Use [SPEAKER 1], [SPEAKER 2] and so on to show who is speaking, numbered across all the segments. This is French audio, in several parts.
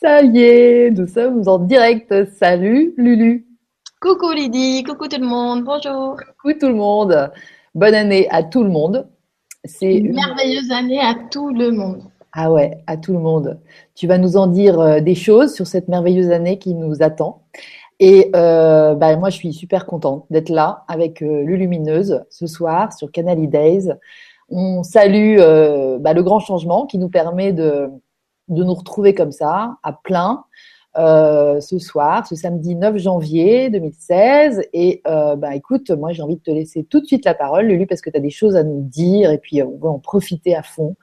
[SPEAKER 1] Ça y est, nous sommes en direct. Salut Lulu.
[SPEAKER 2] Coucou Lydie, coucou tout le monde, bonjour.
[SPEAKER 1] Coucou tout le monde. Bonne année à tout le monde.
[SPEAKER 2] C'est une merveilleuse année à tout le monde.
[SPEAKER 1] Ah ouais, à tout le monde. Tu vas nous en dire euh, des choses sur cette merveilleuse année qui nous attend. Et euh, bah, moi, je suis super contente d'être là avec euh, Lulumineuse ce soir sur Canal Days. On salue euh, bah, le grand changement qui nous permet de, de nous retrouver comme ça, à plein, euh, ce soir, ce samedi 9 janvier 2016. Et euh, bah, écoute, moi j'ai envie de te laisser tout de suite la parole, Lulu, parce que tu as des choses à nous dire et puis on va en profiter à fond.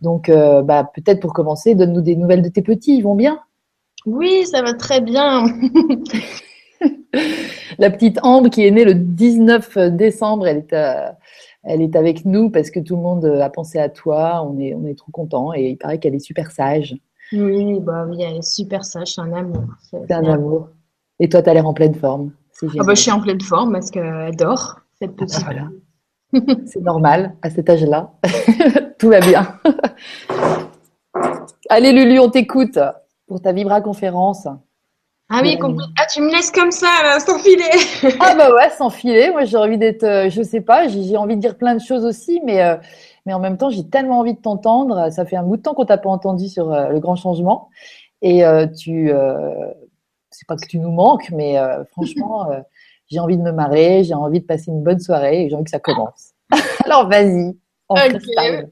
[SPEAKER 1] Donc bah, peut-être pour commencer, donne-nous des nouvelles de tes petits, ils vont bien?
[SPEAKER 2] Oui, ça va très bien.
[SPEAKER 1] la petite Ambre qui est née le 19 décembre, elle est à elle est avec nous parce que tout le monde a pensé à toi. On est, on est trop content et il paraît qu'elle est super sage.
[SPEAKER 2] Oui, bah oui, elle est super sage, c'est un amour.
[SPEAKER 1] C'est un amour. Et toi, tu as l'air en pleine forme.
[SPEAKER 2] Ah bah, je suis en pleine forme parce qu'elle dort, cette ah, petite.
[SPEAKER 1] voilà. c'est normal à cet âge-là. Tout va bien. Allez, Lulu, on t'écoute pour ta Vibra conférence.
[SPEAKER 2] Ah oui, ah, tu me laisses comme ça, là, sans filet.
[SPEAKER 1] ah bah ouais, sans filet. Moi, j'ai envie d'être, euh, je sais pas, j'ai envie de dire plein de choses aussi, mais euh, mais en même temps, j'ai tellement envie de t'entendre. Ça fait un bout de temps qu'on t'a pas entendu sur euh, le grand changement, et tu, c'est pas que tu nous manques, mais franchement, j'ai envie de me marrer, j'ai envie de passer une bonne soirée, et j'ai envie que ça commence. Alors vas-y.
[SPEAKER 2] Okay.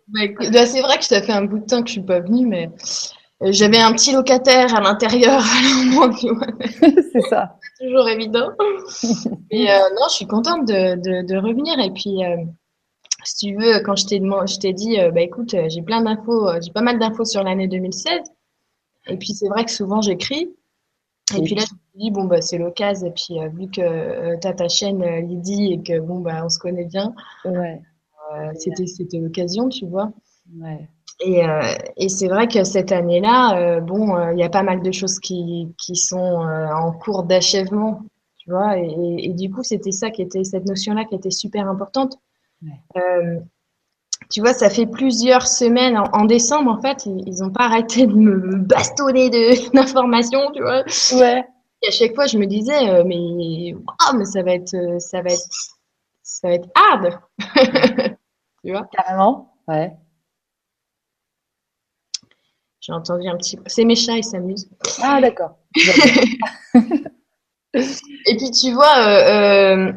[SPEAKER 2] Bah, bah, c'est vrai que ça fait un bout de temps que je suis pas venue, mais euh, j'avais un petit locataire à l'intérieur.
[SPEAKER 1] c'est ça.
[SPEAKER 2] toujours évident. Mais euh, non, je suis contente de, de, de revenir. Et puis, euh, si tu veux, quand je t'ai, je t'ai dit, bah écoute, j'ai plein d'infos, j'ai pas mal d'infos sur l'année 2016. Et puis, c'est vrai que souvent, j'écris. Et puis là, je me dis, bon, bah, c'est l'occasion. Et puis, vu que tu as ta chaîne Lydie et que, bon, bah, on se connaît bien,
[SPEAKER 1] ouais.
[SPEAKER 2] c'était, c'était l'occasion, tu vois.
[SPEAKER 1] Ouais.
[SPEAKER 2] Et, euh, et c'est vrai que cette année-là, euh, bon, euh, il y a pas mal de choses qui, qui sont en cours d'achèvement, tu vois. Et, et, du coup, c'était ça qui était cette notion-là qui était super importante. tu vois, ça fait plusieurs semaines, en, décembre, en fait, ils n'ont pas arrêté de me bastonner d'informations, tu vois.
[SPEAKER 1] Ouais.
[SPEAKER 2] Et à chaque fois, je me disais, mais, oh, mais ça va être, ça va être, ça va être hard.
[SPEAKER 1] tu vois. Carrément, ouais.
[SPEAKER 2] J'ai entendu un petit. C'est mes chats, ils s'amusent.
[SPEAKER 1] Ah, d'accord.
[SPEAKER 2] et puis, tu vois, euh, euh,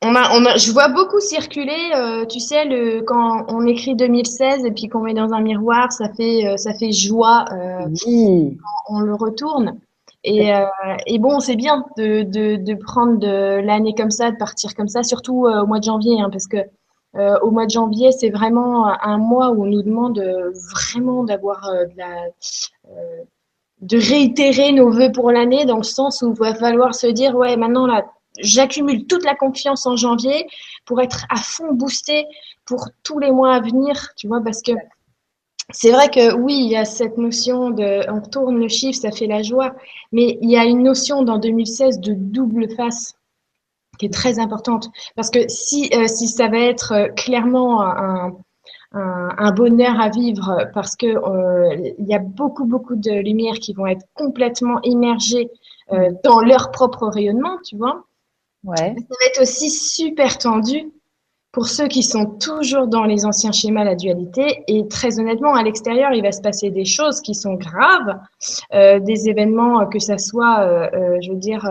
[SPEAKER 2] on a, on a, je vois beaucoup circuler, euh, tu sais, le, quand on écrit 2016 et puis qu'on met dans un miroir, ça fait, ça fait joie
[SPEAKER 1] oui.
[SPEAKER 2] quand on le retourne. Et, et bon, c'est bien de, de, de prendre de l'année comme ça, de partir comme ça, surtout au mois de janvier, hein, parce que euh, au mois de janvier, c'est vraiment un mois où on nous demande euh, vraiment d'avoir euh, de la de réitérer nos vœux pour l'année dans le sens où il va falloir se dire ouais maintenant là j'accumule toute la confiance en janvier pour être à fond boosté pour tous les mois à venir tu vois parce que c'est vrai que oui il y a cette notion de on tourne le chiffre ça fait la joie mais il y a une notion dans 2016 de double face qui est très importante. Parce que si, euh, si ça va être euh, clairement un, un, bonheur à vivre, parce que euh, il y a beaucoup, beaucoup de lumières qui vont être complètement immergées dans leur propre rayonnement, tu vois.
[SPEAKER 1] Ouais.
[SPEAKER 2] Ça va être aussi super tendu pour ceux qui sont toujours dans les anciens schémas, la dualité. Et très honnêtement, à l'extérieur, il va se passer des choses qui sont graves, des événements, que ça soit, je veux dire,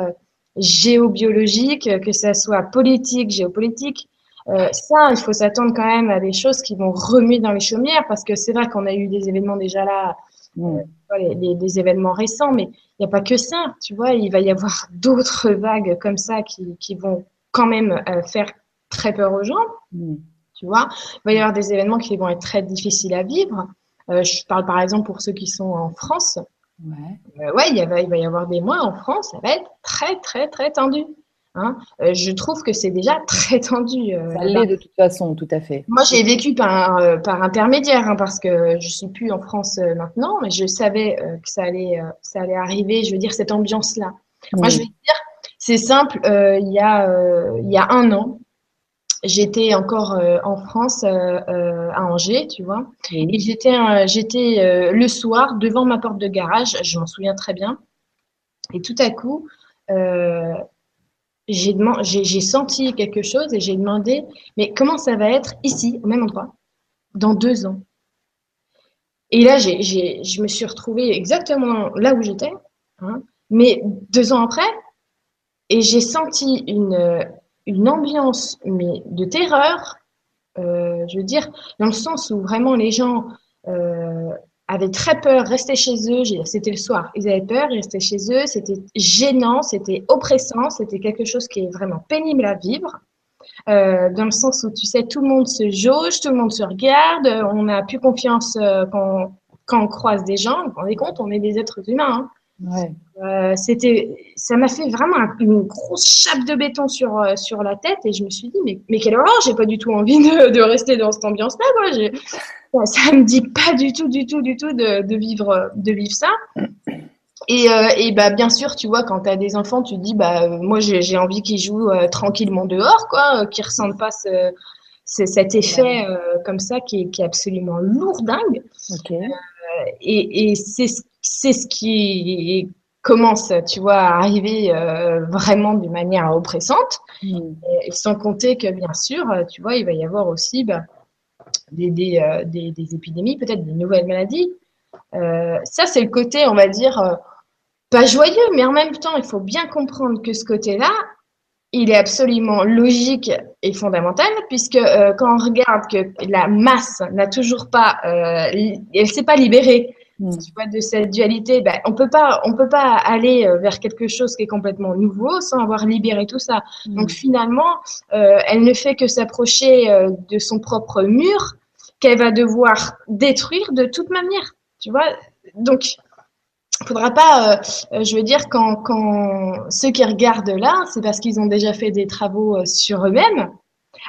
[SPEAKER 2] géobiologique, que ça soit politique, géopolitique. Euh, ça, il faut s'attendre quand même à des choses qui vont remuer dans les chaumières, parce que c'est vrai qu'on a eu des événements déjà là, euh, les, des événements récents, mais il n'y a pas que ça, tu vois, il va y avoir d'autres vagues comme ça qui, qui vont quand même euh, faire très peur aux gens,
[SPEAKER 1] mm.
[SPEAKER 2] tu vois. Il va y avoir des événements qui vont être très difficiles à vivre. Euh, je parle par exemple pour ceux qui sont en France.
[SPEAKER 1] Ouais,
[SPEAKER 2] euh, ouais il, va, il va y avoir des mois en France, ça va être très, très, très tendu. Hein euh, je trouve que c'est déjà très tendu.
[SPEAKER 1] Euh, ça l'est de toute façon, tout à fait.
[SPEAKER 2] Moi, j'ai vécu par, par intermédiaire, hein, parce que je suis plus en France maintenant, mais je savais que ça allait, ça allait arriver. Je veux dire cette ambiance-là. Moi, je vais dire, c'est simple. il y a, il y a un an, j'étais encore en France, à Angers, tu vois. Et j'étais, j'étais le soir devant ma porte de garage, je m'en souviens très bien. Et tout à coup, j'ai senti quelque chose et j'ai demandé, mais comment ça va être ici, au même endroit, dans deux ans? Et là, je me suis retrouvée exactement là où j'étais, hein, mais deux ans après, et j'ai senti une, une ambiance mais de terreur, euh, je veux dire, dans le sens où vraiment les gens euh, avaient très peur, restaient chez eux. C'était le soir. Ils avaient peur, ils restaient chez eux. C'était gênant, c'était oppressant, c'était quelque chose qui est vraiment pénible à vivre. Euh, dans le sens où tu sais, tout le monde se jauge, tout le monde se regarde, on n'a plus confiance quand, quand, on croise des gens. Vous vous rendez compte, on est des êtres humains. Hein. Ouais. Euh, c'était, ça m'a fait vraiment une grosse chape de béton sur euh, sur la tête et je me suis dit mais mais quelle horreur, j'ai pas du tout envie de, de rester dans cette ambiance-là. Moi, ça me dit pas du tout, du tout, du tout de, de vivre de vivre ça. Et, euh, et bah bien sûr, tu vois, quand tu as des enfants, tu te dis bah moi j'ai envie qu'ils jouent tranquillement dehors, quoi, qu'ils ressentent pas ce, cet effet comme ça qui est, qui est absolument lourdingue. Okay. et, et c'est ce c'est qui commence, tu vois, à arriver euh, vraiment d'une manière oppressante. Mm. Et, sans compter que, bien sûr, tu vois, il va y avoir aussi bah, des, euh, des, des, épidémies, peut-être des nouvelles maladies. Euh, ça, c'est le côté, on va dire, pas joyeux, mais en même temps, il faut bien comprendre que ce côté-là, il est absolument logique et fondamental, puisque quand on regarde que la masse n'a toujours pas, elle s'est pas libérée Mm. Tu vois, de cette dualité, ben, on peut pas, on peut pas aller euh, vers quelque chose qui est complètement nouveau sans avoir libéré tout ça. Mm. Donc finalement, euh, elle ne fait que s'approcher euh, de son propre mur qu'elle va devoir détruire de toute manière. Tu vois, donc faudra pas, je veux dire, quand, quand ceux qui regardent là, c'est parce qu'ils ont déjà fait des travaux sur eux-mêmes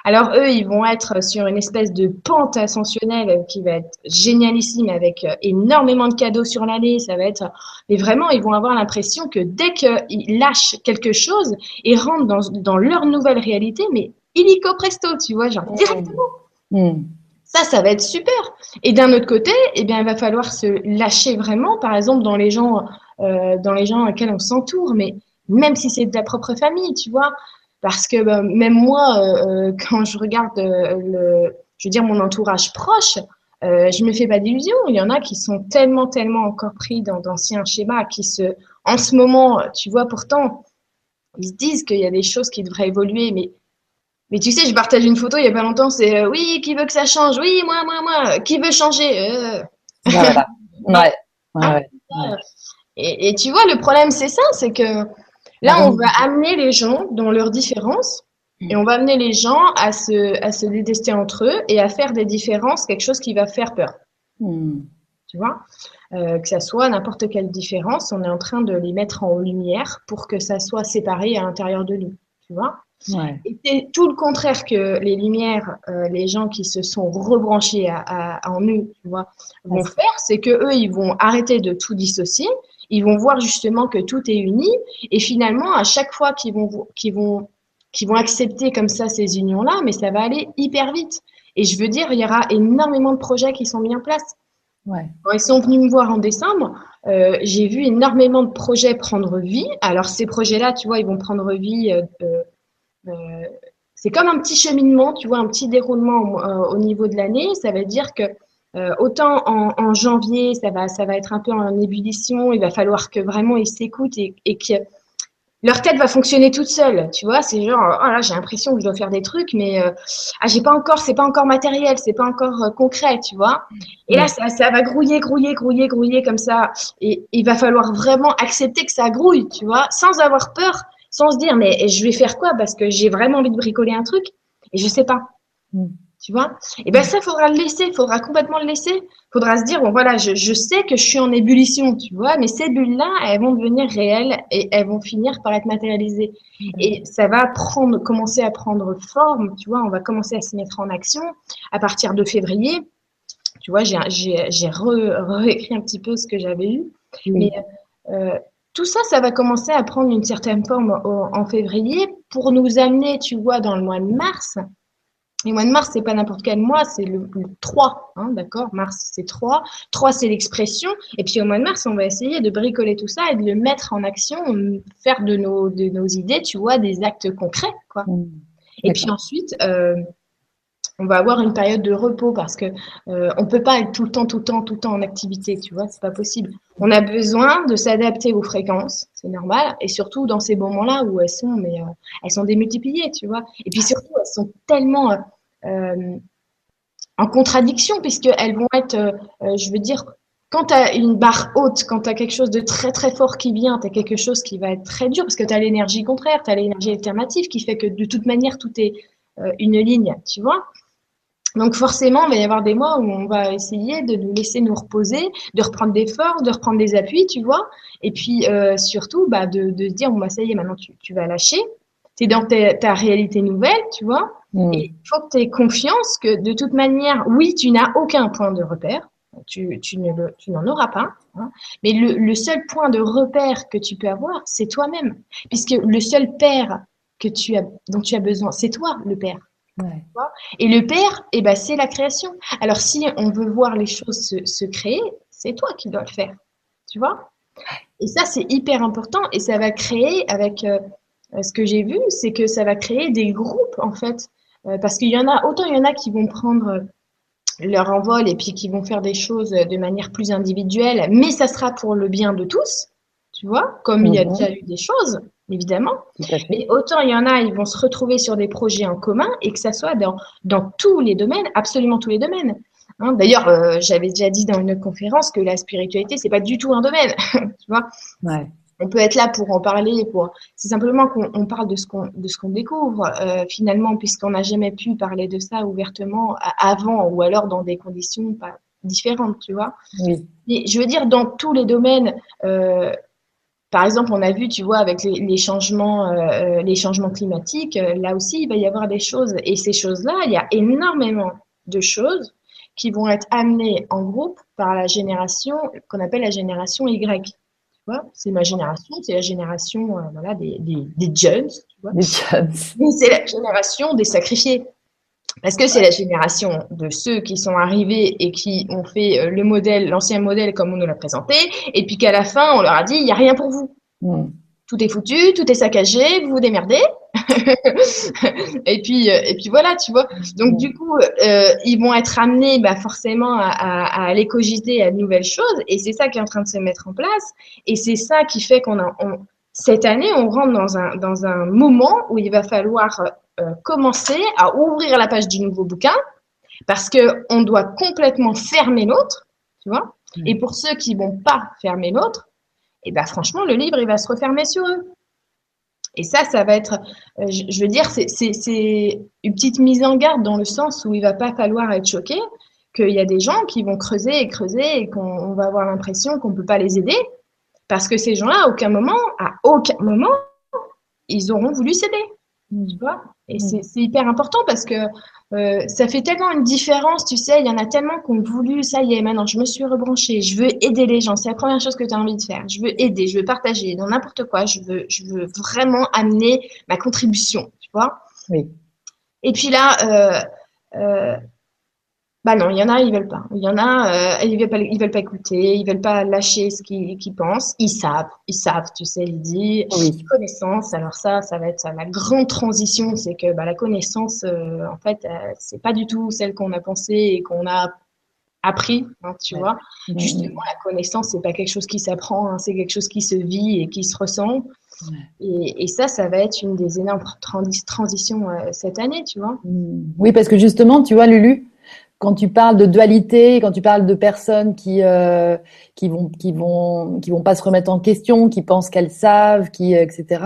[SPEAKER 2] alors eux, ils vont être sur une espèce de pente ascensionnelle qui va être génialissime avec euh, énormément de cadeaux sur l'année. Ça va être, mais vraiment, ils vont avoir l'impression que dès qu'ils lâchent quelque chose et rentrent dans, dans leur nouvelle réalité, mais illico presto, tu vois, genre directement. Hmm. Ça, ça va être super. Et d'un autre côté, eh bien, il va falloir se lâcher vraiment, par exemple, dans les gens, euh, dans les gens auxquels on s'entoure, mais même si c'est de la propre famille, tu vois. Parce que bah, même moi, euh, euh, quand je regarde euh, le, je veux dire mon entourage proche, euh, je me fais pas d'illusions. Il y en a qui sont tellement, tellement encore pris dans d'anciens schémas, qui se, en ce moment, tu vois, pourtant, ils se disent qu'il y a des choses qui devraient évoluer, mais mais tu sais, je partage une photo il y a pas longtemps, c'est oui, qui veut que ça change? Oui, moi, moi, moi. Qui veut changer? Euh...
[SPEAKER 1] Voilà. ouais. ouais,
[SPEAKER 2] ouais. Et, et, tu vois, le problème, c'est ça, c'est que Là, on va amener les gens dans leurs différences et on va amener les gens à se, à se détester entre eux et à faire des différences quelque chose qui va faire peur. Hmm. Tu vois? Euh, Que ça soit n'importe quelle différence, on est en train de les mettre en lumière pour que ça soit séparé à l'intérieur de nous. Tu vois? Ouais. Et c'est tout le contraire que les lumières, euh, les gens qui se sont rebranchés à, à, en eux, tu vois, vont faire, c'est que eux, ils vont arrêter de tout dissocier ils vont voir justement que tout est uni et finalement à chaque fois qu'ils vont qu'ils vont qu'ils vont accepter comme ça ces unions là mais ça va aller hyper vite et je veux dire il y aura énormément de projets qui sont mis en place ouais. Quand ils sont venus me voir en décembre euh, j'ai vu énormément de projets prendre vie alors ces projets là tu vois ils vont prendre vie euh c'est comme un petit cheminement tu vois un petit déroulement au, euh, au niveau de l'année ça veut dire que euh, autant en, janvier, ça va, ça va être un peu en ébullition. Il va falloir que vraiment ils s'écoutent et, et que leur tête va fonctionner toute seule. Tu vois, c'est genre, oh là, j'ai l'impression que je dois faire des trucs, mais euh, ah, j'ai pas encore, c'est pas encore matériel, c'est pas encore euh, concret, tu vois. Et là, ça, ça va grouiller, grouiller, grouiller, grouiller comme ça. Et il va falloir vraiment accepter que ça grouille, tu vois, sans avoir peur, sans se dire, mais je vais faire quoi parce que j'ai vraiment envie de bricoler un truc et je sais pas. Mm tu vois? Et ben ça, faudra le laisser, faudra complètement le laisser. Faudra se dire bon voilà, je, je sais que je suis en ébullition, tu vois, mais ces bulles-là, elles vont devenir réelles et elles vont finir par être matérialisées. Et ça va prendre, commencer à prendre forme, tu vois. On va commencer à se mettre en action à partir de février. Tu vois, j'ai réécrit un petit peu ce que j'avais eu, mais euh, tout ça, ça va commencer à prendre une certaine forme en février pour nous amener, tu vois, dans le mois de mars Et le mois de mars, c'est pas n'importe quel mois, c'est le, 3, hein, d'accord? Mars, c'est 3. 3, c'est l'expression. Et puis au mois de mars, on va essayer de bricoler tout ça et de le mettre en action, faire de nos, de nos idées, tu vois, des actes concrets, quoi. Mmh. Et puis ensuite, euh, on va avoir une période de repos parce que euh, on peut pas être tout le temps, tout le temps, tout le temps en activité, tu vois, c'est pas possible. On a besoin de s'adapter aux fréquences, c'est normal, et surtout dans ces moments-là où elles sont, mais euh, elles sont démultipliées, tu vois. Et puis surtout, elles sont tellement euh, en contradiction puisqu'elles vont être, je veux dire, quand tu as une barre haute, quand tu as quelque chose de très très fort qui vient, tu as quelque chose qui va être très dur parce que tu as l'énergie contraire, tu as l'énergie alternative qui fait que de toute manière tout est une ligne, tu vois. Donc forcément, il va y avoir des mois où on va essayer de nous laisser nous reposer, de reprendre des forces, de reprendre des appuis, tu vois. Et puis euh, surtout, bah, de, de se dire, bon, bah, ça y est, maintenant tu, tu vas lâcher. Tu es dans ta, ta, réalité nouvelle, tu vois. Mm. Et il faut que tu aies confiance que de toute manière, oui, tu n'as aucun point de repère. Tu, tu, ne tu n'en auras pas. Hein. Mais le, le seul point de repère que tu peux avoir, c'est toi-même. Puisque le seul père que tu as, dont tu as besoin, c'est toi, le père. Et le père, eh ben, c'est la création. Alors, si on veut voir les choses se, se créer, c'est toi qui dois le faire. Tu vois? Et ça, c'est hyper important. Et ça va créer, avec euh, ce que j'ai vu, c'est que ça va créer des groupes, en fait. Euh, parce qu'il y en a, autant il y en a qui vont prendre leur envol et puis qui vont faire des choses de manière plus individuelle, mais ça sera pour le bien de tous, tu vois, comme il y a mhm. déjà eu des choses évidemment. Mais autant il y en a, ils vont se retrouver sur des projets en commun et que ça soit dans, dans tous les domaines, absolument tous les domaines. Hein, D'ailleurs, euh, j'avais déjà dit dans une conférence que la spiritualité, c'est pas du tout un domaine, tu vois. Ouais. On peut être là pour en parler, pour. C'est simplement qu'on parle de ce qu'on qu'on découvre euh, finalement, puisqu'on n'a jamais pu parler de ça ouvertement avant ou alors dans des conditions pas différentes, tu vois. Oui. Et je veux dire, dans tous les domaines. Euh, par exemple, on a vu, tu vois, avec les, changements, euh, euh, les changements climatiques, euh, là aussi, il va y avoir des choses. Et ces choses-là, il y a énormément de choses qui vont être amenées en groupe par la génération qu'on appelle la génération Y. Tu vois, c'est ma génération, c'est la génération voilà, des, des, des jeunes. Tu vois. C'est la génération des sacrifiés. Parce que c'est la génération de ceux qui sont arrivés et qui ont fait euh, le modèle, l'ancien modèle comme on nous l'a présenté, et puis qu'à la fin, on leur a dit, il n'y a rien pour vous. Hmm. Tout est foutu, tout est saccagé, vous vous démerdez. et puis, euh, et puis voilà, tu vois. Donc du coup, euh, ils vont être amenés, bah, forcément à, à, à aller cogiter à de nouvelles choses, et c'est ça qui est en train de se mettre en place, et c'est ça qui fait qu'on a, on, cette année, on rentre dans un dans un moment où il va falloir euh, commencer à ouvrir la page du nouveau bouquin parce que on doit complètement fermer l'autre, tu vois. Mmh. Et pour ceux qui vont pas fermer l'autre, et eh ben franchement, le livre il va se refermer sur eux. Et ça, ça va être, euh, je, veux dire, c'est une petite mise en garde dans le sens où il va pas falloir être choqué qu'il y a des gens qui vont creuser et creuser et qu'on va avoir l'impression qu'on peut pas les aider parce que ces gens-là, à aucun moment, à aucun moment, ils auront voulu céder. Tu vois et mm. c'est hyper important parce que euh, ça fait tellement une différence, tu sais, il y en a tellement qui ont voulu, ça y est, maintenant je me suis rebranchée, je veux aider les gens, c'est la première chose que tu as envie de faire. Je veux aider, je veux partager dans n'importe quoi, je veux, je veux vraiment amener ma contribution, tu vois. Oui. Et puis là, euh, euh, bah non, il y en a, ils veulent pas. Il y en a, euh, ils veulent pas, ils veulent pas écouter, ils veulent pas lâcher ce qu'ils pensent. Ils savent, ils savent, tu sais, Lydie. Oui. Connaissance. Alors ça, ça va être la grande transition, c'est que bah, la connaissance, euh, en fait, euh, c'est pas du tout celle qu'on a pensée et qu'on a appris, hein, tu vois. Justement, la connaissance, c'est pas quelque chose qui s'apprend, hein, c'est quelque chose qui se vit et qui se ressent. Et, et, ça, ça va être une des énormes transitions euh, cette année, tu vois.
[SPEAKER 1] Oui, parce que justement, tu vois, Lulu, quand tu parles de dualité, quand tu parles de personnes qui euh, qui vont qui vont qui vont pas se remettre en question, qui pensent qu'elles savent, qui euh, etc.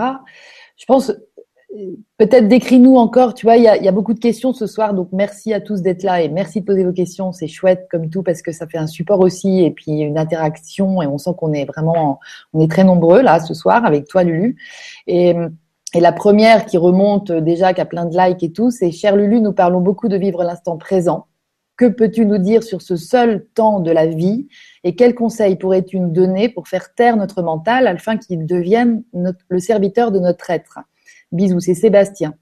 [SPEAKER 1] Je pense peut-être décris-nous encore. Tu vois, il y a, y a, beaucoup de questions ce soir, donc merci à tous d'être là et merci de poser vos questions. C'est chouette comme tout parce que ça fait un support aussi et puis une interaction et on sent qu'on est vraiment on est très nombreux là ce soir avec toi Lulu et et la première qui remonte déjà, qui a plein de likes et tout, c'est Cher Lulu, nous parlons beaucoup de vivre l'instant présent. Que peux-tu nous dire sur ce seul temps de la vie et quels conseils pourrais-tu nous donner pour faire taire notre mental afin qu'il devienne le serviteur de notre être? Bisous, c'est Sébastien.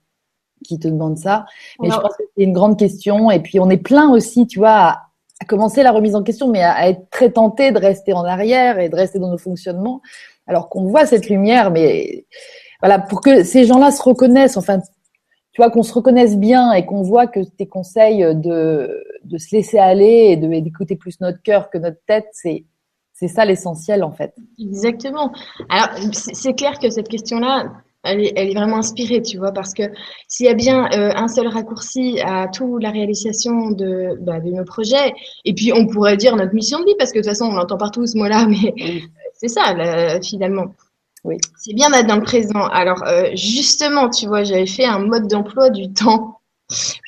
[SPEAKER 1] qui te demandent ça. Mais je pense que c'est une grande question. Et puis, on est plein aussi, tu vois, à, commencer la remise en question, mais à, être très tenté de rester en arrière et de rester dans nos fonctionnements, alors qu'on voit cette lumière. Mais voilà, pour que ces gens-là se reconnaissent, enfin, tu vois, qu'on se reconnaisse bien et qu'on voit que tes conseils de, de se laisser aller et d'écouter plus notre cœur que notre tête, c'est c'est ça l'essentiel en fait.
[SPEAKER 2] Exactement. Alors c'est clair que cette question-là, elle est, vraiment inspirée, tu vois, parce que s'il y a bien euh, un seul raccourci à toute la réalisation de, bah, de, nos projets, et puis on pourrait dire notre mission de vie, parce que de toute façon on entend partout ce mot-là, mais c'est ça finalement. Oui. C'est bien d'être dans le présent. Alors euh, justement, tu vois, j'avais fait un mode d'emploi du temps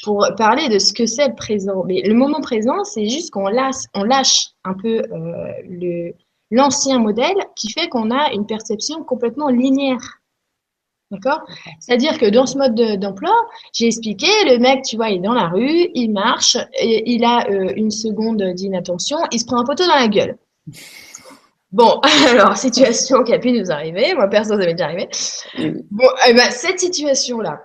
[SPEAKER 2] pour parler de ce que c'est le présent. Mais le moment présent, c'est juste qu'on lâche, un peu euh, l'ancien modèle qui fait qu'on a une perception complètement linéaire. D'accord? C'est-à-dire que dans ce mode d'emploi, j'ai expliqué, le mec, tu vois, il est dans la rue, il marche, il a euh, une seconde d'inattention, il se prend un poteau dans la gueule. Bon, alors, situation qui a pu nous arriver, moi perso, ça m'est déjà arrivé. Bon, eh ben, cette situation-là,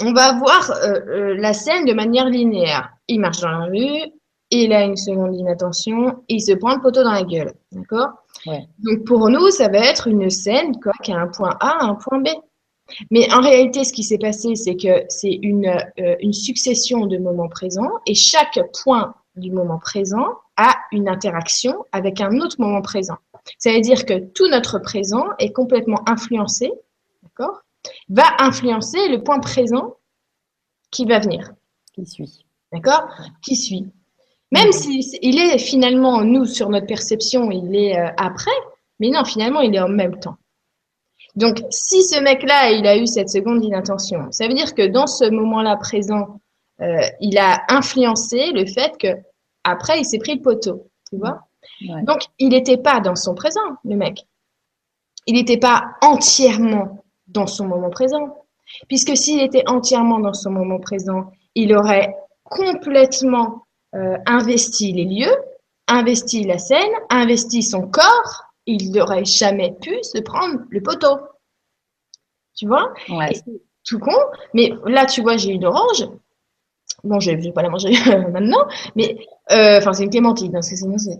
[SPEAKER 2] on va voir euh, euh, la scène de manière linéaire. Il marche dans la rue, il a une seconde d'inattention, il se prend le poteau dans la gueule. D'accord? Donc pour nous, ça va être une scène quoi, qui a un point A, un point B. Mais en réalité, ce qui s'est passé, c'est que c'est une, euh, une succession de moments présents et chaque point du moment présent a une interaction avec un autre moment présent. Ça veut dire que tout notre présent est complètement influencé, d'accord va influencer le point présent qui va venir.
[SPEAKER 1] Qui suit.
[SPEAKER 2] D'accord Qui suit. Même s'il il est finalement, nous, sur notre perception, il est euh, après, mais non, finalement, il est en même temps. Donc, si ce mec-là, il a eu cette seconde d'inattention, ça veut dire que dans ce moment-là présent, euh, il a influencé le fait que après, il s'est pris le poteau, tu vois Donc, il n'était pas dans son présent, le mec. Il n'était pas entièrement dans son moment présent. Puisque s'il était entièrement dans son moment présent, il aurait complètement euh, investi les lieux, investi la scène, investi son corps, il n'aurait jamais pu se prendre le poteau. Tu vois? Tout con. Mais là, tu vois, j'ai une orange. Bon, je ne vais pas la manger maintenant, mais euh, enfin, c'est une clémentine, parce que sinon c'est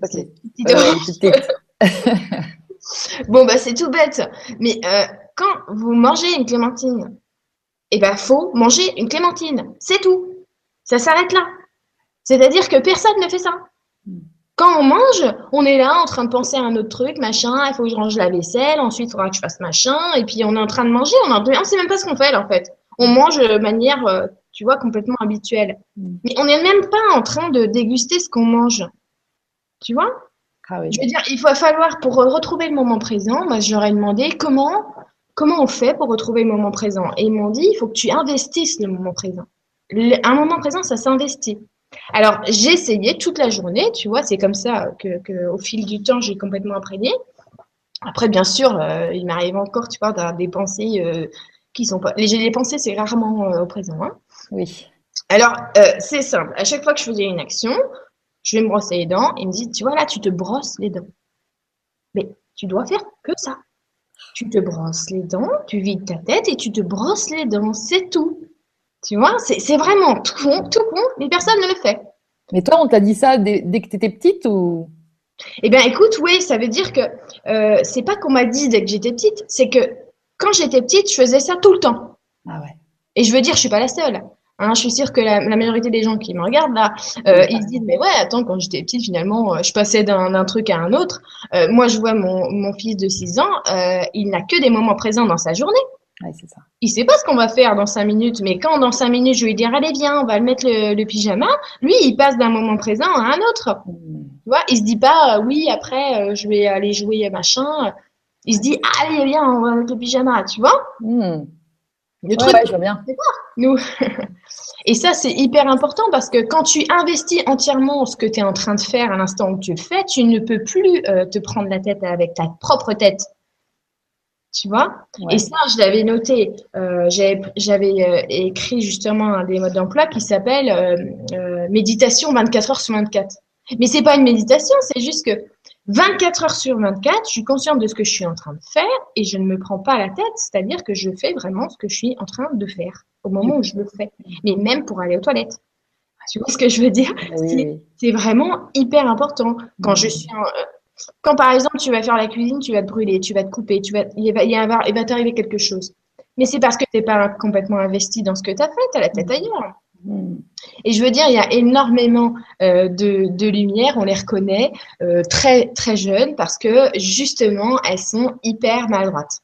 [SPEAKER 2] bon, bah, c'est tout bête. Mais euh, quand vous mangez une clémentine, eh ben, faut manger une clémentine. C'est tout. Ça s'arrête là. C'est-à-dire que personne ne fait ça. Quand on mange, on est là en train de penser à un autre truc, machin, il faut que je range la vaisselle, ensuite il faudra que je fasse machin, et puis on est en train de manger, on ne sait même pas ce qu'on fait en fait. On mange de manière, euh, tu vois, complètement habituelle. Mais on n'est même pas en train de déguster ce qu'on mange. Tu vois? Ah Je veux dire, il va falloir, pour retrouver le moment présent, moi j'aurais demandé comment comment on fait pour retrouver le moment présent Et ils m'ont dit, il faut que tu investisses le moment présent. un moment présent, ça s'investit. Alors, j'ai essayé toute la journée, tu vois, c'est comme ça que, au fil du temps, j'ai complètement imprégné. Après, bien sûr, euh, il m'arrive encore, tu vois, d'avoir des pensées euh, qui sont pas. Les, les pensées, c'est rarement euh, au présent. Hein.
[SPEAKER 1] Oui.
[SPEAKER 2] Alors, c'est simple. À chaque fois que je faisais une action, je vais me brosser les dents. Il me dit, tu vois, là, tu te brosses les dents. Mais tu dois faire que ça tu te brosses les dents, tu vides ta tête et tu te brosses les dents, c'est tout. Tu vois, c'est vraiment tout con, tout con, mais personne ne le fait.
[SPEAKER 1] Mais toi, on t'a dit ça dès, que tu étais petite ou?
[SPEAKER 2] Eh bien, écoute, oui, ça veut dire que euh, c'est pas qu'on m'a dit dès que j'étais petite, c'est que quand j'étais petite, je faisais ça tout le temps.
[SPEAKER 1] Ah ouais.
[SPEAKER 2] Et je veux dire, je suis pas la seule. Hein, je suis sûre que la, majorité des gens qui me regardent là, euh, ils se disent mais ouais attends quand j'étais petite finalement euh, je passais d'un truc à un autre. Euh, moi je vois mon, mon fils de 6 ans, il n'a que des moments présents dans sa journée.
[SPEAKER 1] Ouais, ça.
[SPEAKER 2] Il sait pas ce qu'on va faire dans 5 minutes, mais quand dans 5 minutes je lui dire allez viens on va le mettre le, pyjama, lui il passe d'un moment présent à un autre. Mmh. Tu vois, il se dit pas oui après je vais aller jouer machin. Il se dit allez viens on va mettre le pyjama, tu vois.
[SPEAKER 1] Mmh. Le truc, je vois bien.
[SPEAKER 2] Nous. Et ça, c'est hyper important parce que quand tu investis entièrement ce que tu es en train de faire à l'instant où tu le fais, tu ne peux plus euh, te prendre la tête avec ta propre tête. Tu vois? Et ça, je l'avais noté. Euh, J'avais euh, écrit justement un des modes d'emploi qui s'appelle méditation 24 heures sur 24. Mais c'est pas une méditation, c'est juste que 24 heures sur 24, je suis consciente de ce que je suis en train de faire et je ne me prends pas la tête, c'est-à-dire que je fais vraiment ce que je suis en train de faire. au moment où je le fais. Mais même pour aller aux toilettes. Tu vois ce que je veux dire? C'est vraiment hyper important. Quand je suis euh, quand par exemple tu vas faire la cuisine, tu vas te brûler, tu vas te couper, tu vas, il va, il va t'arriver quelque chose. Mais c'est parce que tu n'es pas complètement investi dans ce que tu as fait, tu as la tête ailleurs. Et je veux dire, il y a énormément euh, de, de lumière, on les reconnaît euh, très très jeunes parce que justement, elles sont hyper maladroites.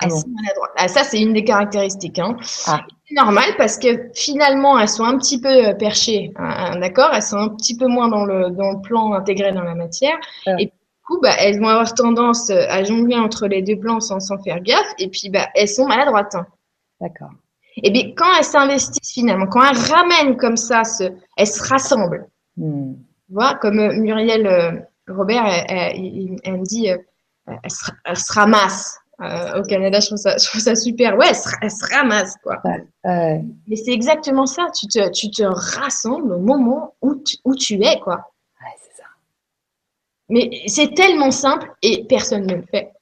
[SPEAKER 2] Ah elles sont maladroites. Ah, ça, c'est une des caractéristiques. Hein. Ah. C'est normal parce que finalement, elles sont un petit peu euh, perchées, hein, hein, d'accord? Elles sont un petit peu moins dans le, dans le plan intégré dans la matière. Et du coup, bah, elles vont avoir tendance à jongler entre les deux plans sans, sans faire gaffe. Et puis, bah, elles sont maladroites.
[SPEAKER 1] D'accord.
[SPEAKER 2] Et bien, quand elles s'investissent finalement, quand elles ramènent comme ça, ce, elles se rassemblent. Hmm. Tu vois, comme euh, Muriel euh, Robert, elle, me dit, euh, elle, se, ramasse. au Canada, je trouve, ça, je trouve ça super. Ouais, elle se, ramasse, quoi. Mais c'est exactement ça. Tu te, tu te rassembles au moment où tu, où tu es, quoi.
[SPEAKER 1] Ouais, c'est ça.
[SPEAKER 2] Mais c'est tellement simple et personne ne le fait.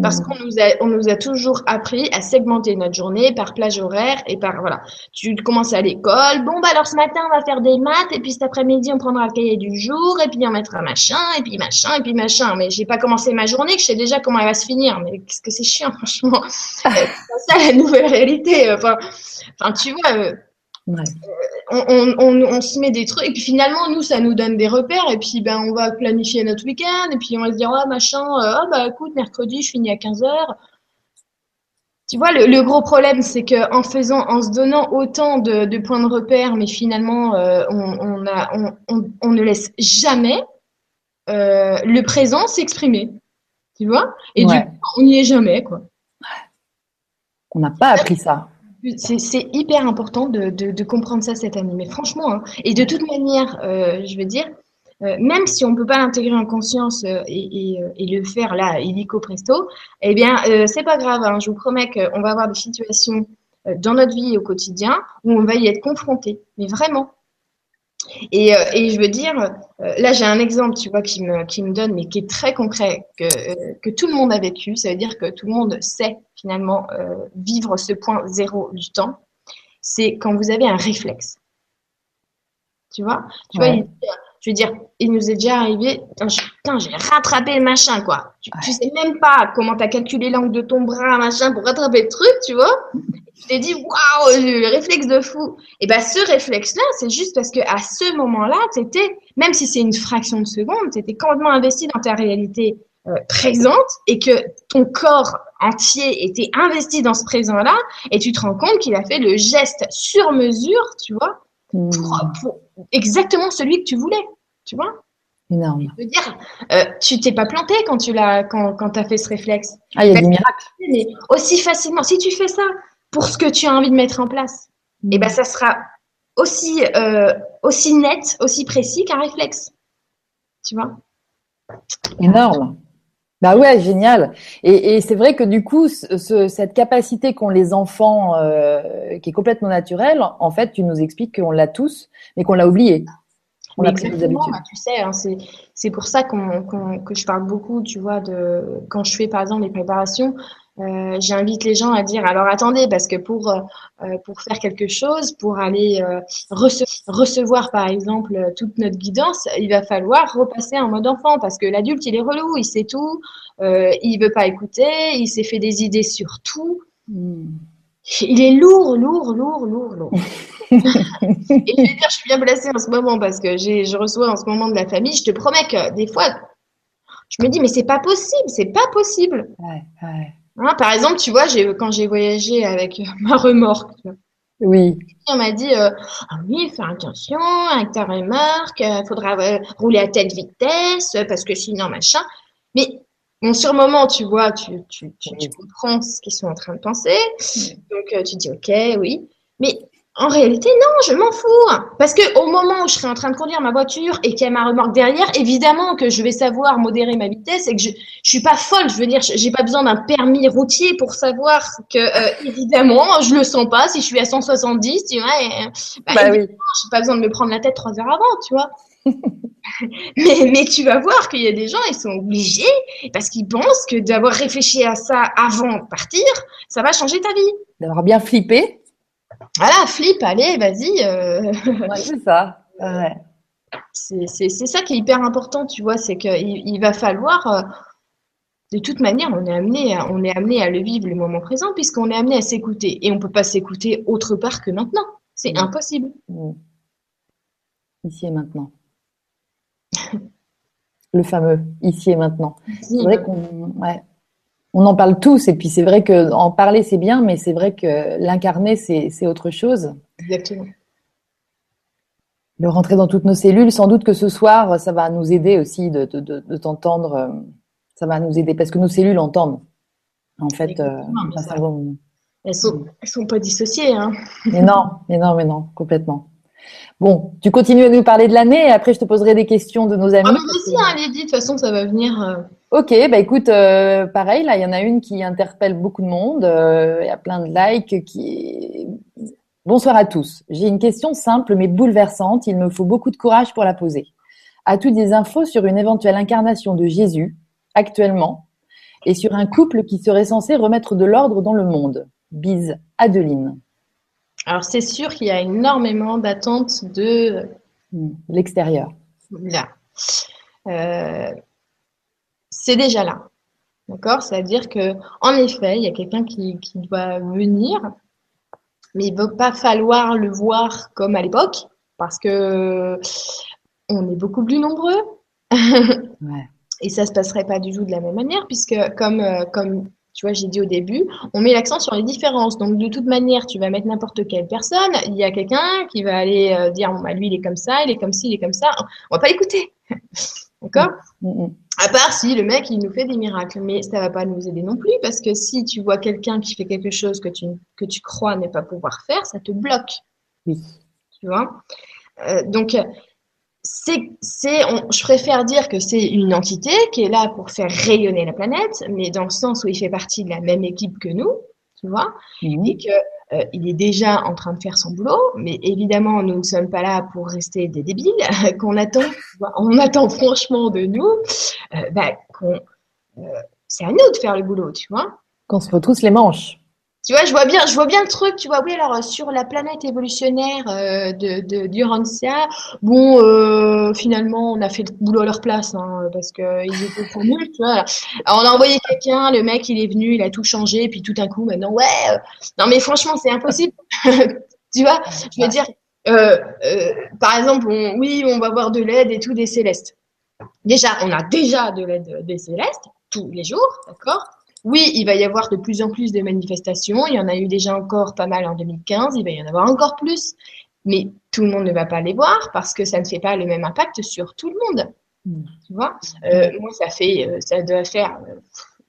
[SPEAKER 2] Parce hmm. qu'on nous a, on nous a toujours appris à segmenter notre journée par plage horaire et par, voilà. Tu commences à l'école. Bon, bah, alors ce matin, on va faire des maths et puis cet après-midi, on prendra le cahier du jour et puis on mettra machin et puis machin et puis machin. Mais j'ai pas commencé ma journée que je sais déjà comment elle va se finir. Mais qu'est-ce que c'est chiant, franchement. c'est ça la nouvelle réalité. Enfin, enfin, tu vois, euh, Ouais. On, on, met des trucs, et puis finalement, nous, ça nous donne des repères, et puis ben, on va planifier notre week-end, et puis on va se dire, ah, machin, ah, bah écoute, mercredi, je finis à 15h. Tu vois, le, le gros problème, c'est que en faisant, en se donnant autant de, de points de repère, mais finalement, euh, on, a, ne laisse jamais euh, le présent s'exprimer. Tu vois? Et du coup, on n'y est jamais, quoi.
[SPEAKER 1] On n'a pas appris ça.
[SPEAKER 2] C'est hyper important de, comprendre ça cette année. Mais franchement, hein, et de toute manière, euh, je veux dire, euh, même si on ne peut pas l'intégrer en conscience euh, et, le faire là, illico presto, eh bien, c'est pas grave. Hein, je vous promets qu'on va avoir des situations dans notre vie au quotidien où on va y être confronté. Mais vraiment, et, euh, et, je veux dire, euh, là j'ai un exemple, tu vois, qui me, qui me donne, mais qui est très concret, que, euh, que tout le monde a vécu. Ça veut dire que tout le monde sait finalement vivre ce point zéro du temps. C'est quand vous avez un réflexe. Tu vois? Tu vois, je veux dire, il nous est déjà arrivé, putain, j'ai rattrapé le machin, quoi. Tu, tu sais même pas comment tu as calculé l'angle de ton bras, machin, pour rattraper le truc, tu vois tu t'es dit waouh le réflexe de fou et ben ce réflexe là c'est juste parce que à ce moment-là t'étais même si c'est une fraction de seconde t'étais complètement investi dans ta réalité euh, présente et que ton corps entier était investi dans ce présent là et tu te rends compte qu'il a fait le geste sur mesure tu vois pour, hmm. Exactement celui que tu voulais tu vois
[SPEAKER 1] Énorme.
[SPEAKER 2] Je veux dire, euh, tu t'es pas planté quand tu l'as, quand, quand as fait ce réflexe.
[SPEAKER 1] Ah, il y a des miracles.
[SPEAKER 2] Mais aussi facilement, si tu fais ça pour ce que tu as envie de mettre en place, et eh ben ça sera aussi euh, aussi net, aussi précis qu'un réflexe. Tu vois?
[SPEAKER 1] Énorme. Bah ouais, génial. Et, et c'est vrai que du coup, ce, cette capacité qu'ont les enfants, euh, qui est complètement naturelle, en fait, tu nous expliques qu'on l'a tous, mais qu'on l'a oublié.
[SPEAKER 2] On a exactement, bah, tu sais, hein, c'est pour ça qu'on que je parle beaucoup, tu vois, de quand je fais par exemple les préparations, euh, j'invite les gens à dire alors attendez parce que pour euh, euh, pour faire quelque chose, pour aller recevoir par exemple toute notre guidance, il va falloir repasser en mode enfant parce que l'adulte il est relou, il sait tout, il veut pas écouter, il s'est fait des idées sur tout. Hmm. Il est lourd, lourd, lourd, lourd, lourd. et je vais dire, je suis bien placée en ce moment parce que je reçois en ce moment de la famille. Je te promets que des fois, je me dis, mais c'est pas possible, c'est pas possible. Ouais, ouais. Hein, par exemple, tu vois, j'ai, quand j'ai voyagé avec ma remorque,
[SPEAKER 1] oui.
[SPEAKER 2] On m'a dit, euh, ah oui, fais attention avec ta remorque, il euh, faudra euh, rouler à telle vitesse parce que sinon, machin. Mais bon, sur le moment, tu vois, tu, tu, tu, tu comprends ce qu'ils sont en train de penser. Donc, tu dis, OK, oui. Mais en réalité, non, je m'en fous. Parce que au moment où je serai en train de conduire ma voiture et qu'il y a ma remorque derrière, évidemment que je vais savoir modérer ma vitesse et que je, je suis pas folle. Je veux dire, j'ai pas besoin d'un permis routier pour savoir que, euh, évidemment, je le sens pas si je suis à 170, tu vois. Et, bah, bah oui. J'ai pas besoin de me prendre la tête trois heures avant, tu vois. mais, mais tu vas voir qu'il y a des gens, ils sont obligés parce qu'ils pensent que d'avoir réfléchi à ça avant de partir, ça va changer ta vie.
[SPEAKER 1] D'avoir bien flippé
[SPEAKER 2] Voilà, flip, allez, vas-y.
[SPEAKER 1] Ouais, c'est ça. Ouais.
[SPEAKER 2] C'est ça qui est hyper important, tu vois, c'est qu'il il va falloir de toute manière, on est amené à, on est amené à le vivre le moment présent puisqu'on est amené à s'écouter et on peut pas s'écouter autre part que maintenant. C'est impossible.
[SPEAKER 1] Ici et maintenant. le fameux ici et maintenant. C'est vrai qu'on on en parle tous et puis c'est vrai que en parler c'est bien, mais c'est vrai que l'incarner c'est autre chose.
[SPEAKER 2] Exactement.
[SPEAKER 1] Le rentrer dans toutes nos cellules, sans doute que ce soir, ça va nous aider aussi de, de, de t'entendre euh, ça va nous aider parce que nos cellules entendent. En fait, euh,
[SPEAKER 2] elles sont, elles sont pas dissociées. Hein.
[SPEAKER 1] mais non, mais non, mais non, complètement. Bon, tu continues à nous parler de l'année et après je te poserai des questions de nos amis. Ah,
[SPEAKER 2] mais aussi, hein, Lydie, de toute façon, ça va venir. Euh.
[SPEAKER 1] Ok, bah écoute, euh, pareil, là, il y en a une qui interpelle beaucoup de monde. Il y a plein de likes qui. Bonsoir à tous. J'ai une question simple mais bouleversante. Il me faut beaucoup de courage pour la poser. As-tu des infos sur une éventuelle incarnation de Jésus actuellement et sur un couple qui serait censé remettre de l'ordre dans le monde? Bise, Adeline.
[SPEAKER 2] Alors c'est sûr qu'il y a énormément d'attentes de
[SPEAKER 1] hmm, l'extérieur.
[SPEAKER 2] Là. Euh, c'est déjà là. D'accord? C'est-à-dire que en effet, il y a quelqu'un qui, qui, doit venir, mais il ne va pas falloir le voir comme à l'époque, parce que on est beaucoup plus nombreux. ouais. Et ça se passerait pas du tout de la même manière, puisque comme, euh, comme tu vois, j'ai dit au début, on met l'accent sur les différences. Donc, de toute manière, tu vas mettre n'importe quelle personne. Il y a quelqu'un qui va aller euh, dire, bon, bah, lui, il est comme ça, il est comme ci, il est comme ça. On va pas l'écouter. D'accord? Mm, mm. À part si le mec, il nous fait des miracles. Mais ça va pas nous aider non plus, parce que si tu vois quelqu'un qui fait quelque chose que tu, que tu crois ne pas pouvoir faire, ça te bloque.
[SPEAKER 1] Oui.
[SPEAKER 2] Tu vois? Euh, Donc, c'est, c'est, je préfère dire que c'est une entité qui est là pour faire rayonner la planète, mais dans le sens où il fait partie de la même équipe que nous, tu vois, mhm. et que euh, il est déjà en train de faire son boulot, mais évidemment, nous ne sommes pas là pour rester des débiles, qu'on attend, on attend franchement de nous, euh, bah, qu'on, euh, c'est à nous de faire le boulot, tu vois.
[SPEAKER 1] Qu'on se retrousse les manches.
[SPEAKER 2] Tu vois, je vois bien, je vois bien le truc. Tu vois, oui, alors sur la planète évolutionnaire euh, de, de d'Urantia, bon, euh, finalement, on a fait le boulot à leur place, hein, parce que ils étaient trop nuls, tu vois. Alors, on a envoyé quelqu'un, le mec, il est venu, il a tout changé, puis tout d'un coup, maintenant, ouais, euh, non mais franchement, c'est impossible. tu vois, je veux dire, euh, euh, par exemple, on, oui, on va avoir de l'aide et tout des célestes. Déjà, on a déjà de l'aide des célestes tous les jours, d'accord? Oui, il va y avoir de plus en plus de manifestations. Il y en a eu déjà encore pas mal en 2015. Il va y en avoir encore plus. Mais tout le monde ne va pas les voir parce que ça ne fait pas le même impact sur tout le monde. Mm. Tu vois? Euh, Moi, ça fait, euh, ça doit faire, euh,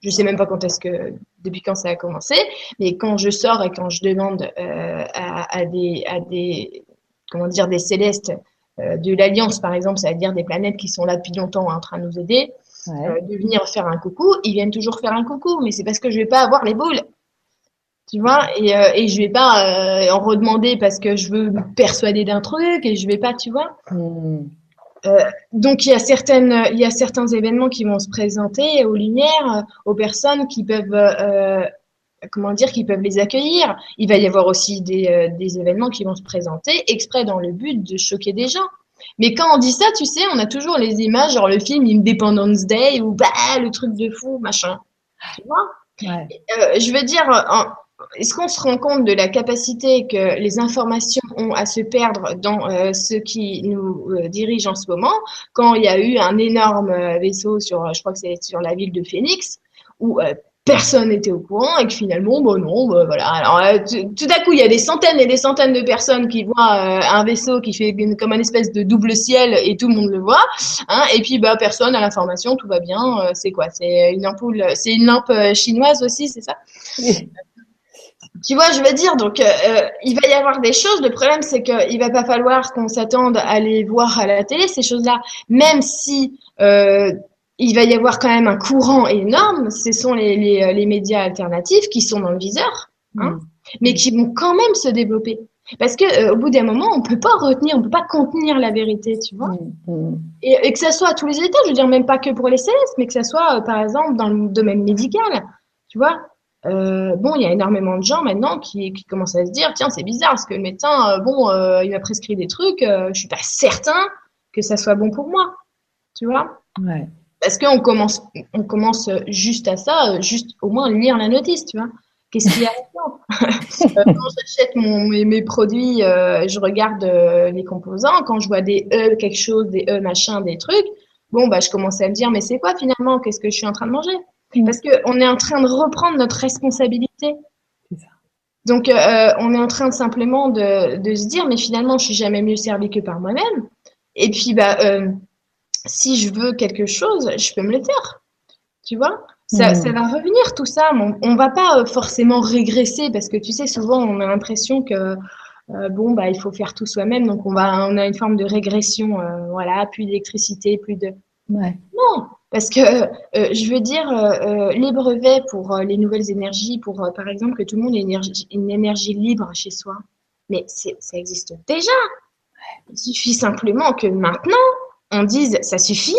[SPEAKER 2] je sais même pas quand est-ce que, depuis quand ça a commencé, mais quand je sors et quand je demande euh, à, à, des, à des, comment dire, des célestes euh, de l'Alliance, par exemple, c'est-à-dire des planètes qui sont là depuis longtemps en train de nous aider, euh, de venir faire un coucou, ils viennent toujours faire un coucou, mais c'est parce que je vais pas avoir les boules. Tu vois, et, euh, et je vais pas euh, en redemander parce que je veux me persuader d'un truc et je vais pas, tu vois. Hmm. donc il y a certaines, il y a certains événements qui vont se présenter aux lumières, aux personnes qui peuvent, comment dire, qui peuvent les accueillir. Il va y avoir aussi des, des événements qui vont se présenter exprès dans le but de choquer des gens. Mais quand on dit ça, tu sais, on a toujours les images, genre le film Independence Day ou bah le truc de fou, machin. Tu vois? Euh, Je veux dire, est-ce qu'on se rend compte de la capacité que les informations ont à se perdre dans euh, ce qui nous euh, dirige en ce moment? Quand il y a eu un énorme vaisseau sur, je crois que c'est sur la ville de Phoenix, où personne n'était au courant et que finalement, bon non, bah, voilà. Alors euh, tout à coup, il y a des centaines et des centaines de personnes qui voient euh, un vaisseau qui fait comme un espèce de double ciel et tout le monde le voit. Hein, et puis bah personne à l'information, tout va bien. Euh, c'est quoi? C'est une ampoule, c'est une lampe chinoise aussi, c'est ça? Tu vois, je veux dire, donc il va y avoir des choses. Le problème, c'est qu'il va pas falloir qu'on s'attende à les voir à la télé ces choses-là, même si il va y avoir quand même un courant énorme. Ce sont les, les, euh, les médias alternatifs qui sont dans le viseur, hein, mm. mais qui vont quand même se développer. Parce que euh, au bout d'un moment, on peut pas retenir, on peut pas contenir la vérité, tu vois. Mm. Mm. Et, et, que ça soit à tous les états, je veux dire même pas que pour les célestes, mais que ça soit euh, par exemple dans le domaine médical, tu vois. euh, bon, il y a énormément de gens maintenant qui, qui commencent à se dire, tiens, c'est bizarre, parce que le médecin, bon, il m'a prescrit des trucs, je suis pas certain que ça soit bon pour moi, tu vois
[SPEAKER 1] Ouais.
[SPEAKER 2] Parce qu'on commence, on commence juste à ça, euh, juste au moins lire la notice, tu vois. Qu'est-ce qu'il y a Euh, Quand j'achète mes, mes produits, euh, je regarde euh, les composants. Quand je vois des E quelque chose, des E machin, des trucs, bon, bah, je commence à me dire, mais c'est quoi finalement? Qu'est-ce que je suis en train de manger?
[SPEAKER 1] Mm.
[SPEAKER 2] Parce qu'on est en train de reprendre notre responsabilité. Donc, euh, on est en train de simplement de, de se dire, mais finalement, je suis jamais mieux servi que par moi-même. Et puis, bah, si je veux quelque chose, je peux me le faire. Tu vois? Ça,
[SPEAKER 1] Mm.
[SPEAKER 2] ça va revenir tout ça. On, on va pas euh, forcément régresser parce que tu sais, souvent, on a l'impression que euh, bon, bah, il faut faire tout soi-même. Donc, on va, on a une forme de régression. euh, voilà, plus d'électricité, plus de.
[SPEAKER 1] Ouais.
[SPEAKER 2] Non, parce que euh, je veux dire, les brevets pour les nouvelles énergies, pour par exemple que tout le monde ait une énergie, une énergie libre chez soi, mais ça existe déjà. Il suffit simplement que maintenant, on dise ça suffit,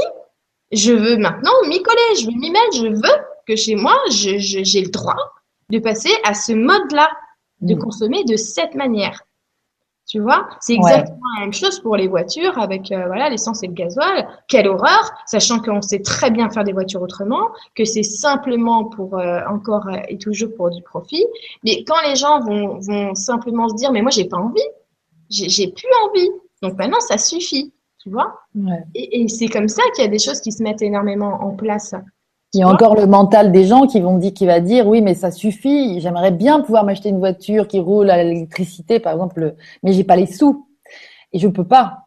[SPEAKER 2] je veux maintenant m'y coller, je veux m'y mettre, je veux que chez moi, je, je- j'ai le droit de passer à ce mode-là, de
[SPEAKER 1] Mm.
[SPEAKER 2] consommer de cette manière. Tu vois, c'est
[SPEAKER 1] Ouais.
[SPEAKER 2] exactement la même chose pour les voitures avec euh, voilà l'essence et le gasoil. Quelle horreur, sachant qu'on sait très bien faire des voitures autrement, que c'est simplement pour euh, encore et toujours pour du profit. Mais quand les gens vont, vont simplement se dire mais moi j'ai pas envie, j'ai plus envie, donc maintenant ça suffit, tu vois.
[SPEAKER 1] Ouais.
[SPEAKER 2] Et, et c'est comme ça qu'il y a des choses qui se mettent énormément en place.
[SPEAKER 1] Il y a encore le mental des gens qui vont dire, qui va dire, oui, mais ça suffit. J'aimerais bien pouvoir m'acheter une voiture qui roule à l'électricité, par exemple, mais j'ai pas les sous et je peux pas.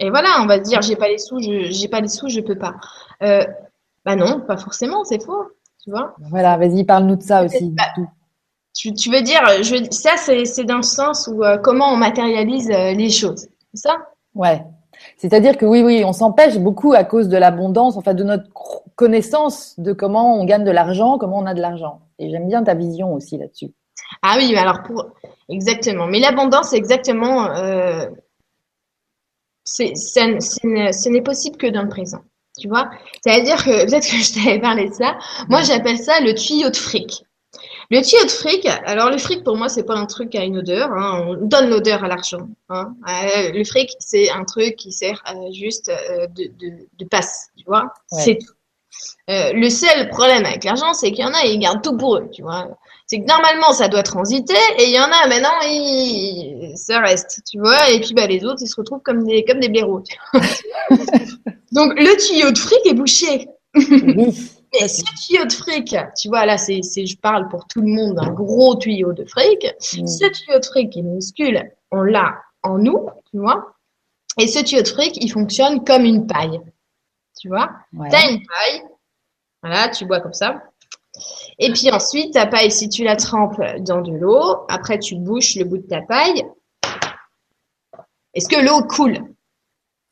[SPEAKER 2] Et voilà, on va se dire j'ai pas les sous, je j'ai pas les sous, je peux pas. Euh, bah non, pas forcément, c'est faux, tu vois.
[SPEAKER 1] Voilà, vas-y, parle-nous de ça aussi.
[SPEAKER 2] Bah. Tu, tu veux dire, je, ça c'est c'est dans le sens où euh, comment on matérialise euh, les choses, c'est ça?
[SPEAKER 1] Ouais. C'est-à-dire que oui, oui, on s'empêche beaucoup à cause de l'abondance, en fait, de notre connaissance de comment on gagne de l'argent, comment on a de l'argent. Et j'aime bien ta vision aussi là-dessus.
[SPEAKER 2] Ah oui, alors pour exactement. Mais l'abondance, c'est exactement, euh, c'est, c'est- c'est ne- ce n'est possible que dans le présent. Tu vois? C'est-à-dire que peut-être que je t'avais parlé de ça. Moi, j'appelle ça le tuyau de fric. Le tuyau de fric, alors le fric pour moi c'est pas un truc à une odeur, hein, on donne l'odeur à l'argent. Hein. Euh, le fric c'est un truc qui sert euh, juste euh, de, de, de passe, tu vois,
[SPEAKER 1] Ouais.
[SPEAKER 2] c'est tout. Euh, le seul problème avec l'argent c'est qu'il y en a ils gardent tout pour eux, tu vois. C'est que normalement ça doit transiter et il y en a maintenant ils... ça reste, tu vois, et puis bah les autres ils se retrouvent comme des comme des blaireaux. Donc le tuyau de fric est bouché. Mais ce tuyau de fric, tu vois, là, c'est, je parle pour tout le monde, un gros tuyau de fric.
[SPEAKER 1] Mm.
[SPEAKER 2] Ce tuyau de fric qui est minuscule, on l'a en nous, tu vois. Et ce tuyau de fric, il fonctionne comme une paille. Tu vois,
[SPEAKER 1] Ouais.
[SPEAKER 2] t'as une paille, voilà, tu bois comme ça. Et puis ensuite, ta paille, si tu la trempes dans de l'eau, après tu bouches le bout de ta paille. Est-ce que l'eau coule?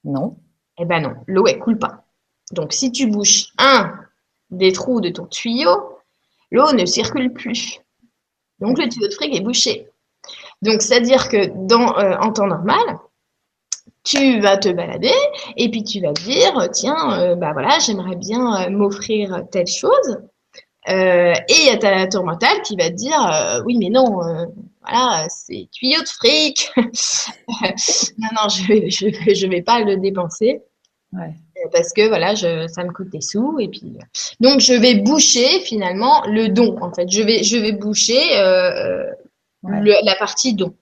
[SPEAKER 1] Non.
[SPEAKER 2] Eh ben non, l'eau elle coule pas. Donc si tu bouches un des trous de ton tuyau, l'eau ne circule plus. Donc le tuyau de fric est bouché. Donc c'est-à-dire que dans euh, en temps normal, tu vas te balader et puis tu vas dire tiens euh, bah j'aimerais bien euh, m'offrir telle chose et il y a ta tour mentale qui va te dire oui mais non voilà c'est tuyau de fric non non je je, vais- pas le dépenser. Euh, parce que voilà, je, ça me coûte des sous et puis euh, donc je vais boucher finalement le don en fait. Je vais je vais boucher euh,
[SPEAKER 1] Ouais.
[SPEAKER 2] le- la partie don.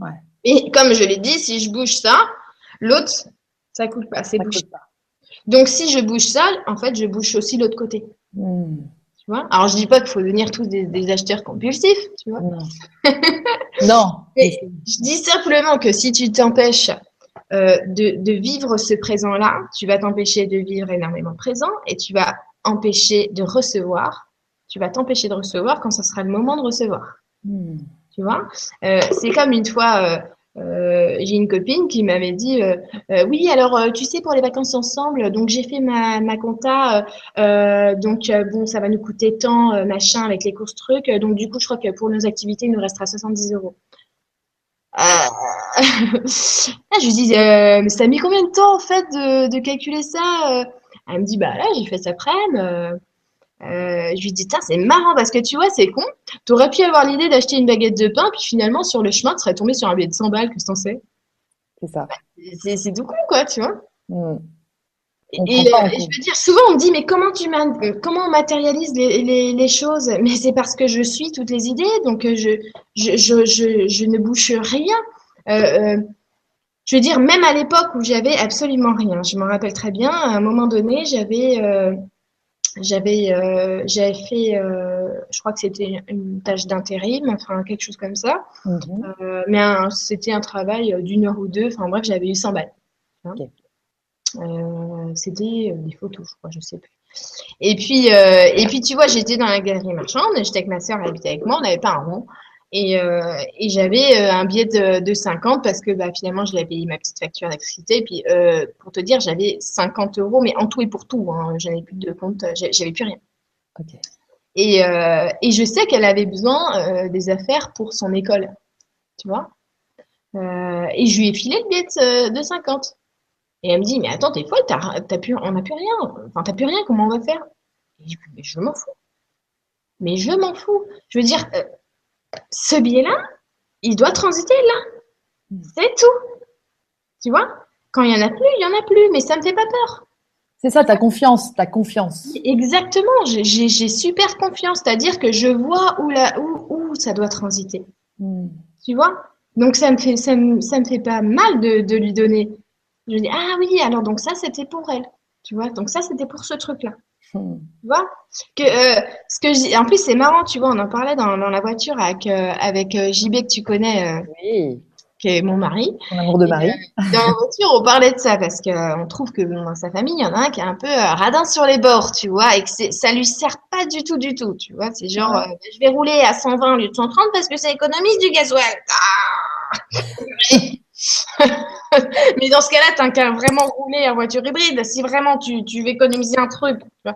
[SPEAKER 1] Ouais.
[SPEAKER 2] Et comme je l'ai dit, si je bouge ça, l'autre ça coule pas, c'est
[SPEAKER 1] Ça
[SPEAKER 2] bouché.
[SPEAKER 1] coûte pas.
[SPEAKER 2] Donc si je bouge ça, en fait, je bouge aussi l'autre côté.
[SPEAKER 1] Mm.
[SPEAKER 2] Tu vois? Alors je dis pas qu'il faut devenir tous des, des acheteurs compulsifs, tu vois.
[SPEAKER 1] Non. non.
[SPEAKER 2] Mais je dis simplement que si tu t'empêches euh, de, de vivre ce présent-là, tu vas t'empêcher de vivre énormément de présent et tu vas empêcher de recevoir. Tu vas t'empêcher de recevoir quand ce sera le moment de recevoir.
[SPEAKER 1] Mm.
[SPEAKER 2] Tu vois? Euh, C'est comme une fois, euh, euh, j'ai une copine qui m'avait dit euh, euh, oui alors euh, tu sais pour les vacances ensemble donc j'ai fait ma, ma compta euh, euh, donc euh, bon ça va nous coûter tant euh, machin avec les courses trucs donc du coup je crois que pour nos activités il nous restera 70 euros euh... je lui dis euh, mais ça a mis combien de temps en fait de, de calculer ça euh? Elle me dit bah là j'ai fait ça après euh, Euh, je lui dis, c'est marrant parce que tu vois, c'est con. Tu aurais pu avoir l'idée d'acheter une baguette de pain, puis finalement, sur le chemin, tu serais tombé sur un billet de 100 balles, que t'en sais?
[SPEAKER 1] C'est ça.
[SPEAKER 2] c'est tout con, quoi, tu vois? Mm. Et, je veux dire, souvent on me dit, mais comment tu comment on matérialise les, les, les choses? Mais c'est parce que je suis toutes les idées, donc je, je, je, je, je ne bouche rien. Euh, euh, je veux dire, même à l'époque où j'avais absolument rien, je m'en rappelle très bien, à un moment donné, j'avais euh, j'avais euh, j'avais fait, euh, je crois que c'était une tâche d'intérim, enfin quelque chose comme ça, mhm. euh, mais c'était un travail d'une heure ou deux, enfin bref, j'avais eu 100 balles. Hein. C'était des photos, je crois, je sais plus. Et puis, et puis tu vois, j'étais dans la galerie marchande, j'étais avec ma sœur, elle habitait avec moi, on n'avait pas un rond. Et, euh, et j'avais euh, un billet de, de 50 parce que bah, finalement, je l'avais payé ma petite facture d'électricité. Puis, euh, pour te dire, j'avais 50 euros, mais en tout et pour tout. Hein, j'avais plus de compte, j'avais plus rien. Okay. Et, euh, et je sais qu'elle avait besoin euh, des affaires pour son école. Tu vois euh, Et je lui ai filé le billet de, de 50. Et elle me dit, mais attends, t'es folle, t'as, as plus, on n'a plus rien. Enfin, t'as plus rien, comment on va faire? Et je, mais je m'en fous. Mais je m'en fous. Je veux dire, ce billet-là, il doit transiter là. C'est tout. Tu vois? Quand il y en a plus, il y en a plus, mais ça me fait pas peur.
[SPEAKER 1] C'est ça, ta confiance, ta confiance.
[SPEAKER 2] Exactement, j'ai super confiance, c'est-à-dire que je vois où, la, où, où ça doit transiter. Hmm. Tu vois? Donc ça me fait ça me, ça me fait pas mal de, de lui donner. Je dis ah oui, alors donc ça c'était pour elle. Tu vois Donc ça c'était pour ce truc-là. Hmm. Tu vois que, euh, ce que En plus, c'est marrant, tu vois, on en parlait dans, dans la voiture avec, euh, avec euh, JB que tu connais, oui. qui est mon mari.
[SPEAKER 1] Mon amour de mari.
[SPEAKER 2] dans la voiture, on parlait de ça parce qu'on trouve que dans sa famille, il y en a un qui est un peu radin sur les bords, tu vois, et que ça lui sert pas du tout, du tout, tu vois. C'est genre, je vais rouler à 120 au lieu de 130 parce que ça économise du gasoil. Ah mais dans ce cas-là, tu as qu'à vraiment rouler en voiture hybride si vraiment tu, tu veux économiser un truc. Tu vois.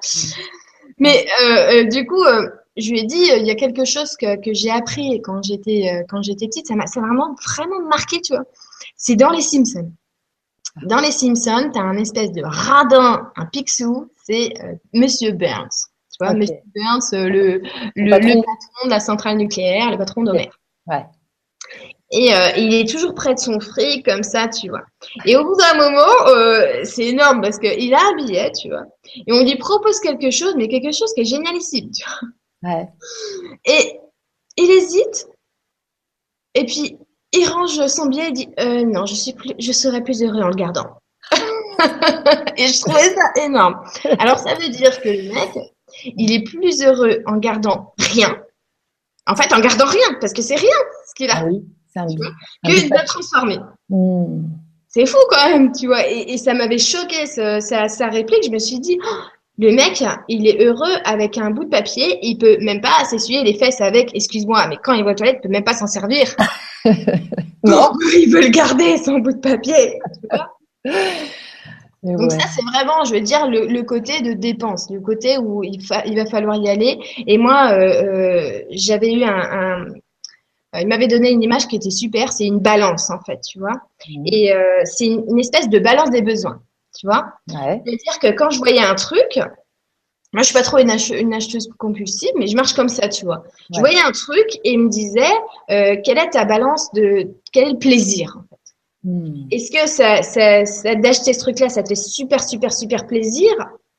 [SPEAKER 2] Mais euh, euh, du coup, euh, je lui ai dit, il y a quelque chose que, que j'ai appris quand j'étais quand j'étais petite, ça m'a vraiment vraiment marqué, tu vois. C'est dans les Simpsons. Dans les Simpsons, tu as un espèce de radin, un pixou, c'est Monsieur Burns. Tu vois, Monsieur Burns, le, le, patron. de la centrale nucléaire, le patron d'Homer. Ouais. Et euh, il est toujours près de son fric, comme ça, tu vois. Et au bout d'un moment, euh, c'est énorme parce qu'il a un billet, tu vois. Et on lui propose quelque chose, mais quelque chose qui est génialissime, tu vois. Ouais. Et il hésite. Et puis, il range son billet et dit euh, Non, je, suis plus, je serai plus heureux en le gardant. et je trouvais ça énorme. Alors, ça veut dire que le mec, il est plus heureux en gardant rien. En fait, en gardant rien, parce que c'est rien ce qu'il a. Ah oui. C'est un, que transformer. Hmm. C'est fou quand même, tu vois. Et, ça m'avait choqué sa, réplique. Je me suis dit, oh, le mec, il est heureux avec un bout de papier. Il peut même pas s'essuyer les fesses avec. Excuse-moi, mais quand il va aux toilettes, il peut même pas s'en servir. non, il veut le garder son bout de papier. Donc ça, c'est vraiment, je veux dire, le, côté de dépense, le côté où il, il va falloir y aller. Et moi, euh, euh, j'avais eu un, il m'avait donné une image qui était super, c'est une balance en fait, tu vois. Mmh. Et euh, c'est une, espèce de balance des besoins, tu vois. Ouais. C'est-à-dire que quand je voyais un truc, moi je suis pas trop une, acheteuse compulsive, mais je marche comme ça, tu vois. Je voyais un truc et il me disait euh, quelle est ta balance de quel est le plaisir en fait. Mmh. Est-ce que ça, ça, ça d'acheter ce truc-là, ça te fait super super super plaisir,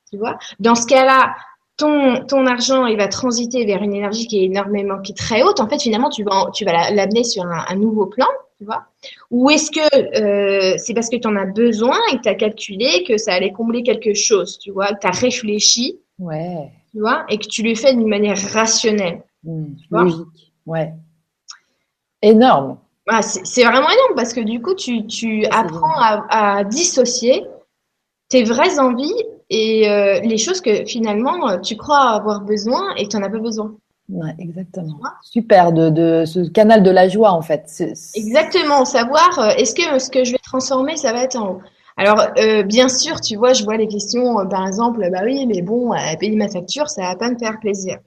[SPEAKER 2] tu vois Dans ce cas-là, ton, ton argent, il va transiter vers une énergie qui est énormément, qui est très haute. En fait, finalement, tu vas, tu vas l'amener sur un, nouveau plan, tu vois. Ou est-ce que euh, c'est parce que tu en as besoin et que tu as calculé que ça allait combler quelque chose, tu vois, que tu as réfléchi, ouais. tu vois, et que tu le fais d'une manière rationnelle.
[SPEAKER 1] Mmh, logique, ouais. Énorme.
[SPEAKER 2] Ah, c'est vraiment énorme parce que du coup, tu, tu apprends à, à dissocier tes vraies envies et euh, les choses que finalement euh, tu crois avoir besoin et tu n'en as pas besoin.
[SPEAKER 1] Ouais, exactement. Super, de, de, ce canal de la joie en fait.
[SPEAKER 2] Exactement, savoir euh, est-ce que ce que je vais transformer, ça va être en haut? Alors, bien sûr, tu vois, je vois les questions, par exemple, bah oui, mais bon, payer ma facture, ça va pas me faire plaisir.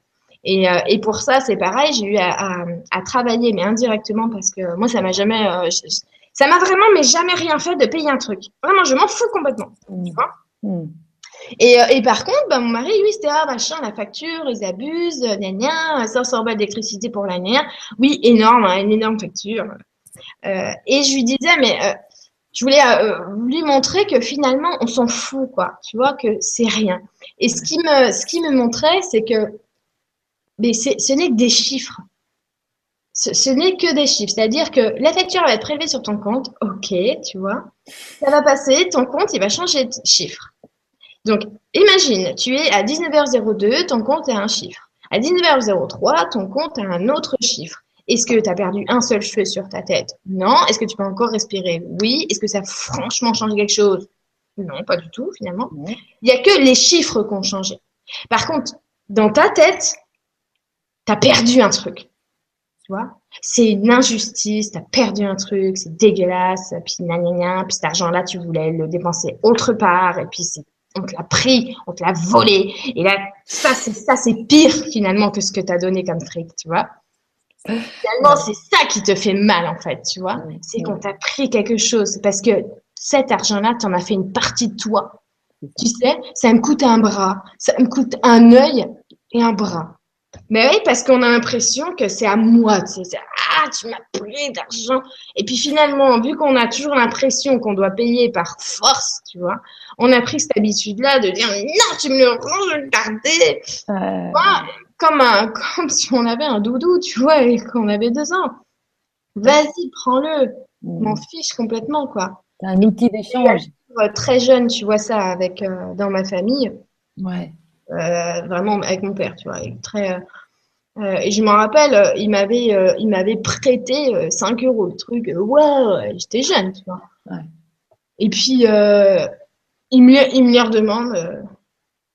[SPEAKER 2] Et, et pour ça, c'est pareil, j'ai eu à, à, travailler, mais indirectement, parce que moi, ça m'a jamais, ça m'a vraiment, mais jamais rien fait de payer un truc. Vraiment, je m'en fous complètement. Tu vois? Mmh. Et, euh, et par contre, bah, mon mari, lui, c'était, ah, machin, la facture, ils abusent, gna gna, 500 balles d'électricité pour l'année. Oui, énorme, hein, une énorme facture. Euh, et je lui disais, mais euh, je voulais euh, lui montrer que finalement, on s'en fout, quoi. Tu vois, que c'est rien. Et ce qui me, ce qui me montrait, c'est que mais ce n'est que des chiffres. Ce, ce n'est que des chiffres. C'est-à-dire que la facture va être prélevée sur ton compte. OK, tu vois. Ça va passer, ton compte, il va changer de chiffre. Donc, imagine, tu es à 19h02, ton compte est un chiffre. À 19h03, ton compte a un autre chiffre. Est-ce que tu as perdu un seul cheveu sur ta tête? Non. Est-ce que tu peux encore respirer? Oui. Est-ce que ça a franchement changé quelque chose? Non, pas du tout finalement. Il n'y a que les chiffres qui ont changé. Par contre, dans ta tête, tu as perdu un truc. Tu vois? C'est une injustice, tu as perdu un truc, c'est dégueulasse, puis gna gna gna, puis cet argent-là, tu voulais le dépenser autre part, et puis c'est on te l'a pris, on te l'a volé. Et là, ça, c'est ça, c'est pire finalement que ce que tu as donné comme fric, tu vois. Finalement, c'est ça qui te fait mal, en fait, tu vois. C'est qu'on t'a pris quelque chose. Parce que cet argent-là, tu en as fait une partie de toi. Tu sais, ça me coûte un bras, ça me coûte un œil et un bras. Mais oui, parce qu'on a l'impression que c'est à moi. Tu sais, ah, tu m'as pris d'argent. Et puis finalement, vu qu'on a toujours l'impression qu'on doit payer par force, tu vois, on a pris cette habitude-là de dire non, tu me le rends, je le. Euh comme, un, comme si on avait un doudou, tu vois, et qu'on avait deux ans. Vas-y, prends-le. Mm. M'en fiche complètement, quoi.
[SPEAKER 1] C'est un outil d'échange.
[SPEAKER 2] Très jeune, tu vois ça avec euh, dans ma famille.
[SPEAKER 1] Ouais.
[SPEAKER 2] Euh, vraiment avec mon père, tu vois. Très, euh, et je m'en rappelle, il m'avait, il m'avait prêté 5 euros le truc. Ouais, j'étais jeune, tu vois. Ouais. Et puis, il me, il me les redemande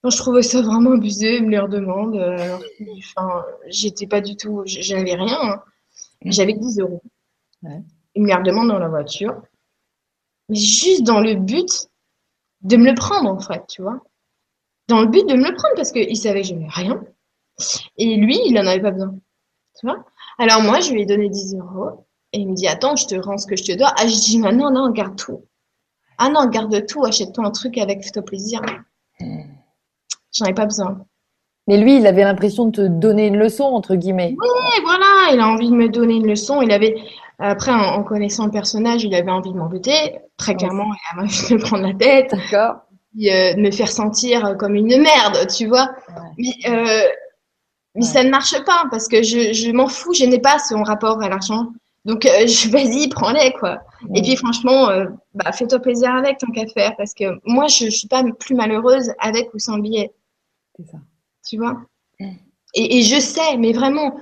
[SPEAKER 2] je trouvais ça vraiment abusé, il me les redemande. Euh, enfin, j'étais pas du tout, j'avais rien. Hein. Mm. J'avais 10 euros. Il me les redemande dans la voiture. Mais juste dans le but de me le prendre, en fait, tu vois. Dans le but de me le prendre parce qu'il savait que j'avais rien. Et lui, il en avait pas besoin. Tu vois Alors moi, je lui ai donné 10 euros. Et il me dit, attends, je te rends ce que je te dois. Ah, je dis, non, non, garde tout. Ah non, garde tout, achète-toi un truc avec fais-toi plaisir. Mm. J'en ai pas besoin.
[SPEAKER 1] Mais lui, il avait l'impression de te donner une leçon, entre guillemets.
[SPEAKER 2] Oui, voilà, il a envie de me donner une leçon. Il avait, après, en, connaissant le personnage, il avait envie de m'embêter, très clairement, il avait envie de me prendre la tête.
[SPEAKER 1] D'accord.
[SPEAKER 2] Euh, de me faire sentir comme une merde, tu vois. Mais, euh, mais ça ne marche pas parce que je, je m'en fous, je n'ai pas son rapport à l'argent. Donc, euh, je vas-y, prends-les, quoi. Et puis, franchement, euh, bah, fais-toi plaisir avec tant qu'à faire parce que moi, je, je suis pas plus malheureuse avec ou sans billet.
[SPEAKER 1] C'est ça.
[SPEAKER 2] Tu vois? Et, et, je sais, mais vraiment,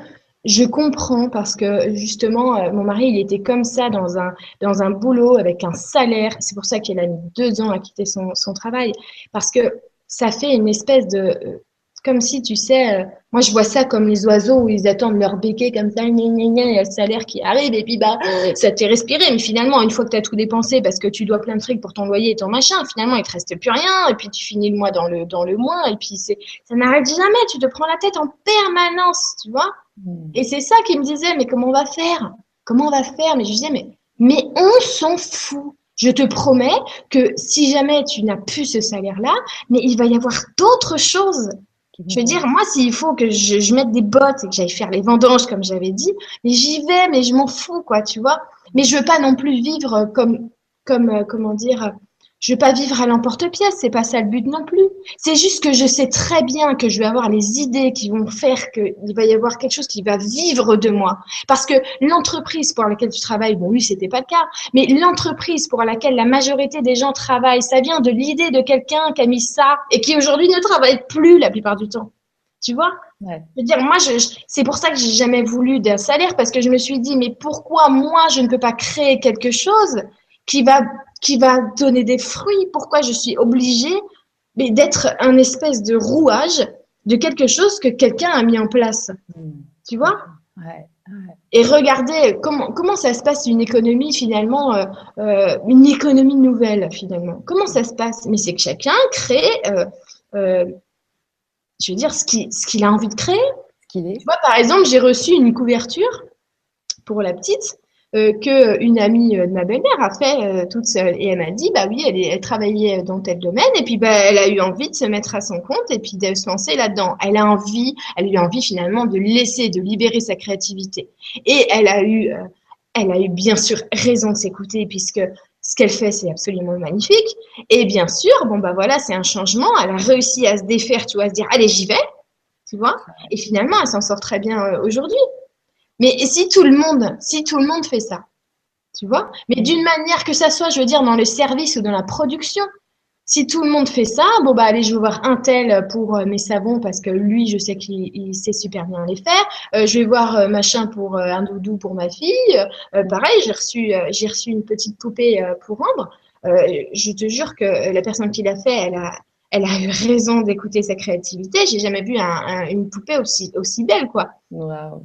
[SPEAKER 2] je comprends parce que justement, euh, mon mari, il était comme ça dans un, dans un boulot avec un salaire. C'est pour ça qu'il a mis deux ans à quitter son, son travail. Parce que ça fait une espèce de. Comme si, tu sais, euh, moi je vois ça comme les oiseaux où ils attendent leur béquet comme ça, il y a le salaire qui arrive et puis bah ça t'est respiré. Mais finalement, une fois que tu as tout dépensé parce que tu dois plein de trucs pour ton loyer et ton machin, finalement il te reste plus rien et puis tu finis le mois dans le dans le mois et puis c'est ça n'arrête jamais. Tu te prends la tête en permanence, tu vois. Hmm. Et c'est ça qui me disait mais comment on va faire? Comment on va faire? Mais je disais mais mais on s'en fout. Je te promets que si jamais tu n'as plus ce salaire-là, mais il va y avoir d'autres choses je veux dire, moi, s'il faut que je, je, mette des bottes et que j'aille faire les vendanges, comme j'avais dit, mais j'y vais, mais je m'en fous, quoi, tu vois. Mais je veux pas non plus vivre comme, comme, euh, comment dire, je veux pas vivre à l'emporte-pièce, c'est pas ça le but non plus. C'est juste que je sais très bien que je vais avoir les idées qui vont faire qu'il va y avoir quelque chose qui va vivre de moi. Parce que l'entreprise pour laquelle tu travailles, bon lui c'était pas le cas, mais l'entreprise pour laquelle la majorité des gens travaillent, ça vient de l'idée de quelqu'un qui a mis ça et qui aujourd'hui ne travaille plus la plupart du temps. Tu vois?
[SPEAKER 1] Ouais.
[SPEAKER 2] Je veux dire, moi, je, c'est pour ça que j'ai jamais voulu d'un salaire parce que je me suis dit, mais pourquoi moi je ne peux pas créer quelque chose qui va qui va donner des fruits. Pourquoi je suis obligée d'être un espèce de rouage de quelque chose que quelqu'un a mis en place hmm. Tu vois?
[SPEAKER 1] Ouais,
[SPEAKER 2] Et regardez comment, comment ça se passe une économie finalement, euh, euh, une économie nouvelle finalement. Comment ça se passe? Mais c'est que chacun crée, euh, je veux dire, ce qu'il ce qu'il a envie de créer.
[SPEAKER 1] qu'il est.
[SPEAKER 2] Tu vois, par exemple, j'ai reçu une couverture pour la petite euh, que une amie de ma belle-mère a fait euh, toute seule. Et elle m'a dit bah oui elle, elle travaillait dans tel domaine. Et puis bah elle a eu envie de se mettre à son compte et puis de se lancer là-dedans. Elle a envie elle a eu envie finalement de laisser de libérer sa créativité. Et elle a eu euh, elle a eu bien sûr raison de s'écouter puisque ce qu'elle fait c'est absolument magnifique. Et bien sûr bon bah voilà c'est un changement. Elle a réussi à se défaire tu vois à se dire allez j'y vais tu vois. Et finalement elle s'en sort très bien aujourd'hui mais si tout le monde, si tout le monde fait ça, tu vois, mais d'une manière que ça soit, je veux dire, dans le service ou dans la production, si tout le monde fait ça, bon bah allez, je vais voir un tel pour euh, mes savons parce que lui, je sais qu'il sait super bien les faire. Euh, je vais voir euh, machin pour un doudou pour ma fille. pareil, j'ai reçu, j'ai reçu une petite poupée pour rendre. je te jure que la personne qui l'a fait, elle a, elle a eu raison d'écouter sa créativité. J'ai jamais vu une poupée aussi aussi belle, quoi. Wow.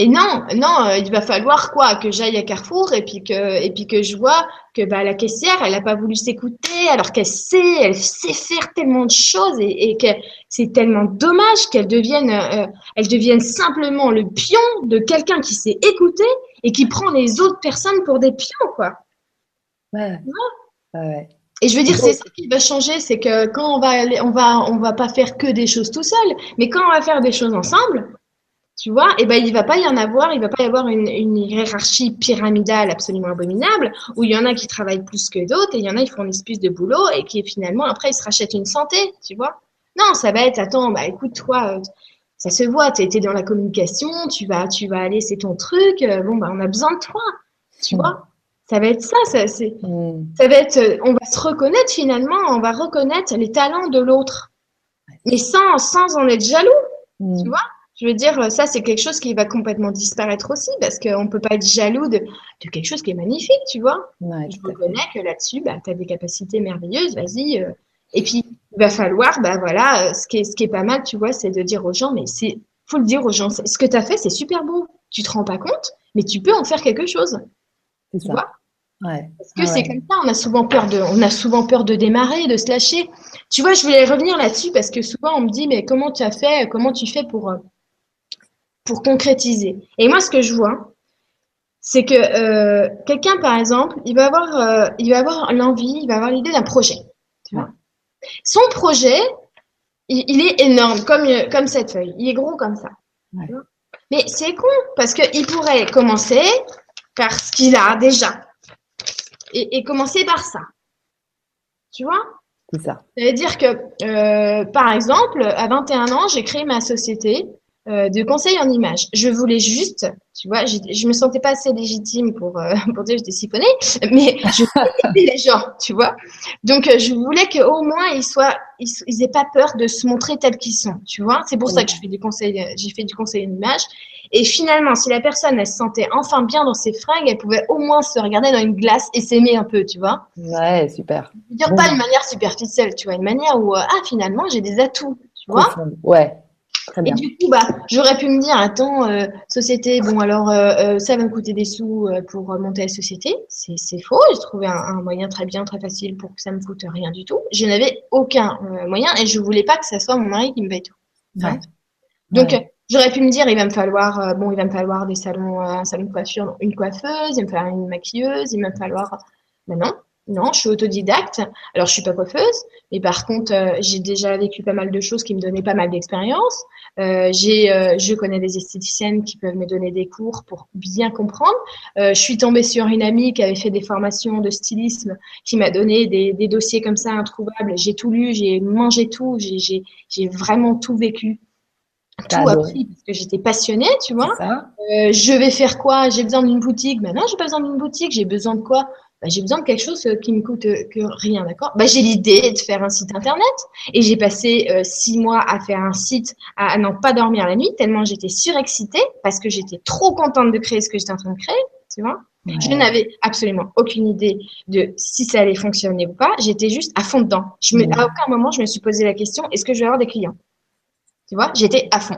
[SPEAKER 2] Et non, non, euh, il va falloir quoi que j'aille à Carrefour et puis que et puis que je vois que bah la caissière, elle a pas voulu s'écouter alors qu'elle sait, elle sait faire tellement de choses et, et que c'est tellement dommage qu'elle devienne euh, elle devienne simplement le pion de quelqu'un qui sait écouter et qui prend les autres personnes pour des pions quoi. Ouais. ouais. Et je veux dire, c'est ça qui va changer, c'est que quand on va aller, on va, on va pas faire que des choses tout seul, mais quand on va faire des choses ensemble, tu vois, et eh ben il va pas y en avoir, il va pas y avoir une, une hiérarchie pyramidale absolument abominable où il y en a qui travaillent plus que d'autres et il y en a qui font une espèce de boulot et qui finalement après ils se rachètent une santé, tu vois. Non, ça va être attends, bah écoute toi, euh, ça se voit, tu étais dans la communication, tu vas tu vas aller, c'est ton truc, euh, bon bah on a besoin de toi, tu mm. vois. Ça va être ça, ça c'est mm. ça va être euh, on va se reconnaître finalement, on va reconnaître les talents de l'autre. Mais sans sans en être jaloux, mm. tu vois je veux dire, ça, c'est quelque chose qui va complètement disparaître aussi parce qu'on ne peut pas être jaloux de, de, quelque chose qui est magnifique, tu vois. je reconnais que là-dessus, bah, tu as des capacités merveilleuses, vas-y. Euh. Et puis, il va falloir, bah voilà, euh, ce qui est, ce qui est pas mal, tu vois, c'est de dire aux gens, mais c'est, faut le dire aux gens, ce que tu as fait, c'est super beau. Tu te rends pas compte, mais tu peux en faire quelque chose. Tu ça. vois? Ouais. Parce que c'est comme ça, on a souvent peur de, on a souvent peur de démarrer, de se lâcher. Tu vois, je voulais revenir là-dessus parce que souvent on me dit, mais comment tu as fait, comment tu fais pour, euh, pour concrétiser. Et moi, ce que je vois, c'est que euh, quelqu'un, par exemple, il va avoir, euh, il va avoir l'envie, il va avoir l'idée d'un projet. Tu vois Son projet, il, est énorme, comme, comme cette feuille. Il est gros comme ça. Mais c'est con, parce qu'il pourrait commencer par ce qu'il a déjà. Et, commencer par ça. Tu vois
[SPEAKER 1] C'est ça.
[SPEAKER 2] Ça veut dire que, euh, par exemple, à 21 ans, j'ai créé ma société euh, de conseils en images. Je voulais juste, tu vois, je, je me sentais pas assez légitime pour euh, pour dire que j'étais siphonnée, mais je voulais aider les gens, tu vois. Donc euh, je voulais qu'au moins ils soient, ils, ils, aient pas peur de se montrer tels qu'ils sont, tu vois. C'est pour ça que je fais du conseil, j'ai fait du conseil en images. Et finalement, si la personne elle se sentait enfin bien dans ses fringues, elle pouvait au moins se regarder dans une glace et s'aimer un peu, tu vois.
[SPEAKER 1] Ouais, super.
[SPEAKER 2] Dire pas une manière superficielle, tu vois, une manière où ah finalement j'ai des atouts, tu vois.
[SPEAKER 1] Ouais.
[SPEAKER 2] Et du coup, bah, j'aurais pu me dire, attends, euh, société, bon alors euh, euh, ça va me coûter des sous pour monter la société. C'est faux. J'ai trouvé un, moyen très bien, très facile pour que ça me coûte rien du tout. Je n'avais aucun moyen et je voulais pas que ça soit mon mari qui me paye tout. Donc j'aurais pu me dire, il va me falloir, bon, il va me falloir des salons, un salon de coiffure, une coiffeuse, il va me falloir une maquilleuse, il va me falloir, ben non, non, je suis autodidacte. Alors, je suis pas coiffeuse, mais par contre, euh, j'ai déjà vécu pas mal de choses qui me donnaient pas mal d'expérience. Euh, j'ai, euh, je connais des esthéticiennes qui peuvent me donner des cours pour bien comprendre. je suis tombée sur une amie qui avait fait des formations de stylisme, qui m'a donné des, des, dossiers comme ça introuvables. J'ai tout lu, j'ai mangé tout, j'ai, j'ai, j'ai vraiment tout vécu tout appris parce que j'étais passionnée, tu vois. je vais faire quoi? J'ai besoin d'une boutique. Maintenant, j'ai pas besoin d'une boutique. J'ai besoin de quoi? Bah, j'ai besoin de quelque chose euh, qui me coûte euh, que rien, d'accord? Bah, J'ai l'idée de faire un site internet et j'ai passé euh, six mois à faire un site, à, à n'en pas dormir la nuit tellement j'étais surexcitée parce que j'étais trop contente de créer ce que j'étais en train de créer, tu vois? Je n'avais absolument aucune idée de si ça allait fonctionner ou pas. J'étais juste à fond dedans. Je me, À aucun moment, je me suis posé la question est-ce que je vais avoir des clients? Tu vois? J'étais à fond.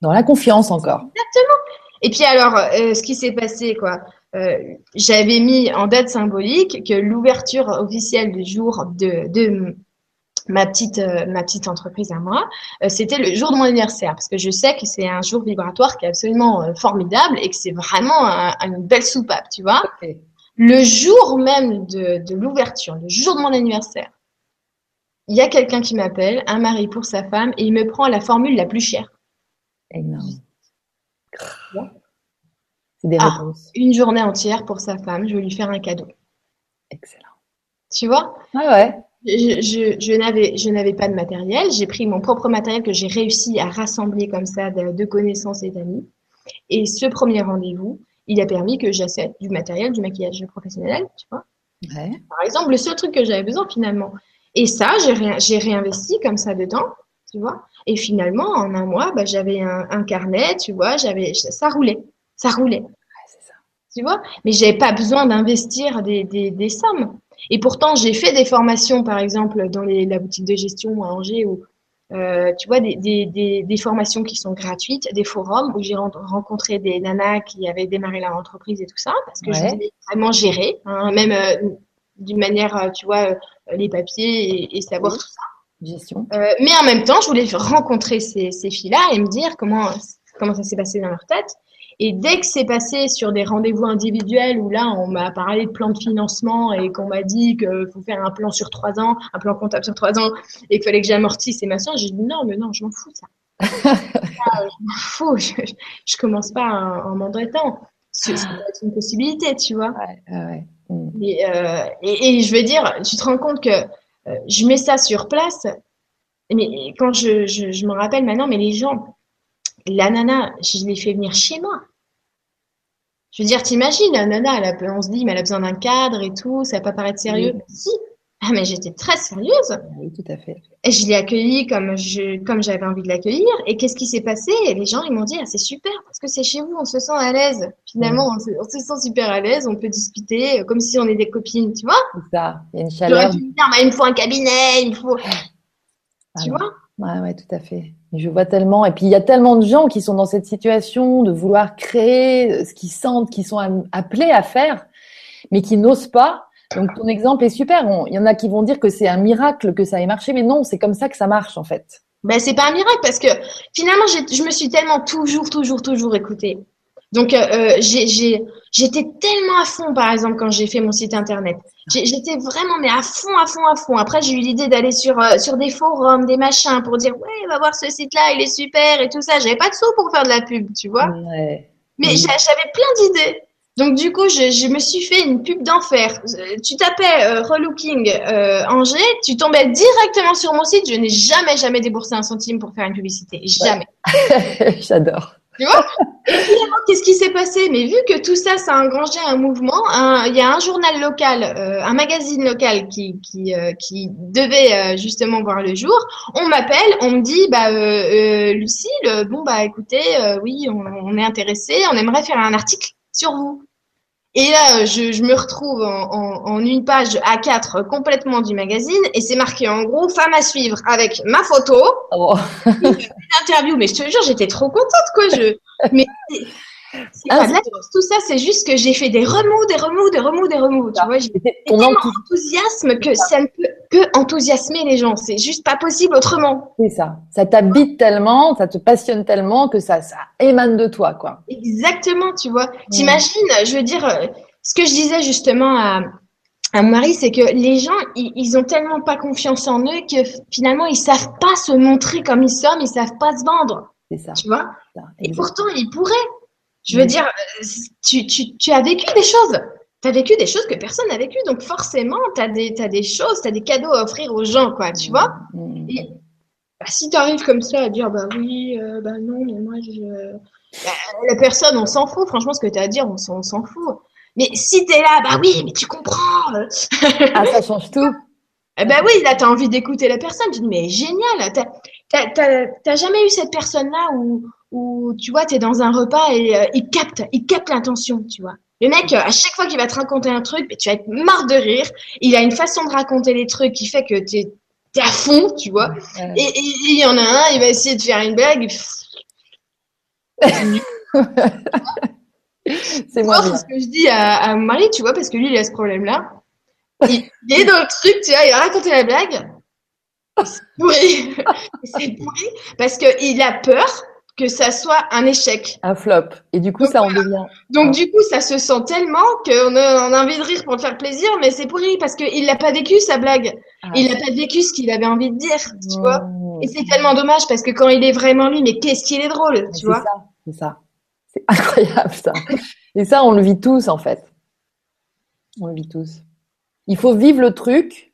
[SPEAKER 1] Dans la confiance encore.
[SPEAKER 2] Exactement. Et puis alors, ce qui s'est passé, quoi euh, j'avais mis en date symbolique que l'ouverture officielle du jour de, de, ma petite euh, ma petite entreprise à moi, euh, c'était le jour de mon anniversaire parce que je sais que c'est un jour vibratoire qui est absolument euh, formidable et que c'est vraiment un- une belle soupape, tu vois. Le jour même de, de l'ouverture, le jour de mon anniversaire, il y a quelqu'un qui m'appelle, un mari pour sa femme, et il me prend la formule la plus chère.
[SPEAKER 1] Énorme. C'est des
[SPEAKER 2] Ah.
[SPEAKER 1] réponses.
[SPEAKER 2] Une journée entière pour sa femme, je vais lui faire un cadeau.
[SPEAKER 1] Excellent.
[SPEAKER 2] Tu vois?
[SPEAKER 1] Ah ouais.
[SPEAKER 2] Je, je, je n'avais, pas de matériel. J'ai pris mon propre matériel que j'ai réussi à rassembler comme ça de, de connaissances et d'amis. Et ce premier rendez-vous, il a permis que j'achète du matériel, du maquillage professionnel, tu vois.
[SPEAKER 1] Ouais.
[SPEAKER 2] Par exemple, le seul truc que j'avais besoin finalement. Et ça, j'ai réinvesti comme ça dedans, tu vois. Et finalement, en un mois, bah, j'avais un, un carnet, tu vois, j'avais, ça roulait, ça roulait
[SPEAKER 1] Ouais, c'est ça.
[SPEAKER 2] tu vois? Mais j'avais pas besoin d'investir des, des, des sommes. Et pourtant, j'ai fait des formations, par exemple, dans les, la boutique de gestion à Angers, où, euh, tu vois, des, des, des, formations qui sont gratuites, des forums où j'ai ren- rencontré des nanas qui avaient démarré leur entreprise et tout ça, parce que je
[SPEAKER 1] Ouais.
[SPEAKER 2] voulais vraiment gérer, hein, même euh, d'une manière, euh, tu vois, les papiers et, et savoir
[SPEAKER 1] Oui.
[SPEAKER 2] tout ça.
[SPEAKER 1] Gestion.
[SPEAKER 2] Euh, mais en même temps, je voulais rencontrer ces, ces filles-là et me dire comment, comment ça s'est passé dans leur tête. Et dès que c'est passé sur des rendez-vous individuels où là, on m'a parlé de plan de financement et qu'on m'a dit qu'il faut faire un plan sur trois ans, un plan comptable sur trois ans et qu'il fallait que j'amortisse et machin, j'ai dit non, mais non, je m'en fous ça. Ah, je m'en fous, je, je commence pas en, en m'endettant. C'est une possibilité, tu vois.
[SPEAKER 1] Ouais, ouais, ouais. Mm.
[SPEAKER 2] Et, euh, et, et je veux dire, tu te rends compte que euh, je mets ça sur place, mais quand je, je, je me rappelle maintenant, mais les gens, la nana, je l'ai fait venir chez moi. Je veux dire, t'imagines, la nana, elle a, on se dit, mais elle a besoin d'un cadre et tout, ça va pas paraître sérieux.
[SPEAKER 1] Oui.
[SPEAKER 2] Si. Ah, mais j'étais très sérieuse.
[SPEAKER 1] Oui, tout à fait.
[SPEAKER 2] Et je l'ai accueillie comme je, comme j'avais envie de l'accueillir. Et qu'est-ce qui s'est passé? Et les gens, ils m'ont dit, ah, c'est super, parce que c'est chez vous, on se sent à l'aise. Finalement, on se, on se sent super à l'aise, on peut discuter euh, comme si on est des copines, tu vois?
[SPEAKER 1] C'est ça. Il y a une
[SPEAKER 2] J'aurais
[SPEAKER 1] chaleur.
[SPEAKER 2] dû me dire, bah, il me faut un cabinet, il me faut.
[SPEAKER 1] Ah
[SPEAKER 2] Tu vois?
[SPEAKER 1] Ouais, ouais, tout à fait. Je vois tellement. Et puis, il y a tellement de gens qui sont dans cette situation de vouloir créer euh, ce qu'ils sentent, qui sont appelés à faire, mais qui n'osent pas. Donc, ton exemple est super. Il y en a qui vont dire que c'est un miracle que ça ait marché, mais non, c'est comme ça que ça marche, en fait.
[SPEAKER 2] Ben, c'est pas un miracle parce que finalement, je me suis tellement toujours, toujours, toujours écoutée. Donc, euh, euh, j'ai, j'ai, j'étais tellement à fond, par exemple, quand j'ai fait mon site internet. J'étais vraiment, mais à fond, à fond, à fond. Après, j'ai eu l'idée d'aller sur, euh, sur des forums, des machins pour dire, ouais, va voir ce site-là, il est super et tout ça. J'avais pas de sous pour faire de la pub, tu vois.
[SPEAKER 1] Ouais.
[SPEAKER 2] Mais j'a- j'avais plein d'idées. Donc du coup, je, je me suis fait une pub d'enfer. Euh, Tu tapais euh, relooking euh, Angers, tu tombais directement sur mon site. Je n'ai jamais, jamais déboursé un centime pour faire une publicité. Jamais.
[SPEAKER 1] J'adore.
[SPEAKER 2] Tu vois? Et finalement, qu'est-ce qui s'est passé? Mais vu que tout ça, ça a engrangé un mouvement, il y a un journal local, euh, un magazine local qui, qui, euh, qui devait euh, justement voir le jour. On m'appelle, on me dit, bah, euh, euh, Lucille, bon, bah, écoutez, euh, oui, on, on est intéressé, on aimerait faire un article sur vous. Et là, euh, je, je me retrouve en, en, en une page A4 complètement du magazine et c'est marqué en gros femme à suivre avec ma photo,
[SPEAKER 1] Oh.
[SPEAKER 2] interview, mais je te jure, j'étais trop contente, quoi. Je... Mais
[SPEAKER 1] Ah,
[SPEAKER 2] la tout ça, c'est juste que j'ai fait des remous, des remous, des remous, des remous. Tu vois, j'ai tellement
[SPEAKER 1] enthousiasme,
[SPEAKER 2] que ça ne peut que enthousiasmer les gens. C'est juste pas possible autrement.
[SPEAKER 1] c'est ça. Ça t'habite tellement, ça te passionne tellement que ça, ça émane de toi, quoi.
[SPEAKER 2] Exactement, tu vois. T'imagines, je veux dire, euh, ce que je disais justement à, à mon mari, c'est que les gens, ils, ils ont tellement pas confiance en eux que finalement, ils savent pas se montrer comme ils sont, ils savent pas se vendre,
[SPEAKER 1] C'est ça.
[SPEAKER 2] tu vois?
[SPEAKER 1] ça.
[SPEAKER 2] Et pourtant, ils pourraient. Je veux
[SPEAKER 1] Mm.
[SPEAKER 2] dire, tu, tu, tu as vécu des choses. Tu as vécu des choses que personne n'a vécues. Donc forcément, tu as des, t'as des choses, tu as des cadeaux à offrir aux gens, quoi, tu vois.
[SPEAKER 1] Mm.
[SPEAKER 2] Et bah, si tu arrives comme ça à dire, bah oui, euh, bah non, mais moi, je... Bah, la personne, on s'en fout. Franchement, ce que tu as à dire, on s'en fout. Mais si tu es là, bah oui, mais tu comprends.
[SPEAKER 1] Ah, ça change tout.
[SPEAKER 2] eh ben oui, là, tu as envie d'écouter la personne. Tu dis, mais génial. T'as, t'as jamais eu cette personne-là où, où, tu vois, tu es dans un repas et euh, il capte, il capte l'intention, tu vois. Le mec, euh, à chaque fois qu'il va te raconter un truc, tu vas être marre de rire. Il a une façon de raconter les trucs qui fait que tu es, à fond, tu vois. Et il y en a un, il va essayer de faire une blague.
[SPEAKER 1] C'est moi
[SPEAKER 2] c'est ce que je dis à, à mon mari, tu vois, parce que lui, il a ce problème-là. Il, il est dans le truc, tu vois, il a raconté la blague. C'est pourri. c'est pourri parce qu'il a peur que ça soit un échec.
[SPEAKER 1] Un flop. Et du coup, ça en devient.
[SPEAKER 2] Donc, du coup, ça se sent tellement qu'on a, on a envie de rire pour te faire plaisir, mais c'est pourri parce qu'il n'a pas vécu sa blague.
[SPEAKER 1] Ah.
[SPEAKER 2] Il n'a pas vécu ce qu'il avait envie de dire, tu vois.
[SPEAKER 1] Mmh.
[SPEAKER 2] Et c'est tellement dommage parce que quand il est vraiment lui, mais qu'est-ce qu'il est drôle, tu vois.
[SPEAKER 1] c'est ça. C'est incroyable ça. Et ça, on le vit tous en fait. On le vit tous. Il faut vivre le truc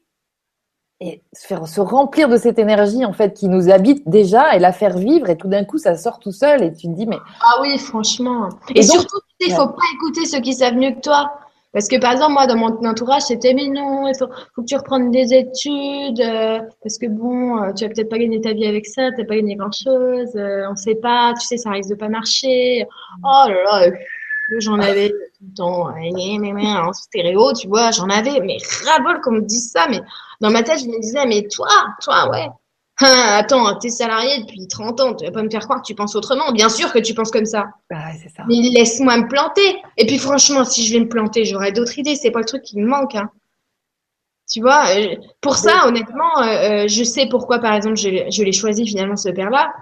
[SPEAKER 1] et se faire se remplir de cette énergie en fait qui nous habite déjà et la faire vivre et tout d'un coup ça sort tout seul et tu te dis mais
[SPEAKER 2] Ah oui, franchement. Et,
[SPEAKER 1] Et donc-
[SPEAKER 2] surtout, il faut pas écouter ceux qui savent mieux que toi. Parce que par exemple, moi, dans mon entourage, c'était mais non, il faut, faut que tu reprennes des études, euh, parce que bon, euh, tu vas peut-être pas gagner ta vie avec ça, t'as pas gagné grand-chose, euh, on sait pas, tu sais, ça risque de pas marcher. Oh là là, euh, j'en avais tout le temps, en stéréo, tu vois, j'en avais, mais ras-le-bol qu'on me dise ça, mais dans ma tête, je me disais, mais toi, toi, ouais. Hein, attends, t'es salarié depuis 30 ans, tu vas pas me faire croire que tu penses autrement. Bien sûr que tu penses comme ça.
[SPEAKER 1] ah, c'est ça.
[SPEAKER 2] Mais laisse-moi me planter. Et puis franchement, si je vais me planter, j'aurai d'autres idées. C'est pas le truc qui me manque. Hein. Tu vois, euh, pour ça, honnêtement, euh, euh, je sais pourquoi, par exemple, je, je l'ai choisi finalement ce père-là.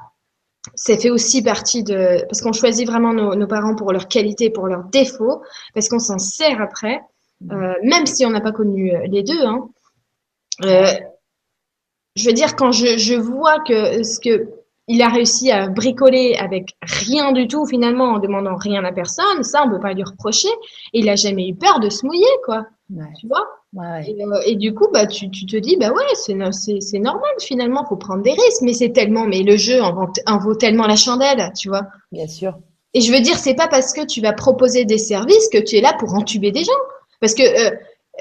[SPEAKER 2] Ça fait aussi partie de parce qu'on choisit vraiment nos, nos parents pour leurs qualités, pour leurs défauts, parce qu'on s'en sert après, euh, même si on n'a pas connu euh, les deux. Hein. Euh, je veux dire, quand je, je vois que ce que il a réussi à bricoler avec rien du tout, finalement, en demandant rien à personne, ça, on peut pas lui reprocher. Et il a jamais eu peur de se mouiller, quoi.
[SPEAKER 1] Ouais,
[SPEAKER 2] Tu vois?
[SPEAKER 1] Ouais, ouais.
[SPEAKER 2] et, euh, et du coup, bah, tu, tu te dis, bah ouais, c'est no- c'est c'est normal, finalement, faut prendre des risques. Mais c'est tellement, mais le jeu en vaut, en vaut tellement la chandelle, tu vois.
[SPEAKER 1] bien sûr.
[SPEAKER 2] Et je veux dire, c'est pas parce que tu vas proposer des services que tu es là pour entuber des gens. Parce que euh,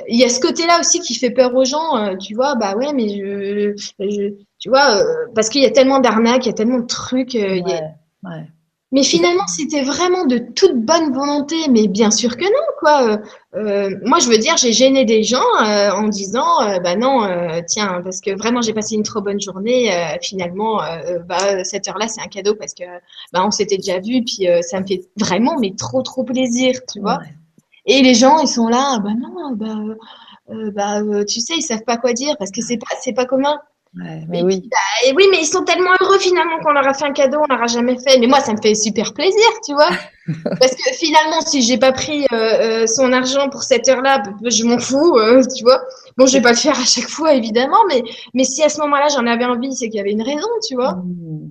[SPEAKER 2] il y a ce côté-là aussi qui fait peur aux gens, euh, tu vois, bah ouais, mais je, je tu vois, euh, parce qu'il y a tellement d'arnaques, il y a tellement de trucs. euh, il y a-
[SPEAKER 1] Ouais, ouais.
[SPEAKER 2] Mais finalement, c'était vraiment de toute bonne volonté, mais bien sûr que non, quoi. Euh, euh, moi, je veux dire, j'ai gêné des gens euh, en disant, euh, bah non, tiens, parce que vraiment, j'ai passé une trop bonne journée. finalement, bah cette heure-là, c'est un cadeau parce que bah on s'était déjà vu, puis ça me fait vraiment, mais trop, trop plaisir, tu vois.
[SPEAKER 1] Ouais.
[SPEAKER 2] Et les gens, ils sont là, bah non, bah, bah tu sais, ils savent pas quoi dire parce que c'est pas, c'est pas commun.
[SPEAKER 1] Ouais, mais oui.
[SPEAKER 2] Et oui, mais ils sont tellement heureux finalement qu'on leur a fait un cadeau, on leur a jamais fait. Mais moi, ça me fait super plaisir, tu vois. Parce que finalement, si j'ai pas pris euh, euh, son argent pour cette heure-là, b- je m'en fous, euh, tu vois. Bon, je vais pas le faire à chaque fois, évidemment, mais mais si à ce moment-là j'en avais envie, c'est qu'il y avait une raison, tu vois.
[SPEAKER 1] Mmh.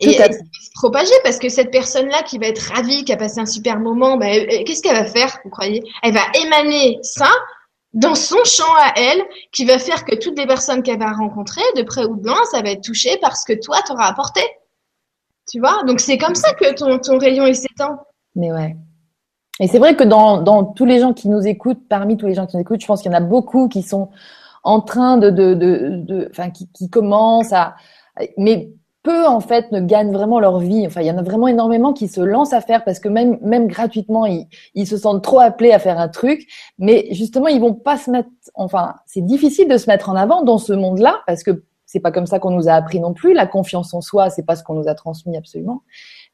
[SPEAKER 2] Et, ça va se propager parce que cette personne-là qui va être ravie, qui a passé un super moment, bah, qu'est-ce qu'elle va faire, vous croyez? Elle va émaner ça dans son champ à elle, qui va faire que toutes les personnes qu'elle va rencontrer, de près ou de loin, ça va être touché par ce que toi t'auras apporté. Tu vois? Donc c'est comme ça que ton, ton rayon s'étend.
[SPEAKER 1] Mais ouais. Et c'est vrai que dans, dans tous les gens qui nous écoutent, parmi tous les gens qui nous écoutent, je pense qu'il y en a beaucoup qui sont en train de, de, de, de enfin, qui, qui commencent à, mais peu en fait ne gagnent vraiment leur vie. Enfin, il y en a vraiment énormément qui se lancent à faire parce que même, même gratuitement, ils, ils se sentent trop appelés à faire un truc, mais justement, ils vont pas se mettre. Enfin, c'est difficile de se mettre en avant dans ce monde-là parce que c'est pas comme ça qu'on nous a appris non plus. La confiance en soi, c'est pas ce qu'on nous a transmis absolument.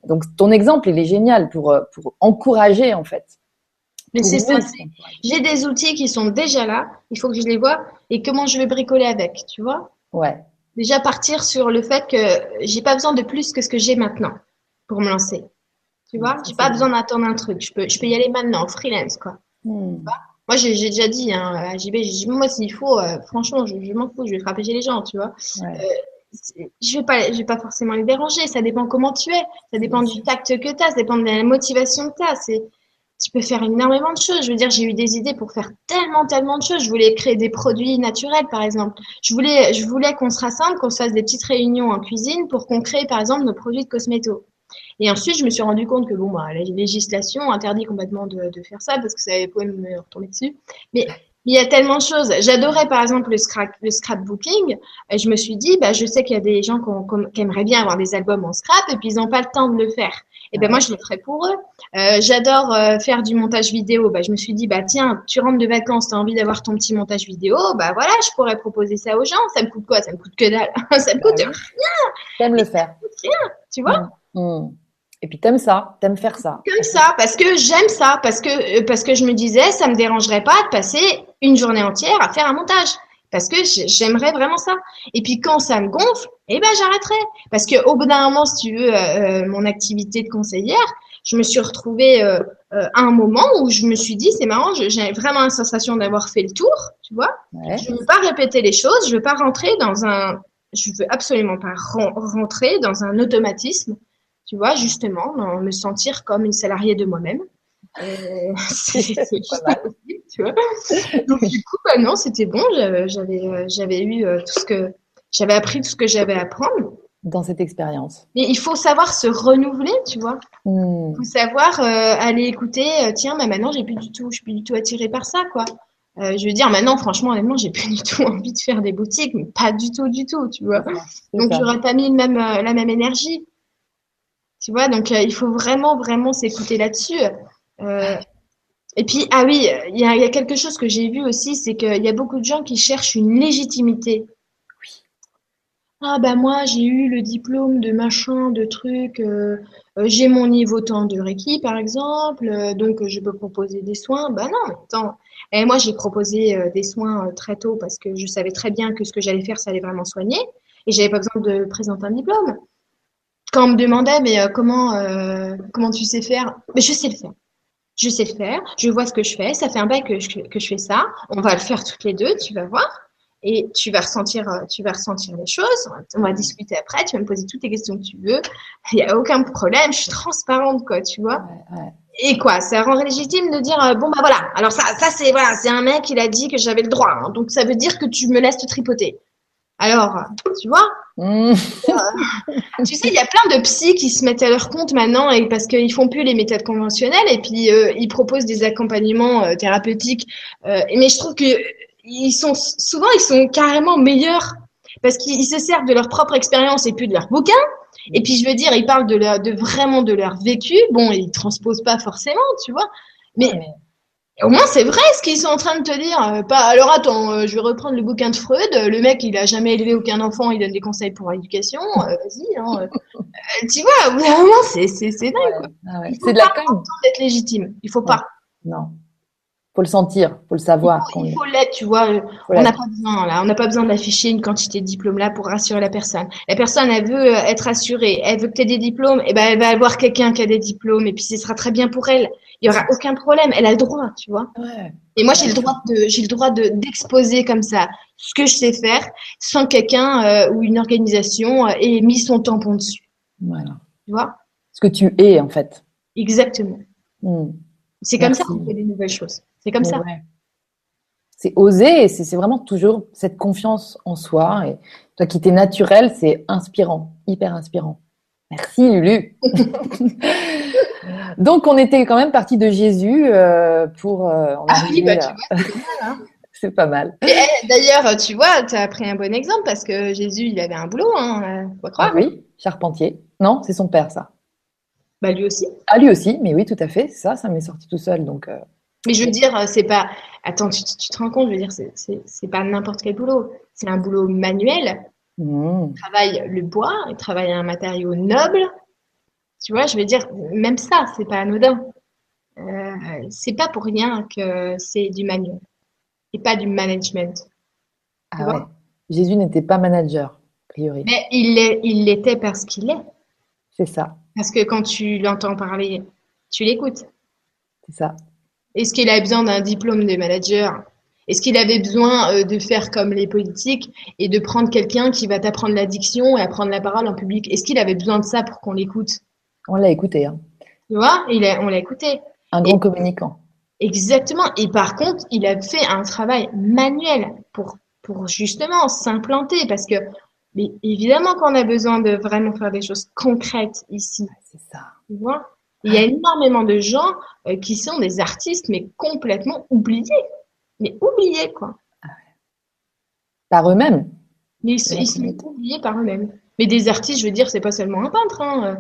[SPEAKER 1] Donc, ton exemple, il est génial pour, euh, pour encourager, en fait.
[SPEAKER 2] Mais c'est ça. J'ai des outils qui sont déjà là. Il faut que je les vois. Et comment je vais bricoler avec, tu vois?
[SPEAKER 1] Ouais,
[SPEAKER 2] Déjà partir sur le fait que j'ai pas besoin de plus que ce que j'ai maintenant pour me lancer. Tu vois J'ai pas besoin d'attendre un truc. Je peux, je peux y aller maintenant, freelance, quoi.
[SPEAKER 1] Hmm.
[SPEAKER 2] Moi, j'ai déjà dit hein, à JB, j'ai dit, moi, s'il faut, euh, franchement, je, je m'en fous, je vais frapper chez les gens, tu vois.
[SPEAKER 1] Ouais.
[SPEAKER 2] C'est- Je vais pas, je vais pas forcément les déranger. Ça dépend comment tu es. Ça dépend du tact que tu as. Ça dépend de la motivation que tu as. Tu peux faire énormément de choses. Je veux dire, j'ai eu des idées pour faire tellement, tellement de choses. Je voulais créer des produits naturels, par exemple. Je voulais, je voulais qu'on se rassemble, qu'on se fasse des petites réunions en cuisine pour qu'on crée, par exemple, nos produits de cosméto. Et ensuite, je me suis rendu compte que bon, bah, la législation interdit complètement de, de faire ça parce que ça pouvait me retomber dessus. Mais il y a tellement de choses. J'adorais par exemple le, scrap, le scrapbooking. Et je me suis dit, bah, je sais qu'il y a des gens qui, qui aimeraient bien avoir des albums en scrap et puis ils n'ont pas le temps de le faire. Et ben moi, je le ferai pour eux. Euh, J'adore euh, faire du montage vidéo. Bah, je me suis dit, bah tiens, tu rentres de vacances, tu as envie d'avoir ton petit montage vidéo. Bah voilà, je pourrais proposer ça aux gens. Ça me coûte quoi? Ça me coûte que dalle. ça me coûte
[SPEAKER 1] oui. T'aimes le faire.
[SPEAKER 2] tu vois?
[SPEAKER 1] Hmm. Et puis t'aimes ça, t'aimes faire ça.
[SPEAKER 2] comme ça parce que j'aime ça parce que euh, parce que je me disais ça me dérangerait pas de passer une journée entière à faire un montage Parce que j'aimerais vraiment ça. Et puis quand ça me gonfle, eh ben j'arrêterai. Parce que au bout d'un moment, si tu veux, euh, mon activité de conseillère, je me suis retrouvée euh, euh, à un moment où je me suis dit, c'est marrant, j'ai vraiment la sensation d'avoir fait le tour, tu vois. Je ne veux pas répéter les choses, je veux pas rentrer dans un, je veux absolument pas rentrer dans un automatisme, tu vois, justement, dans me sentir comme une salariée de moi-même. Euh, c'est pas mal. tu vois. Donc du coup, bah non, c'était bon. J'avais, j'avais eu tout ce que j'avais appris tout ce que j'avais à apprendre
[SPEAKER 1] dans cette expérience.
[SPEAKER 2] Mais il faut savoir se renouveler, tu vois. Hmm. Il faut savoir euh, aller écouter. Euh, tiens, mais maintenant j'ai plus du tout, je suis plus du tout attirée par ça, quoi. Euh, je veux dire, maintenant, franchement, honnêtement, j'ai plus du tout envie de faire des boutiques, mais pas du tout, du tout, tu vois. Donc, j'aurais pas mis même, la même énergie. Tu vois, donc il faut vraiment, vraiment s'écouter là-dessus. Et puis, ah oui, il y a, y a, quelque chose que j'ai vu aussi, c'est qu'il y a beaucoup de gens qui cherchent une légitimité ah bah moi j'ai eu le diplôme de machin, de truc, euh, euh, j'ai mon niveau tant de Reiki par exemple, euh, donc je peux proposer des soins. Bah non, attends. Et moi j'ai proposé des soins très tôt parce que je savais très bien que ce que j'allais faire ça allait vraiment soigner et j'avais pas besoin de présenter un diplôme. Quand on me demandait mais comment comment tu sais faire, mais je sais le faire. Je sais le faire, je vois ce que je fais, ça fait un bail que je, que je fais ça, on va le faire toutes les deux, tu vas voir et tu vas ressentir, euh, tu vas ressentir les choses. On va discuter après. Tu vas me poser toutes les questions que tu veux. Il n'y a aucun problème. Je suis transparente, quoi, tu vois. Et quoi, ça rend légitime de dire euh, bon bah voilà. Alors ça, ça c'est voilà, c'est un mec il a dit que j'avais le droit. Hein. donc ça veut dire que tu me laisses te tripoter. Alors, tu vois mmh. Tu sais, il y a plein de psys qui se mettent à leur compte maintenant et parce qu'ils font plus les méthodes conventionnelles et puis euh, ils proposent des accompagnements thérapeutiques. mais je trouve que ils sont souvent ils sont carrément meilleurs parce qu'ils se servent de leur propre expérience et plus de leur bouquin. Et puis je veux dire, ils parlent de leur, de vraiment de leur vécu. Bon, ils transposent pas forcément, tu vois. Mais au moins c'est vrai ce qu'ils sont en train de te dire. Euh, pas. Alors attends, euh, je vais reprendre le bouquin de Freud. Le mec, il a jamais élevé aucun enfant, il donne des conseils pour l'éducation. Euh, vas-y. Hein, tu vois, vraiment, c'est c'est c'est dingue. Ah c'est de la com. d'être légitime. Il faut pas.
[SPEAKER 1] Non faut le sentir, faut le savoir.
[SPEAKER 2] Il faut, l'être, tu vois. on n'a pas besoin, là, on n'a pas besoin d'afficher une quantité de diplômes là pour rassurer la personne. La personne, elle veut euh, être rassurée, elle veut que tu aies des diplômes, et ben elle va avoir quelqu'un qui a des diplômes, et puis ce sera très bien pour elle. Il y aura aucun problème, elle a le droit, tu vois. Et moi, j'ai le droit de, j'ai le droit de d'exposer comme ça ce que je sais faire, sans quelqu'un euh, ou une organisation euh, ait mis son tampon dessus.
[SPEAKER 1] Voilà.
[SPEAKER 2] Tu vois?
[SPEAKER 1] Ce que tu es en fait.
[SPEAKER 2] Exactement. Hmm. C'est comme ça qu'on fait des nouvelles choses. C'est comme ça.
[SPEAKER 1] C'est oser et c'est vraiment toujours cette confiance en soi. Et toi qui t'es naturel, c'est inspirant, hyper inspirant. Merci Lulu. Donc on était quand même parti de Jésus euh, pour.
[SPEAKER 2] Euh, ah oui, bah, tu vois,
[SPEAKER 1] hein. c'est pas mal.
[SPEAKER 2] Eh, d'ailleurs, tu vois, tu as pris un bon exemple parce que Jésus, il avait un boulot, hein, faut croire.
[SPEAKER 1] Ah oui, charpentier. Non, c'est son père, ça.
[SPEAKER 2] Bah lui aussi.
[SPEAKER 1] Ah lui aussi, mais oui, tout à fait. Ça, ça m'est sorti tout seul, donc. Euh,
[SPEAKER 2] mais je veux dire, euh, c'est pas. Attends, tu, te rends compte, je veux dire, c'est pas n'importe quel boulot. C'est un boulot manuel. Mmh. Il travaille le bois, il travaille un matériau noble. Tu vois, je veux dire, même ça, c'est pas anodin. Euh, c'est pas pour rien que c'est du manuel et pas du management.
[SPEAKER 1] Ah ouais. Jésus n'était pas manager, a priori.
[SPEAKER 2] Mais il l'était parce qu'il est.
[SPEAKER 1] C'est ça.
[SPEAKER 2] Parce que quand tu l'entends parler, tu l'écoutes.
[SPEAKER 1] C'est ça.
[SPEAKER 2] Est-ce qu'il a besoin d'un diplôme de manager? Est-ce qu'il avait besoin euh, de faire comme les politiques et de prendre quelqu'un qui va t'apprendre l'addiction et apprendre la parole en public? Est-ce qu'il avait besoin de ça pour qu'on l'écoute?
[SPEAKER 1] On l'a écouté. Hein.
[SPEAKER 2] Tu vois? Il On l'a écouté.
[SPEAKER 1] Un grand communicant.
[SPEAKER 2] Exactement. Et par contre, il a fait un travail manuel pour, pour justement s'implanter parce que mais évidemment qu'on a besoin de vraiment faire des choses concrètes ici.
[SPEAKER 1] C'est ça.
[SPEAKER 2] Tu vois? Il y a énormément de gens euh, qui sont des artistes, mais complètement oubliés. Mais oubliés, quoi.
[SPEAKER 1] Par eux-mêmes.
[SPEAKER 2] Mais ils, sont oubliés par eux-mêmes. Mais des artistes, je veux dire, c'est pas seulement un peintre. Hein.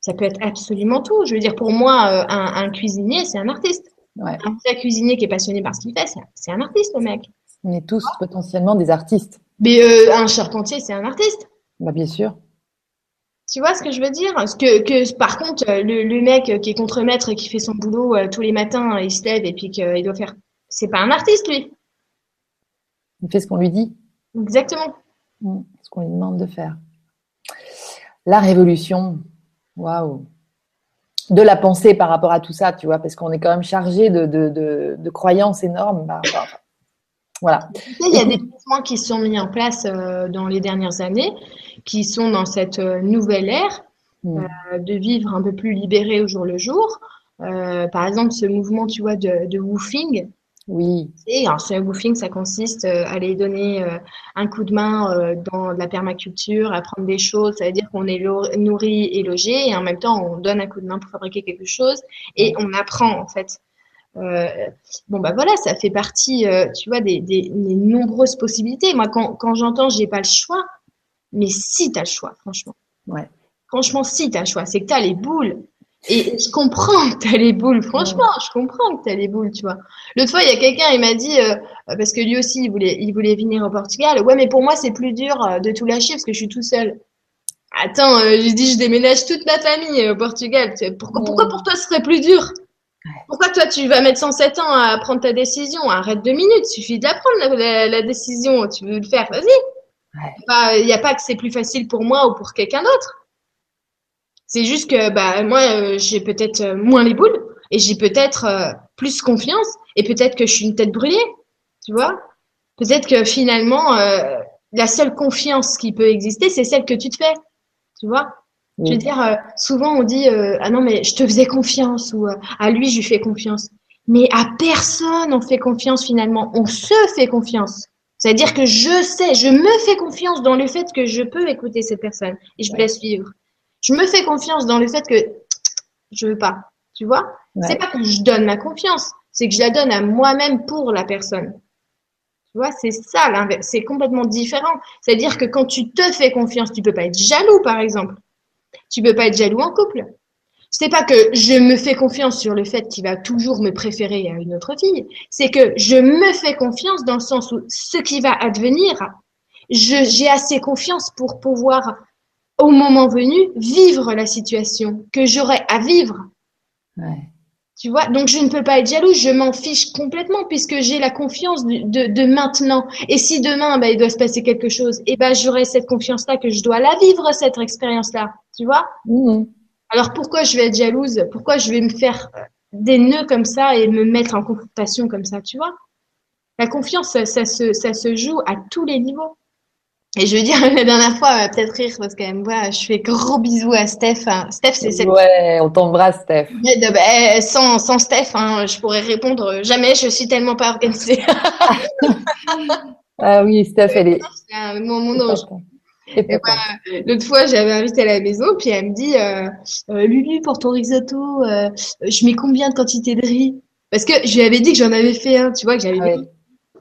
[SPEAKER 2] Ça peut être absolument tout. Je veux dire, pour moi, euh, un, cuisinier, c'est un artiste. Un cuisinier qui est passionné par ce qu'il fait, c'est un artiste, le mec.
[SPEAKER 1] On est tous potentiellement des artistes.
[SPEAKER 2] Mais euh, un charpentier, c'est un artiste.
[SPEAKER 1] Bah, bien sûr.
[SPEAKER 2] Tu vois ce que je veux dire? Que, que par contre, le, le mec qui est contre-maître et qui fait son boulot euh, tous les matins, il se lève et puis qu'il doit faire. C'est pas un artiste, lui.
[SPEAKER 1] Il fait ce qu'on lui dit.
[SPEAKER 2] Exactement.
[SPEAKER 1] Mm. Ce qu'on lui demande de faire. La révolution. Waouh. De la pensée par rapport à tout ça, tu vois, parce qu'on est quand même chargé de, de, croyances énormes. voilà.
[SPEAKER 2] Il y a des mouvements qui sont mis en place euh, dans les dernières années, qui sont dans cette euh, nouvelle ère mm. euh, de vivre un peu plus libéré au jour le jour. par exemple, ce mouvement, tu vois, de, de woofing,
[SPEAKER 1] oui.
[SPEAKER 2] Et alors, ce ça consiste euh, à aller donner euh, un coup de main euh, dans la permaculture, apprendre des choses. Ça veut dire qu'on est nourri et logé, et en même temps, on donne un coup de main pour fabriquer quelque chose, et on apprend en fait. bon bah voilà, ça fait partie, tu vois, des, des, nombreuses possibilités. Moi, quand, quand j'entends j'ai pas le choix, mais si tu as le choix, franchement.
[SPEAKER 1] Ouais.
[SPEAKER 2] Franchement, si tu as le choix, c'est que tu as les boules. Et je comprends que t'as les boules, franchement, je comprends que t'as les boules, tu vois. L'autre fois, il y a quelqu'un, il m'a dit, euh, parce que lui aussi, il voulait, il voulait venir au Portugal. Ouais, mais pour moi, c'est plus dur euh, de tout lâcher parce que je suis tout seul. Attends, euh, j'ai dit, je déménage toute ma famille au Portugal. Pourquoi, pourquoi pour toi, ce serait plus dur? Pourquoi toi, tu vas mettre 107 ans à prendre ta décision? Arrête deux minutes, suffit d'apprendre la, la, décision. Tu veux le faire, vas-y. Il n'y a pas que c'est plus facile pour moi ou pour quelqu'un d'autre. C'est juste que bah moi euh, j'ai peut-être euh, moins les boules et j'ai peut-être euh, plus confiance et peut-être que je suis une tête brûlée, tu vois. Peut-être que finalement la seule confiance qui peut exister c'est celle que tu te fais, tu vois. Je veux dire souvent on dit ah non mais je te faisais confiance ou à lui je lui fais confiance. Mais à personne on fait confiance finalement, on se fait confiance. C'est-à-dire que je sais, je me fais confiance dans le fait que je peux écouter cette personne et je me laisse vivre je me fais confiance dans le fait que je veux pas. Tu vois C'est pas que je donne ma confiance, c'est que je la donne à moi-même pour la personne. Tu vois, c'est ça l'inverse. C'est complètement différent. C'est-à-dire que quand tu te fais confiance, tu peux pas être jaloux, par exemple. Tu peux pas être jaloux en couple. C'est pas que je me fais confiance sur le fait qu'il va toujours me préférer à une autre fille. C'est que je me fais confiance dans le sens où ce qui va advenir, j'ai assez confiance pour pouvoir au moment venu, vivre la situation que j'aurais à vivre. Tu vois, donc je ne peux pas être jalouse, je m'en fiche complètement puisque j'ai la confiance de, de, maintenant. Et si demain, bah, il doit se passer quelque chose, et eh ben, j'aurai cette confiance-là que je dois la vivre, cette expérience-là. Tu vois? Mmh. Alors pourquoi je vais être jalouse? Pourquoi je vais me faire des nœuds comme ça et me mettre en confrontation comme ça, tu vois? La confiance, ça, se, ça se joue à tous les niveaux. Et je veux dire, la dernière fois, va peut-être rire parce qu'elle me voit, je fais gros bisous à Steph. Steph, c'est cette...
[SPEAKER 1] Ouais, on t'embrasse, Steph.
[SPEAKER 2] Bah, sans, sans Steph, hein, je pourrais répondre jamais, je suis tellement pas organisée.
[SPEAKER 1] ah oui, Steph, elle est...
[SPEAKER 2] mon, mon ange. L'autre fois, j'avais invité à la maison, puis elle me dit euh, euh Lulu, pour ton risotto, euh, je mets combien de quantité de riz? Parce que je lui avais dit que j'en avais fait un, tu vois, que j'avais ah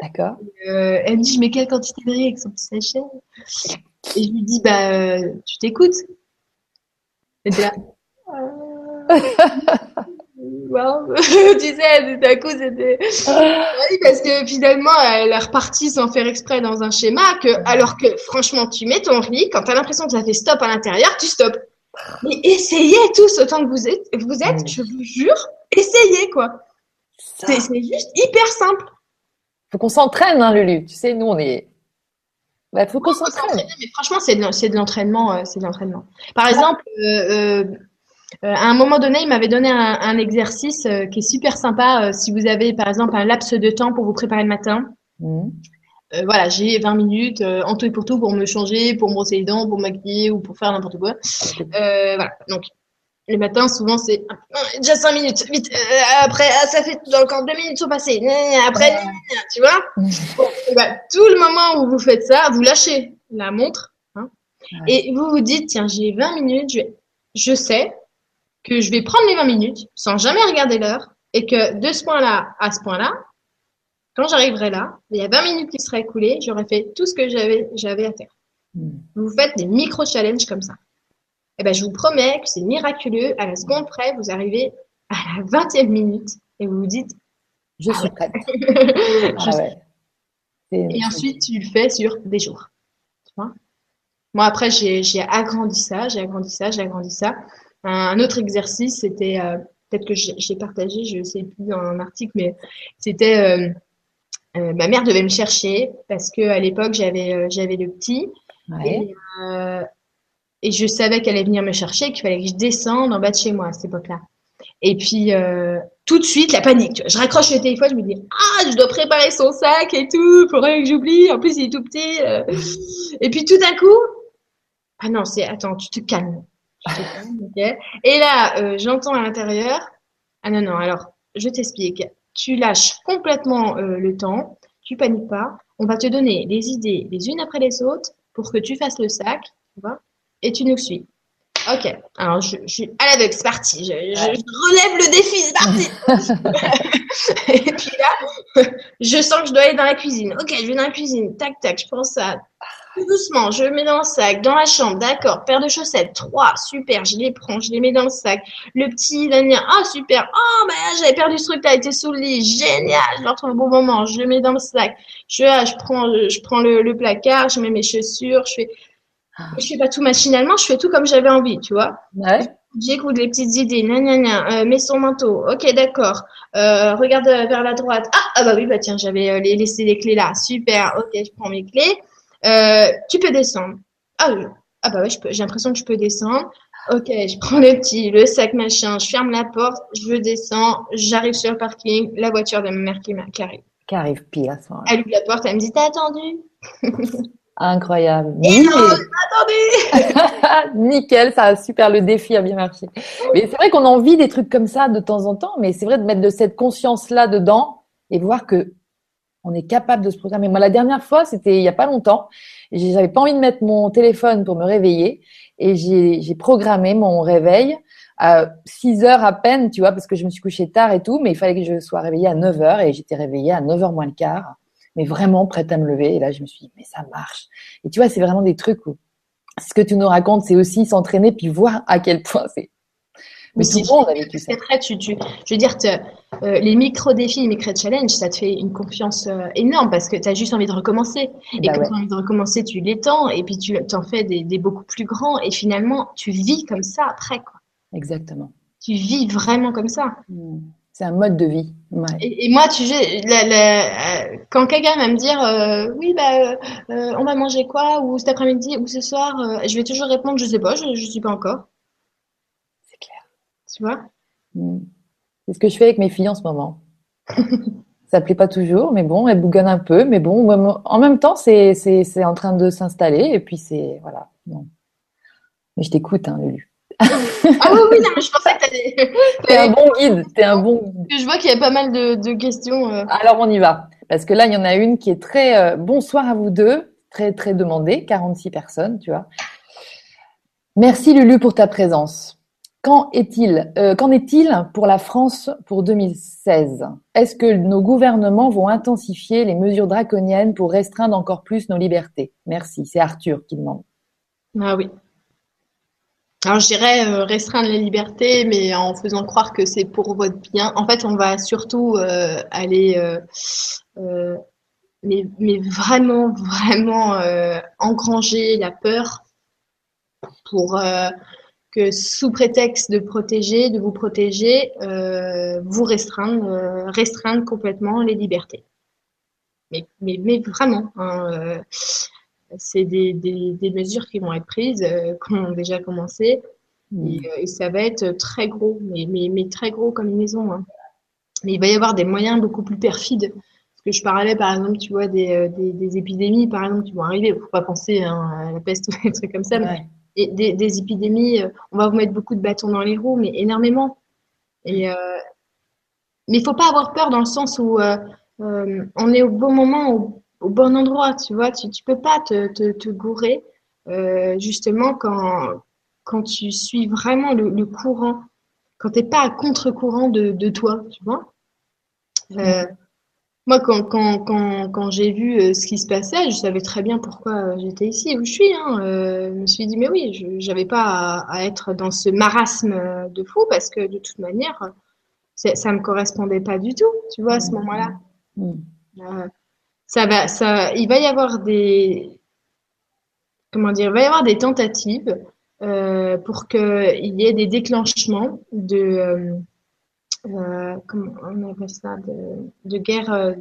[SPEAKER 1] D'accord.
[SPEAKER 2] Euh, elle me dit, je mets quelle quantité de riz avec son petit sachet? Et je lui dis, bah, euh, tu t'écoutes Et là. wow. tu sais, d'un coup, c'était. oui, parce que finalement, elle est repartie sans faire exprès dans un schéma, que, alors que franchement, tu mets ton riz, quand tu as l'impression que ça fait stop à l'intérieur, tu stops. Mais essayez tous autant que vous êtes, vous êtes je vous jure, essayez quoi. C'est juste hyper simple
[SPEAKER 1] faut qu'on s'entraîne, hein, Lulu. Tu sais, nous, on est. Il bah, faut qu'on s'entraîne.
[SPEAKER 2] Mais franchement, c'est de, l'entraînement. Euh, c'est de l'entraînement. Par exemple, euh, euh, à un moment donné, il m'avait donné un, exercice qui est super sympa. si vous avez, par exemple, un laps de temps pour vous préparer le matin. Mmh. voilà, j'ai 20 minutes en tout et pour tout pour me changer, pour me brosser les dents, pour maquiller ou pour faire n'importe quoi. voilà. Donc, le matin, souvent, c'est déjà cinq minutes, vite. Euh, après, ah, ça fait encore deux minutes sont passées. Après, tu vois. Bah, tout le moment où vous faites ça, vous lâchez la montre hein, et vous vous dites tiens, j'ai 20 minutes, je, je sais que je vais prendre les 20 minutes sans jamais regarder l'heure et que de ce point-là à ce point-là, quand j'arriverai là, il y a 20 minutes qui seraient écoulées, j'aurais fait tout ce que j'avais j'avais à faire. Hmm. Vous faites des micro-challenges comme ça eh ben, je vous promets que c'est miraculeux. À la seconde près, vous arrivez à la 20e minute et vous vous dites
[SPEAKER 1] Je suis prête.
[SPEAKER 2] Ah et ensuite, tu le fais sur des jours. Tu vois? Moi, après, j'ai agrandi ça, j'ai agrandi ça, j'ai agrandi ça. Un autre exercice, c'était, euh, peut-être que j'ai partagé, je ne sais plus dans un article, mais c'était euh, Euh, ma mère devait me chercher parce que à l'époque j'avais j'avais le petit
[SPEAKER 1] Ouais.
[SPEAKER 2] et, et je savais qu'elle allait venir me chercher, qu'il fallait que je descende en bas de chez moi à cette époque-là. Et puis euh, tout de suite la panique. Je raccroche le téléphone, je me dis ah je dois préparer son sac et tout, pour rien que j'oublie. En plus il est tout petit. euh. Et puis tout d'un coup ah non c'est attends tu te calmes. Tu te calmes, ok. Et là euh, j'entends à l'intérieur ah non non alors je t'explique. Tu lâches complètement le temps, tu paniques pas. On va te donner des idées les unes après les autres pour que tu fasses le sac, tu vois, et tu nous suis. Ok, alors je, je suis à l'aveugle, c'est parti. Je, relève le défi, c'est parti. et puis là, je sens que je dois aller dans la cuisine. Ok, je vais dans la cuisine. Tac, tac, je prends ça. Tout doucement, je le mets dans le sac, dans la chambre, d'accord. Paire de chaussettes, trois, super, je les prends, je les mets dans le sac. Le petit, là, là, ah super, oh, bah, j'avais perdu ce truc là, il était sous le lit, génial, je le retrouve au bon moment, je le mets dans le sac. Je, je prends, je prends le, le placard, je mets mes chaussures, je fais, je fais pas tout machinalement, je fais tout comme j'avais envie, tu vois.
[SPEAKER 1] Ouais.
[SPEAKER 2] J'écoute les petites idées, nan, nan, nan, euh, mets son manteau, ok, d'accord. Euh, regarde euh, vers la droite. Ah, ah bah oui, bah tiens, j'avais euh, laissé les clés là. Super, ok, je prends mes clés. Tu peux descendre. Ah, oui. ah bah ouais, j'ai l'impression que je peux descendre. Ok, je prends le petit, le sac machin, je ferme la porte, je descends, j'arrive sur le parking, la voiture de ma mère qui, m'a- qui arrive.
[SPEAKER 1] Qui arrive pile à ce moment-là.
[SPEAKER 2] Elle ouvre la porte, elle me dit, t'as attendu?
[SPEAKER 1] Incroyable.
[SPEAKER 2] Et non, attendu!
[SPEAKER 1] Nickel, ça a super, le défi a bien marché. Mais c'est vrai qu'on a envie des trucs comme ça de temps en temps, mais c'est vrai de mettre de cette conscience-là dedans et voir que on est capable de se programmer. Moi, la dernière fois, c'était il y a pas longtemps, j'avais pas envie de mettre mon téléphone pour me réveiller et j'ai j'ai programmé mon réveil à 6 heures à peine, tu vois, parce que je me suis couchée tard et tout, mais il fallait que je sois réveillée à 9 heures et j'étais réveillée à 9 heures moins le quart, mais vraiment prête à me lever. Et là, je me suis dit, mais ça marche. Et tu vois, c'est vraiment des trucs où ce que tu nous racontes, c'est aussi s'entraîner puis voir à quel point c'est. Mais
[SPEAKER 2] c'est-
[SPEAKER 1] le monde a vécu ça.
[SPEAKER 2] Très, tu, tu, je veux dire, te- euh, les micro-défis, les micro-challenges, ça te fait une confiance euh, énorme parce que tu as juste envie de recommencer. Et
[SPEAKER 1] Bah
[SPEAKER 2] quand
[SPEAKER 1] ouais.
[SPEAKER 2] tu as envie de recommencer, tu l'étends et puis tu t'en fais des, des beaucoup plus grands et finalement, tu vis comme ça après, quoi.
[SPEAKER 1] Exactement.
[SPEAKER 2] Tu vis vraiment comme ça.
[SPEAKER 1] Mm. C'est un mode de vie. Ouais.
[SPEAKER 2] Et, et moi, tu sais, la- la- euh, quand quelqu'un va me dire, euh, oui, bah, euh, on va manger quoi, ou cet après-midi, ou ce soir, euh, je vais toujours répondre, je sais pas, je, je sais pas encore.
[SPEAKER 1] C'est clair.
[SPEAKER 2] Tu vois?
[SPEAKER 1] Mm. C'est ce que je fais avec mes filles en ce moment. ça plaît pas toujours, mais bon, elles bougonnent un peu, mais bon, en même temps, c'est en train de s'installer et puis c'est voilà. Non. Mais je t'écoute, hein, Lulu.
[SPEAKER 2] Ah oui, oui, non, mais je pensais que t'allais,
[SPEAKER 1] T'es un bon guide. T'es un bon guide.
[SPEAKER 2] Je vois qu'il y a pas mal de, de questions. euh.
[SPEAKER 1] Alors on y va. Parce que là, il y en a une qui est très euh, bonsoir à vous deux, très très demandée, 46 personnes, tu vois. Merci Lulu pour ta présence. Qu'en est-il euh, Qu'en est-il pour la France pour 2016 Est-ce que nos gouvernements vont intensifier les mesures draconiennes pour restreindre encore plus nos libertés? Merci. C'est Arthur qui demande.
[SPEAKER 2] Ah oui. Alors je dirais euh, restreindre les libertés, mais en faisant croire que c'est pour votre bien. En fait, on va surtout euh, aller, euh, mais, vraiment, vraiment engranger la peur pour que sous prétexte de protéger, de vous protéger, vous restreindre, restreindre complètement les libertés. Mais, mais, vraiment, hein, c'est des, des, des mesures qui vont être prises, euh, qui ont déjà commencé, et, euh, et ça va être très gros, mais, mais, mais très gros comme une maison. hein. Mais il va y avoir des moyens beaucoup plus perfides. Parce que je parlais, par exemple, tu vois, des, euh, des, des épidémies, par exemple, qui vont arriver. Il ne faut pas penser hein, à la peste ou des trucs comme ça, mais et des, des épidémies, on va vous mettre beaucoup de bâtons dans les roues, mais énormément. Et, euh, mais il faut pas avoir peur dans le sens où euh, on est au bon moment, au, au bon endroit, tu vois. Tu, tu peux pas te, te, te gourer, euh, justement, quand, quand tu suis vraiment le, le courant, quand t'es pas à contre-courant de, de toi, tu vois. Euh, moi, quand, quand, quand, quand j'ai vu euh, ce qui se passait, je savais très bien pourquoi j'étais ici, où je suis. Hein. Euh, je me suis dit, mais oui, je j'avais pas à, à être dans ce marasme de fou parce que de toute manière, ça me correspondait pas du tout, tu vois, à ce moment-là.
[SPEAKER 1] Mm.
[SPEAKER 2] Euh, ça va, ça, il va y avoir des, comment dire, il va y avoir des tentatives euh, pour qu'il y ait des déclenchements de, euh, euh, comment on appelle ça, de, de guerre, euh,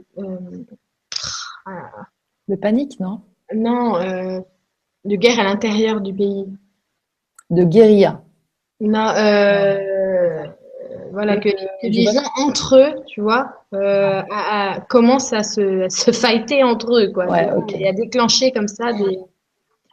[SPEAKER 1] de panique, non?
[SPEAKER 2] Non, de guerre à l'intérieur du pays.
[SPEAKER 1] De guérilla.
[SPEAKER 2] Non, voilà, que, les gens entre eux, tu vois, commencent à se, se fighter entre eux, quoi. Et à déclencher comme ça des,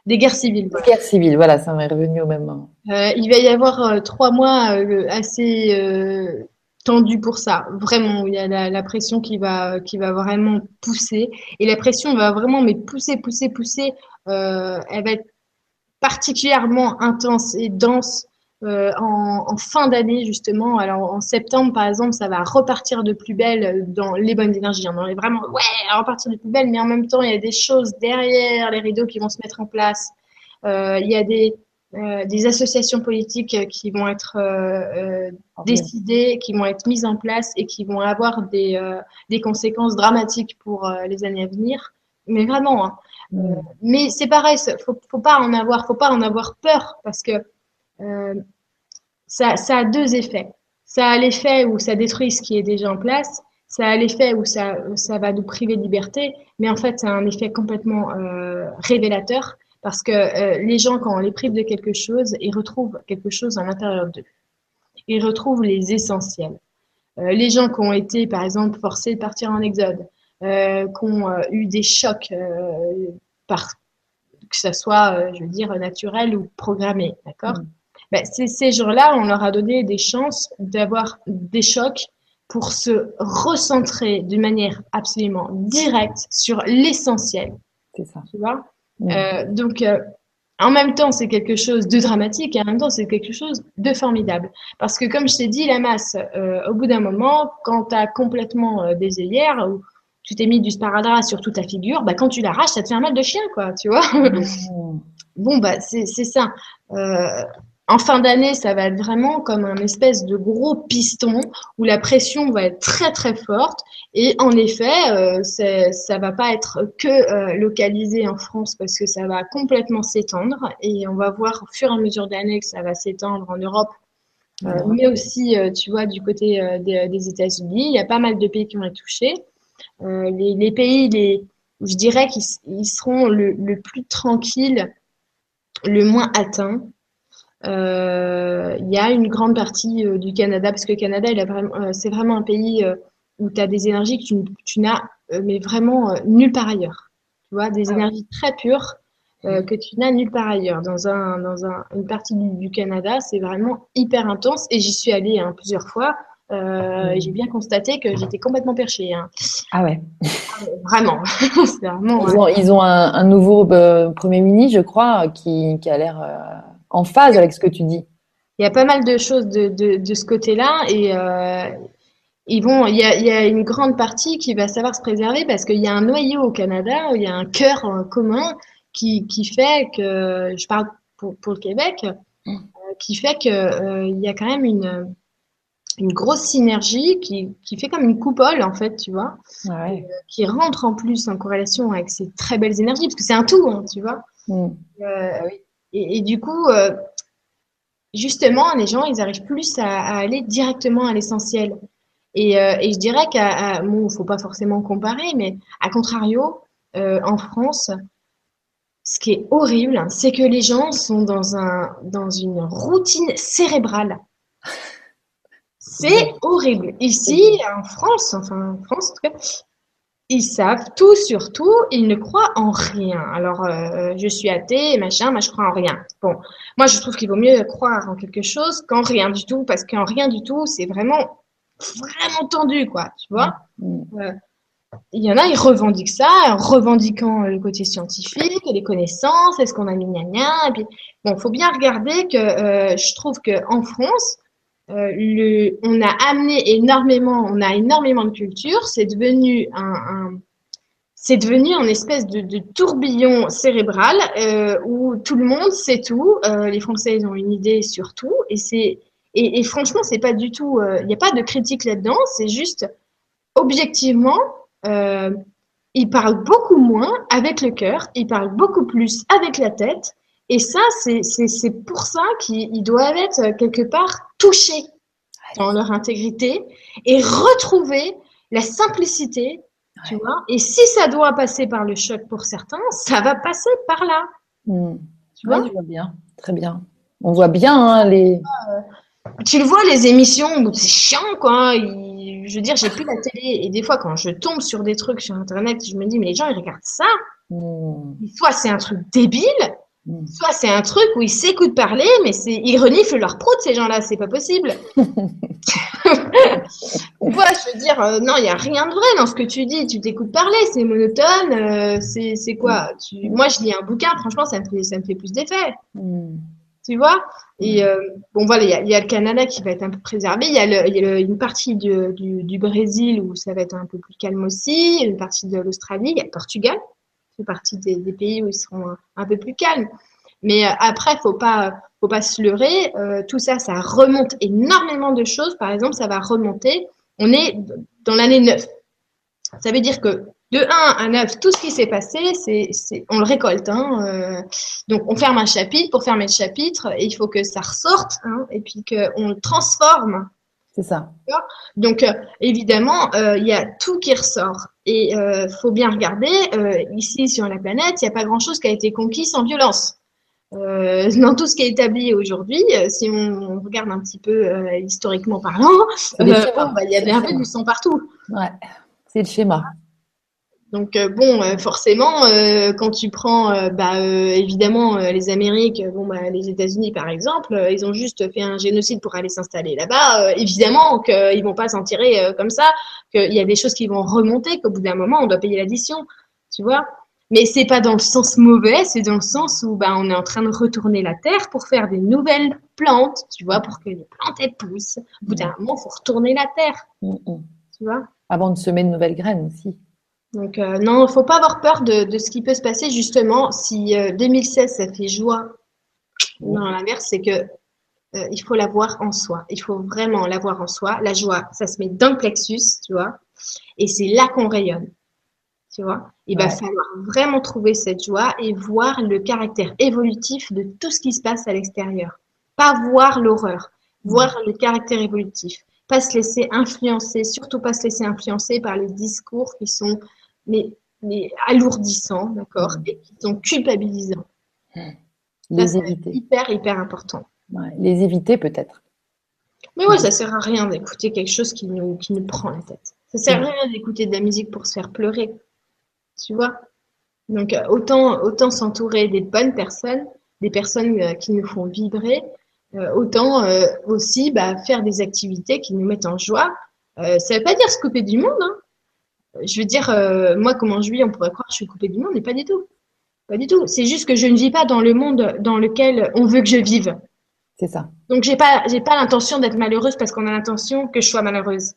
[SPEAKER 2] des guerres civiles.
[SPEAKER 1] Des guerres civiles, voilà, ça m'est revenu au même moment.
[SPEAKER 2] il va y avoir trois mois assez tendu pour ça. Vraiment, il y a la, pression qui va, qui va vraiment pousser. Et la pression va vraiment mais pousser, pousser, pousser. Euh, elle va être particulièrement intense et dense euh, en, en, fin d'année justement. Alors en septembre par exemple, ça va repartir de plus belle dans les bonnes énergies. Dans les vraiment ouais, repartir de plus belle, mais en même temps il y a des choses derrière les rideaux qui vont se mettre en place. Euh, il y a des euh, des associations politiques qui vont être euh, euh, décidées, qui vont être mises en place et qui vont avoir des, des conséquences dramatiques pour les années à venir. Mais vraiment, hein. mm. mais c'est pareil, faut, faut pas en avoir, faut pas en avoir peur parce que ça, ça a deux effets. Ça a l'effet où ça détruit ce qui est déjà en place. Ça a l'effet où ça, ça va nous priver de liberté, mais en fait, c'est un effet complètement révélateur parce que euh, les gens, quand on les prive de quelque chose, ils retrouvent quelque chose à l'intérieur d'eux. Ils retrouvent les essentiels. Euh, les gens qui ont été, par exemple, forcés de partir en exode, euh, qui ont eu des chocs, que ce soit, je veux dire, naturel ou programmé, d'accord? Mm. Ben, Ces gens-là, on leur a donné des chances d'avoir des chocs pour se recentrer d'une manière absolument directe sur l'essentiel.
[SPEAKER 1] C'est ça.
[SPEAKER 2] Tu vois? Euh, donc, euh, en même temps, c'est quelque chose de dramatique et en même temps, c'est quelque chose de formidable. Parce que, comme je t'ai dit, la masse, euh, au bout d'un moment, quand tu as complètement des œillères ou tu t'es mis du sparadrap sur toute ta figure, bah, quand tu l'arraches, ça te fait un mal de chien, quoi, tu vois? Mmh. bon, bah, c'est ça en fin d'année, ça va être vraiment comme un espèce de gros piston où la pression va être très très forte. Et en effet, euh, ça va pas être que euh, localisé en France parce que ça va complètement s'étendre. Et on va voir au fur et à mesure d'années que ça va s'étendre en Europe, euh, mais aussi, euh, tu vois, du côté des, États-Unis. Il y a pas mal de pays qui vont être touchés. Les, les, pays, les, je dirais qu'ils seront le, le plus tranquilles, le moins atteints il y a une grande partie euh, du Canada, parce que le Canada, euh, c'est vraiment un pays où tu as des énergies que tu, n'as, mais vraiment nulle part ailleurs. Tu vois, des ah énergies très pures que tu n'as nulle part ailleurs. Dans, un, dans un, une partie du, Canada, c'est vraiment hyper intense et j'y suis allée hein, plusieurs fois. Euh, j'ai bien constaté que j'étais complètement perchée. Hein.
[SPEAKER 1] Ah ouais.
[SPEAKER 2] Ah vraiment.
[SPEAKER 1] vraiment. Ils ont, ils ont un, un nouveau premier ministre, je crois, qui, qui a l'air en phase avec ce que tu dis.
[SPEAKER 2] Il y a pas mal de choses de, de, ce côté-là et euh, il y, a, il y, a, une grande partie qui va savoir se préserver parce qu'il y a un noyau au Canada, il y a un cœur commun qui, qui fait que, je parle pour, pour le Québec, euh, qui fait que euh, il y a quand même une, une grosse synergie qui, qui fait comme une coupole en fait, tu vois,
[SPEAKER 1] ouais.
[SPEAKER 2] qui rentre en plus en corrélation avec ces très belles énergies parce que c'est un tout, hein, tu vois.
[SPEAKER 1] Mm.
[SPEAKER 2] oui. Et, du coup, euh, justement, les gens, ils arrivent plus à, aller directement à l'essentiel. Et, euh, et, je dirais qu'à, bon, faut pas forcément comparer, mais à contrario, euh, en France, ce qui est horrible, c'est que les gens sont dans un dans une routine cérébrale. C'est horrible. Ici, en France, enfin en France en tout cas, ils savent tout sur tout, ils ne croient en rien. Alors, euh, je suis athée, machin, moi je crois en rien. Bon, moi je trouve qu'il vaut mieux croire en quelque chose qu'en rien du tout, parce qu'en rien du tout, c'est vraiment, vraiment tendu, quoi, tu vois. Mm. Euh, il y en a, ils revendiquent ça, en revendiquant le côté scientifique, les connaissances, est-ce qu'on a mis gna gna, et puis, bon, faut bien regarder que euh, je trouve que en France, euh, on a amené énormément, on a énormément de culture. C'est devenu un, c'est devenu une espèce de, tourbillon cérébral euh, où tout le monde sait tout. Euh, les Français ils ont une idée sur tout et c'est et, franchement c'est pas du tout. Il n'y a pas de critique là-dedans. C'est juste objectivement. Ils parlent beaucoup moins avec le cœur, ils parlent beaucoup plus avec la tête, et ça, c'est pour ça qu'ils doivent être quelque part touchés dans leur intégrité et retrouver la simplicité Tu vois Et si ça doit passer par le choc pour certains, ça va passer par là.
[SPEAKER 1] Hmm. Tu vois Je vois bien, très bien. On voit bien hein, les.
[SPEAKER 2] Tu le vois, les émissions, c'est chiant, quoi. Je veux dire, j'ai plus la télé. Et des fois, quand je tombe sur des trucs sur Internet, je me dis, mais les gens, ils regardent ça. Hmm. Soit c'est un truc débile. Soit c'est un truc où ils s'écoutent parler, mais c'est ils reniflent leur prout, ces gens-là. C'est pas possible. Ouais, je veux dire, euh, non, il n'y a rien de vrai dans ce que tu dis. Tu t'écoutes parler, c'est monotone. Euh, c'est quoi? Tu... Moi, je lis un bouquin, franchement, ça me fait, ça me fait plus d'effet. Hmm. Tu vois? Et euh, bon, voilà, il y a, le Canada qui va être un peu préservé. Il y a, le, une partie du, du, Brésil où ça va être un peu plus calme aussi. Une partie de l'Australie. Il y a le Portugal. Partie des, pays où ils seront un, peu plus calmes. Mais après, faut pas, faut pas se leurrer. tout ça, ça remonte énormément de choses. Par exemple, ça va remonter on est dans l'année 9. Ça veut dire que de 1 à 9, tout ce qui s'est passé, c'est, on le récolte. Hein, euh. donc, on ferme un chapitre. Pour fermer le chapitre, et il faut que ça ressorte hein, et puis qu'on le transforme.
[SPEAKER 1] C'est ça.
[SPEAKER 2] Donc, euh, évidemment, euh, il y a tout qui ressort. Et il faut bien regarder, ici sur la planète, il n'y a pas grand-chose qui a été conquis sans violence. Euh, dans tout ce qui est établi aujourd'hui, euh, si on, regarde un petit peu euh, historiquement parlant, bah, il y avait un peu du sang partout.
[SPEAKER 1] Ouais, c'est le schéma.
[SPEAKER 2] Donc bon, forcément, quand tu prends, bah, évidemment, les Amériques, bon, bah, les États-Unis par exemple, ils ont juste fait un génocide pour aller s'installer là-bas. évidemment qu'ils vont pas s'en tirer comme ça, qu'il y a des choses qui vont remonter, qu'au bout d'un moment, on doit payer l'addition, tu vois. Mais c'est pas dans le sens mauvais, c'est dans le sens où bah, on est en train de retourner la terre pour faire des nouvelles plantes, tu vois, pour que les plantes elles poussent. Au bout d'un moment, il faut retourner la terre, mm, mm. tu vois.
[SPEAKER 1] Avant de semer de nouvelles graines aussi.
[SPEAKER 2] Donc euh, non, il faut pas avoir peur de, de, ce qui peut se passer justement. Si 2016 euh, ça fait joie, non l'inverse, c'est que euh, il faut l'avoir en soi. Il faut vraiment l'avoir en soi. La joie, ça se met dans le plexus, tu vois, et c'est là qu'on rayonne tu vois. Il va falloir vraiment trouver cette joie et voir le caractère évolutif de tout ce qui se passe à l'extérieur. Pas voir l'horreur, voir le caractère évolutif. Pas se laisser influencer, surtout pas se laisser influencer par les discours qui sont mais, mais alourdissants, d'accord, et qui sont culpabilisants.
[SPEAKER 1] Les éviter.
[SPEAKER 2] Hyper, hyper important.
[SPEAKER 1] les éviter peut-être.
[SPEAKER 2] Mais ouais, ça sert à rien d'écouter quelque chose qui nous, qui nous prend la tête. Ça sert à rien d'écouter de la musique pour se faire pleurer tu vois? Donc euh, autant autant s'entourer des bonnes personnes, des personnes euh, qui nous font vibrer, euh, autant aussi bah, faire des activités qui nous mettent en joie. ça veut pas dire se couper du monde. Hein. Je veux dire, moi, comment je vis, on pourrait croire que je suis coupée du monde, mais pas du tout. Pas du tout. C'est juste que je ne vis pas dans le monde dans lequel on veut que je vive.
[SPEAKER 1] C'est ça.
[SPEAKER 2] Donc j'ai pas j'ai pas l'intention d'être malheureuse parce qu'on a l'intention que je sois malheureuse.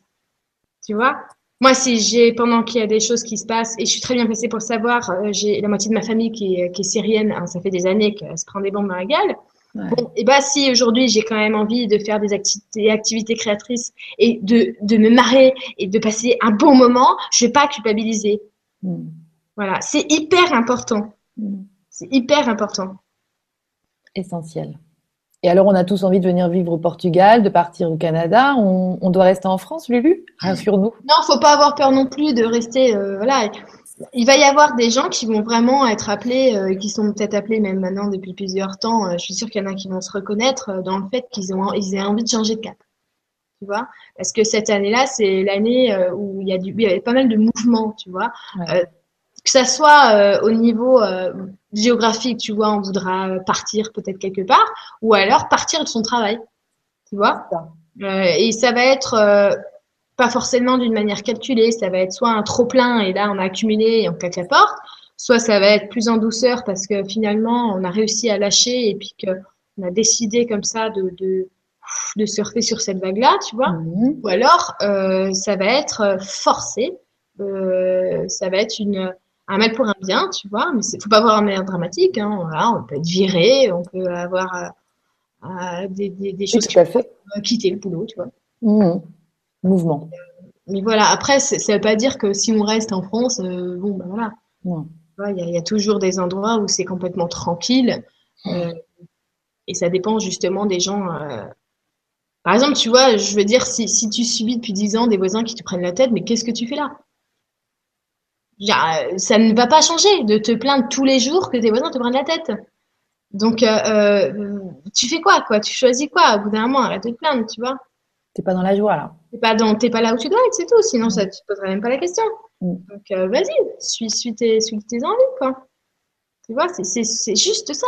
[SPEAKER 2] Tu vois? Moi, si j'ai, pendant qu'il y a des choses qui se passent, et je suis très bien placée pour le savoir, euh, j'ai la moitié de ma famille qui est, qui est syrienne, hein, ça fait des années qu'elle se prend des bombes dans la gueule. Bon, et bah si aujourd'hui j'ai quand même envie de faire des activités, activités créatrices et de, de me marrer et de passer un bon moment, je vais pas culpabiliser. Mm. Voilà, c'est hyper important. Mm. C'est hyper important.
[SPEAKER 1] Essentiel. Et alors, on a tous envie de venir vivre au Portugal, de partir au Canada. On, doit rester en France, Lulu? Rassure-nous.
[SPEAKER 2] Non, faut pas avoir peur non plus de rester. Euh, voilà. Il va y avoir des gens qui vont vraiment être appelés, euh, qui sont peut-être appelés même maintenant depuis plusieurs temps. Euh, je suis sûre qu'il y en a qui vont se reconnaître dans le fait qu'ils ont, ils aient envie de changer de cap. Tu vois? Parce que cette année-là, c'est l'année où il y, a du, il y avait pas mal de mouvements, tu vois? Que ça soit euh, au niveau euh, géographique, tu vois, on voudra partir peut-être quelque part, ou alors partir de son travail, tu vois? Euh, et ça va être pas forcément d'une manière calculée, ça va être soit un trop plein et là on a accumulé et on claque la porte, soit ça va être plus en douceur parce que finalement on a réussi à lâcher et puis qu'on a décidé comme ça de, de, de surfer sur cette vague-là, tu vois. Mhm. Ou alors ça va être forcé, ça va être une un mal pour un bien, tu vois, mais il faut pas avoir un manière dramatique. Hein. Voilà, on peut être viré, on peut avoir euh, euh, des, des, des, choses
[SPEAKER 1] qui fait.
[SPEAKER 2] quitter le boulot, tu vois.
[SPEAKER 1] Mmh. Mouvement.
[SPEAKER 2] Mais voilà, après, ça ne veut pas dire que si on reste en France, euh, bon, ben voilà. Il y, y, a toujours des endroits où c'est complètement tranquille. et ça dépend justement des gens. Par exemple, tu vois, je veux dire, si, si tu subis depuis 10 ans des voisins qui te prennent la tête, mais qu'est-ce que tu fais là? Ça ne va pas changer de te plaindre tous les jours que tes voisins te prennent la tête. Donc, euh, euh, tu fais quoi, quoi? Tu choisis quoi? Au bout d'un moment, arrête de te plaindre, tu vois?
[SPEAKER 1] T'es pas dans la joie, là.
[SPEAKER 2] T'es pas, dans, pas là où tu dois être, c'est tout. Sinon, ça, tu te poserais même pas la question. Mm. Donc, euh, vas-y, suis, suis, tes, suis tes envies, quoi. Tu vois, c'est juste ça.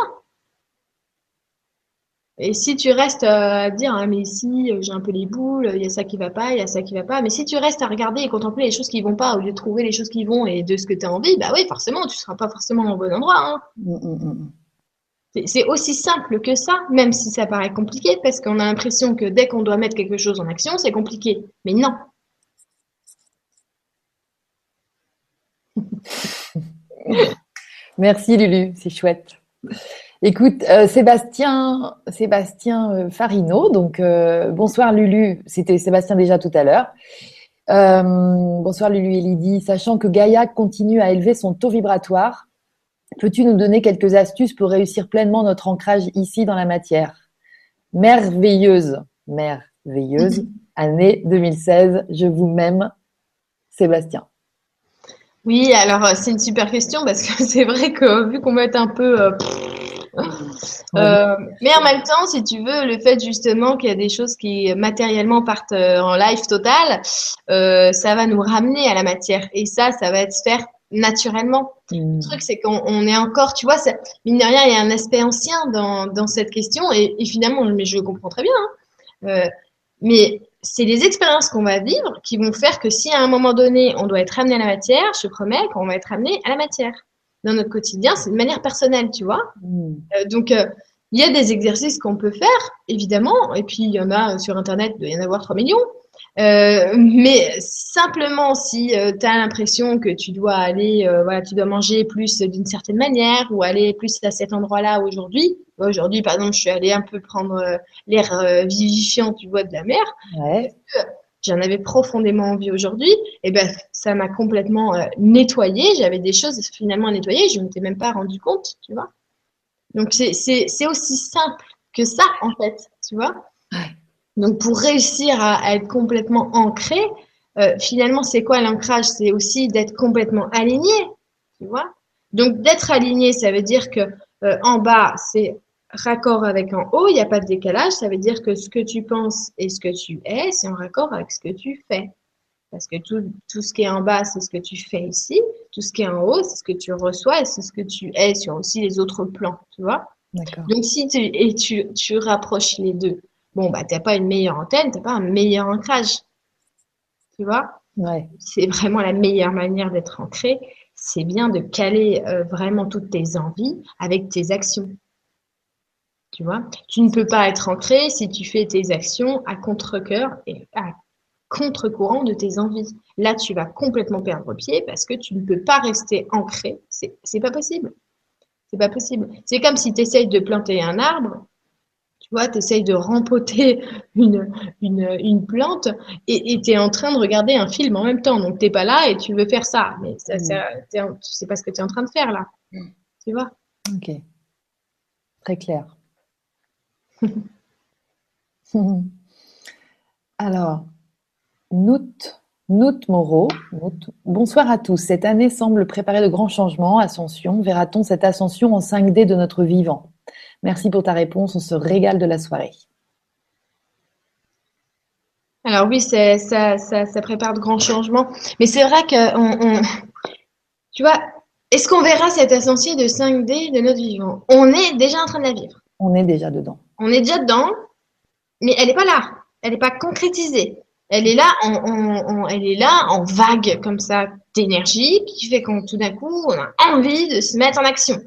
[SPEAKER 2] Et si tu restes à dire, ah, mais ici, j'ai un peu les boules, il y a ça qui va pas, il y a ça qui va pas. Mais si tu restes à regarder et contempler les choses qui vont pas au lieu de trouver les choses qui vont et de ce que tu as envie, bah oui, forcément, tu seras pas forcément au bon endroit. Hein. Mm, mm, c'est aussi simple que ça, même si ça paraît compliqué, parce qu'on a l'impression que dès qu'on doit mettre quelque chose en action, c'est compliqué. Mais non.
[SPEAKER 1] Merci Lulu, c'est chouette. Écoute, euh, Sébastien, Sébastien euh, Farino, donc euh, bonsoir Lulu, c'était Sébastien déjà tout à l'heure. bonsoir Lulu et Lydie, sachant que Gaïa continue à élever son taux vibratoire, Peux-tu nous donner quelques astuces pour réussir pleinement notre ancrage ici dans la matière? Merveilleuse, merveilleuse, année 2016, je vous m'aime, Sébastien.
[SPEAKER 2] Oui, alors euh, c'est une super question parce que c'est vrai que vu qu'on va être un peu... Euh, euh, mais en même temps, si tu veux, le fait justement qu'il y a des choses qui matériellement partent en live total, ça va nous ramener à la matière. Et ça, ça va être faire naturellement. Le mm. truc, c'est qu'on est encore, tu vois, mine de rien, il y a un aspect ancien dans, dans cette question, et, finalement, mais je le comprends très bien. Hein. Euh, mais c'est les expériences qu'on va vivre qui vont faire que si à un moment donné, on doit être amené à la matière, je promets qu'on va être amené à la matière. Dans notre quotidien, c'est de manière personnelle, tu vois. Mm. Euh, donc, euh, il y a des exercices qu'on peut faire, évidemment, et puis il y en a sur Internet, il doit y en avoir 3 millions. Euh, mais simplement si euh, tu as l'impression que tu dois aller, euh, voilà, tu dois manger plus d'une certaine manière ou aller plus à cet endroit-là aujourd'hui. Aujourd'hui, par exemple, je suis allée un peu prendre l'air vivifiant, tu vois, de la mer. Ouais. J'en avais profondément envie aujourd'hui. Et ben, ça m'a complètement nettoyé. J'avais des choses finalement à nettoyer. Je ne m'étais même pas rendu compte, tu vois. Donc c'est aussi simple que ça en fait, tu vois. Donc, pour réussir à, être complètement ancré, euh, finalement, c'est quoi l'ancrage? C'est aussi d'être complètement aligné, tu vois? Donc, d'être aligné, ça veut dire que euh, en bas, c'est raccord avec en haut, il n'y a pas de décalage. Ça veut dire que ce que tu penses et ce que tu es, c'est en raccord avec ce que tu fais. Parce que tout, tout ce qui est en bas, c'est ce que tu fais ici. Tout ce qui est en haut, c'est ce que tu reçois et c'est ce que tu es sur aussi les autres plans, tu vois? Donc, si tu, et tu, tu rapproches les deux, bon, bah, t'as pas une meilleure antenne, t'as pas un meilleur ancrage. Tu vois?
[SPEAKER 1] Ouais.
[SPEAKER 2] C'est vraiment la meilleure manière d'être ancré. C'est bien de caler euh, vraiment toutes tes envies avec tes actions. Tu vois? Tu ne peux pas être ancré si tu fais tes actions à contre-coeur et à contre-courant de tes envies. Là, tu vas complètement perdre pied parce que tu ne peux pas rester ancré. C'est pas possible. C'est pas possible. C'est comme si tu essayes de planter un arbre tu vois, tu essayes de rempoter une, une, plante et tu es en train de regarder un film en même temps. Donc, tu n'es pas là et tu veux faire ça. Mais ça, mm. ça tu sais pas ce que tu es en train de faire là. Mm. Tu vois?
[SPEAKER 1] Ok. Très clair. Alors, Nout, Nout Moreau. Bonsoir à tous. Cette année semble préparer de grands changements. Ascension. Verra-t-on cette ascension en 5D de notre vivant? Merci pour ta réponse. On se régale de la soirée.
[SPEAKER 2] Alors oui, ça, ça, prépare de grands changements. Mais c'est vrai que, tu vois, est-ce qu'on verra cette ascension de 5D de notre vivant? On est déjà en train de la vivre.
[SPEAKER 1] On est déjà dedans.
[SPEAKER 2] On est déjà dedans, mais elle n'est pas là. Elle n'est pas concrétisée. Elle est là, en, elle est là en vague comme ça d'énergie qui fait qu'on tout d'un coup on a envie de se mettre en action.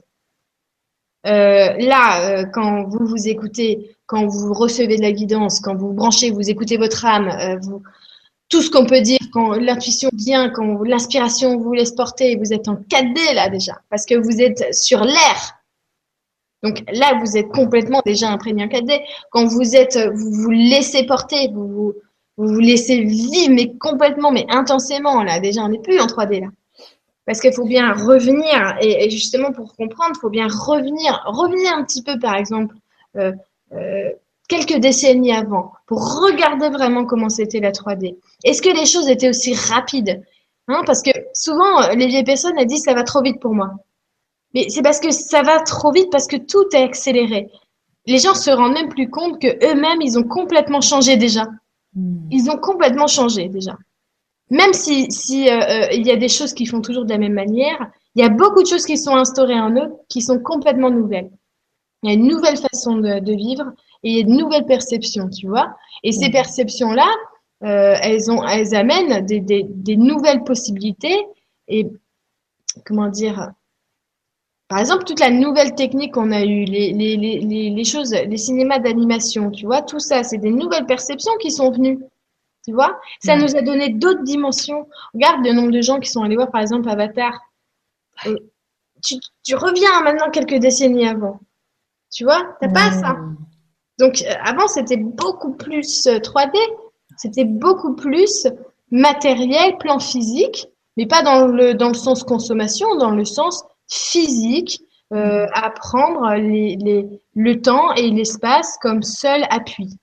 [SPEAKER 2] Euh, là, euh, quand vous vous écoutez, quand vous recevez de la guidance, quand vous branchez, vous écoutez votre âme, euh, vous, tout ce qu'on peut dire, quand l'intuition vient, quand l'inspiration vous laisse porter, vous êtes en 4D là déjà, parce que vous êtes sur l'air. Donc là, vous êtes complètement déjà imprégné en 4D. Quand vous êtes, vous vous laissez porter, vous vous, vous, vous laissez vivre, mais complètement, mais intensément là. Déjà, on n'est plus en 3D là. Parce qu'il faut bien revenir, et, justement pour comprendre, il faut bien revenir, revenir un petit peu par exemple euh, euh, quelques décennies avant, pour regarder vraiment comment c'était la 3D. Est-ce que les choses étaient aussi rapides? Hein, parce que souvent, les vieilles personnes, elles disent ça va trop vite pour moi. Mais c'est parce que ça va trop vite, parce que tout est accéléré. Les gens se rendent même plus compte que eux-mêmes, ils ont complètement changé déjà. Hmm. Ils ont complètement changé déjà. Même si, si euh, euh, il y a des choses qui font toujours de la même manière, il y a beaucoup de choses qui sont instaurées en eux qui sont complètement nouvelles. Il y a une nouvelle façon de, de vivre et il y a une nouvelle perception, tu vois. Et ces hmm. perceptions-là, euh, elles, ont, elles amènent des, des, des, nouvelles possibilités et comment dire par exemple toute la nouvelle technique qu'on a eue les, les, les, les choses les cinémas d'animation tu vois tout ça c'est des nouvelles perceptions qui sont venues tu vois? Ça nous a donné d'autres dimensions. Regarde le nombre de gens qui sont allés voir par exemple Avatar. Euh, tu, tu reviens maintenant quelques décennies avant. Tu vois? T'as pas ça. Donc euh, avant c'était beaucoup plus 3D c'était beaucoup plus matériel, plan physique, mais pas dans le, dans le sens consommation, dans le sens physique, euh, apprendre les, les, le temps et l'espace comme seul appui.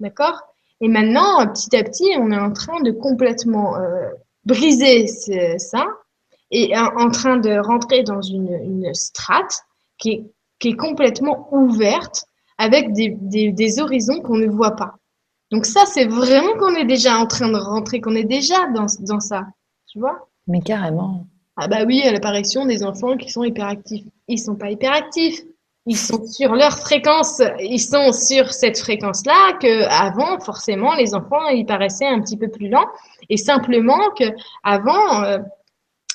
[SPEAKER 2] D'accord? Et maintenant, petit à petit, on est en train de complètement euh, briser ça et en, en, train de rentrer dans une, une strate qui est, qui est complètement ouverte avec des, des, des horizons qu'on ne voit pas. Donc ça, c'est vraiment qu'on est déjà en train de rentrer, qu'on est déjà dans, dans ça, tu vois?
[SPEAKER 1] Mais carrément.
[SPEAKER 2] Ah bah oui, l'apparition des enfants qui sont hyperactifs. Ils sont pas hyperactifs. Ils sont sur leur fréquence. Ils sont sur cette fréquence-là que avant, forcément, les enfants, ils paraissaient un petit peu plus lents. Et simplement que avant, euh,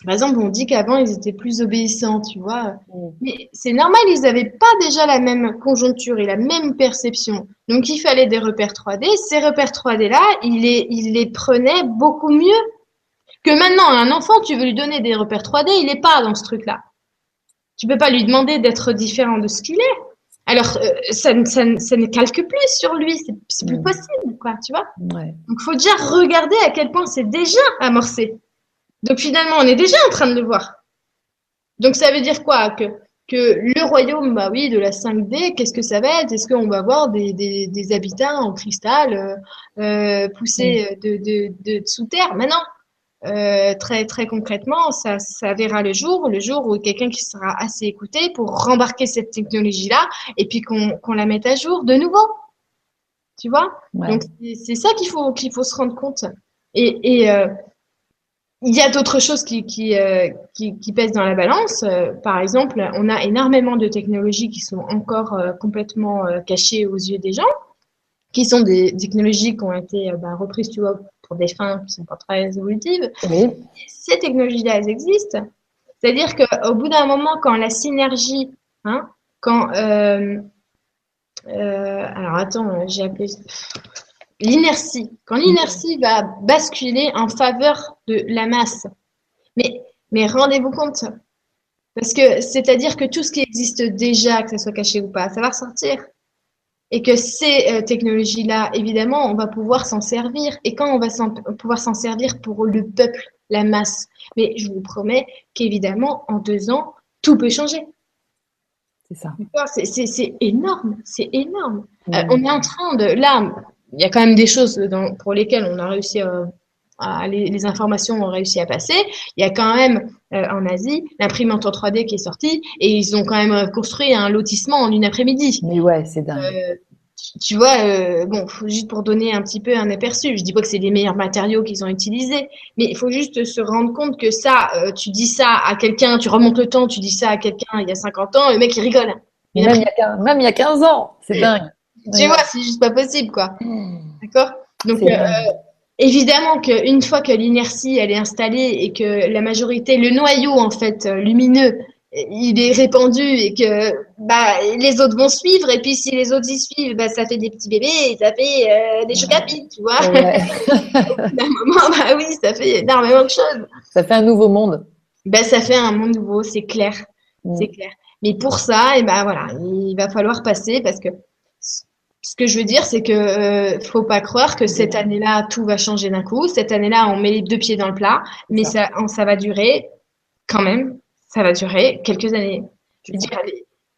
[SPEAKER 2] par exemple, on dit qu'avant, ils étaient plus obéissants, tu vois. Mm. Mais c'est normal, ils n'avaient pas déjà la même conjoncture et la même perception. Donc, il fallait des repères 3D. Ces repères 3D-là, il les, il les prenait beaucoup mieux que maintenant. Un enfant, tu veux lui donner des repères 3D, il n'est pas dans ce truc-là. Tu peux pas lui demander d'être différent de ce qu'il est. Alors, euh, ça, ça, ça, ne calque plus sur lui, c'est plus mm. possible, quoi, tu vois. Ouais. Donc, faut déjà regarder à quel point c'est déjà amorcé. Donc finalement, on est déjà en train de le voir. Donc ça veut dire quoi? Que, que le royaume, bah oui, de la 5D, qu'est-ce que ça va être? Est-ce qu'on va avoir des, des, des, habitats en cristal euh, euh poussés mm. de, de, de, sous terre? Maintenant, euh, très très concrètement, ça, ça verra le jour, le jour où quelqu'un qui sera assez écouté pour rembarquer cette technologie-là et puis qu'on la mette à jour de nouveau. Tu vois? Donc c'est ça qu'il faut qu'il faut se rendre compte. Et, et euh, il y a d'autres choses qui, qui, euh, qui, qui, pèsent dans la balance. Par exemple, on a énormément de technologies qui sont encore complètement cachées aux yeux des gens, qui sont des technologies qui ont été bah, reprises, tu vois, pour des fins qui sont pas très évolutives. Oui. Ces technologies-là, elles existent. C'est-à-dire qu'au bout d'un moment, quand la synergie, hein, quand alors attends, j'ai appelé l'inertie. Quand l'inertie va basculer en faveur de la masse. Mais, mais rendez-vous compte. Parce que c'est-à-dire que tout ce qui existe déjà, que ça soit caché ou pas, ça va ressortir. Et que ces euh, technologies-là, évidemment, on va pouvoir s'en servir. Et quand on va pouvoir s'en servir pour le peuple, la masse. Mais je vous promets qu'évidemment, en deux ans, tout peut changer.
[SPEAKER 1] C'est ça.
[SPEAKER 2] C'est énorme, c'est énorme. Euh, on est en train de, là, il y a quand même des choses dans, pour lesquelles on a réussi à les, les, informations ont réussi à passer. Il y a quand même euh, en Asie l'imprimante en 3D qui est sortie et ils ont quand même construit un lotissement en une après-midi.
[SPEAKER 1] Mais ouais, c'est dingue.
[SPEAKER 2] Euh, tu vois, euh, bon, juste pour donner un petit peu un aperçu, je dis pas que c'est les meilleurs matériaux qu'ils ont utilisés, mais il faut juste se rendre compte que ça, euh, tu dis ça à quelqu'un, tu remontes le temps, tu dis ça à quelqu'un il y a 50 ans, le mec il rigole.
[SPEAKER 1] Même, il y a, même il y a 15 ans, c'est dingue.
[SPEAKER 2] Tu vois, c'est juste pas possible, quoi. Hmm. D'accord? Donc, euh, évidemment qu'une fois que l'inertie, elle est installée et que la majorité, le noyau, en fait, euh, lumineux, il est répandu et que bah, les autres vont suivre. Et puis, si les autres y suivent, bah, ça fait des petits bébés et ça fait euh, des chocs à tu vois. Ouais. d'un moment, bah oui, ça fait énormément de choses.
[SPEAKER 1] Ça fait un nouveau monde.
[SPEAKER 2] Bah, ça fait un monde nouveau, c'est clair. Hmm. C'est clair. Mais pour ça, et ben voilà, il va falloir passer parce que ce que je veux dire, c'est que euh, faut pas croire que cette année-là tout va changer d'un coup. Cette année-là, on met les deux pieds dans le plat, mais ça, ça va durer quand même. Ça va durer quelques années. Je veux dire,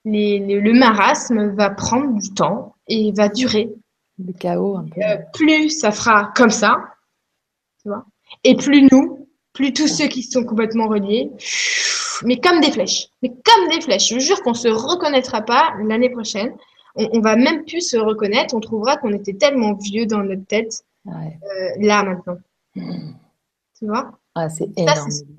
[SPEAKER 2] les, les, le marasme va prendre du temps et va durer.
[SPEAKER 1] Le chaos un peu.
[SPEAKER 2] Euh, plus ça fera comme ça, tu vois, et plus nous, plus tous ceux qui sont complètement reliés, mais comme des flèches, mais comme des flèches. Je jure qu'on se reconnaîtra pas l'année prochaine. On, on, va même plus se reconnaître. On trouvera qu'on était tellement vieux dans notre tête ouais. euh, là maintenant. Mmh. Tu vois?
[SPEAKER 1] Ah, c'est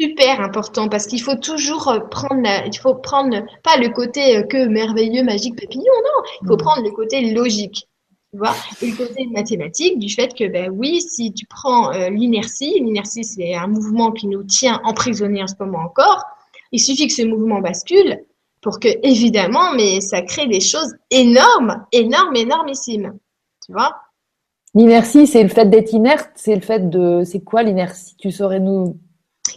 [SPEAKER 2] super important parce qu'il faut toujours euh, prendre, la, il faut prendre pas le côté euh, que merveilleux, magique, papillon, non. Il faut mmh. prendre le côté logique. Tu vois et le côté mathématique du fait que, ben oui, si tu prends euh, l'inertie, l'inertie c'est un mouvement qui nous tient emprisonnés en ce moment encore, il suffit que ce mouvement bascule pour que, évidemment, mais ça crée des choses énormes, énormes, énormissimes. Tu vois?
[SPEAKER 1] L'inertie, c'est le fait d'être inerte, c'est le fait de. C'est quoi l'inertie? Tu saurais nous.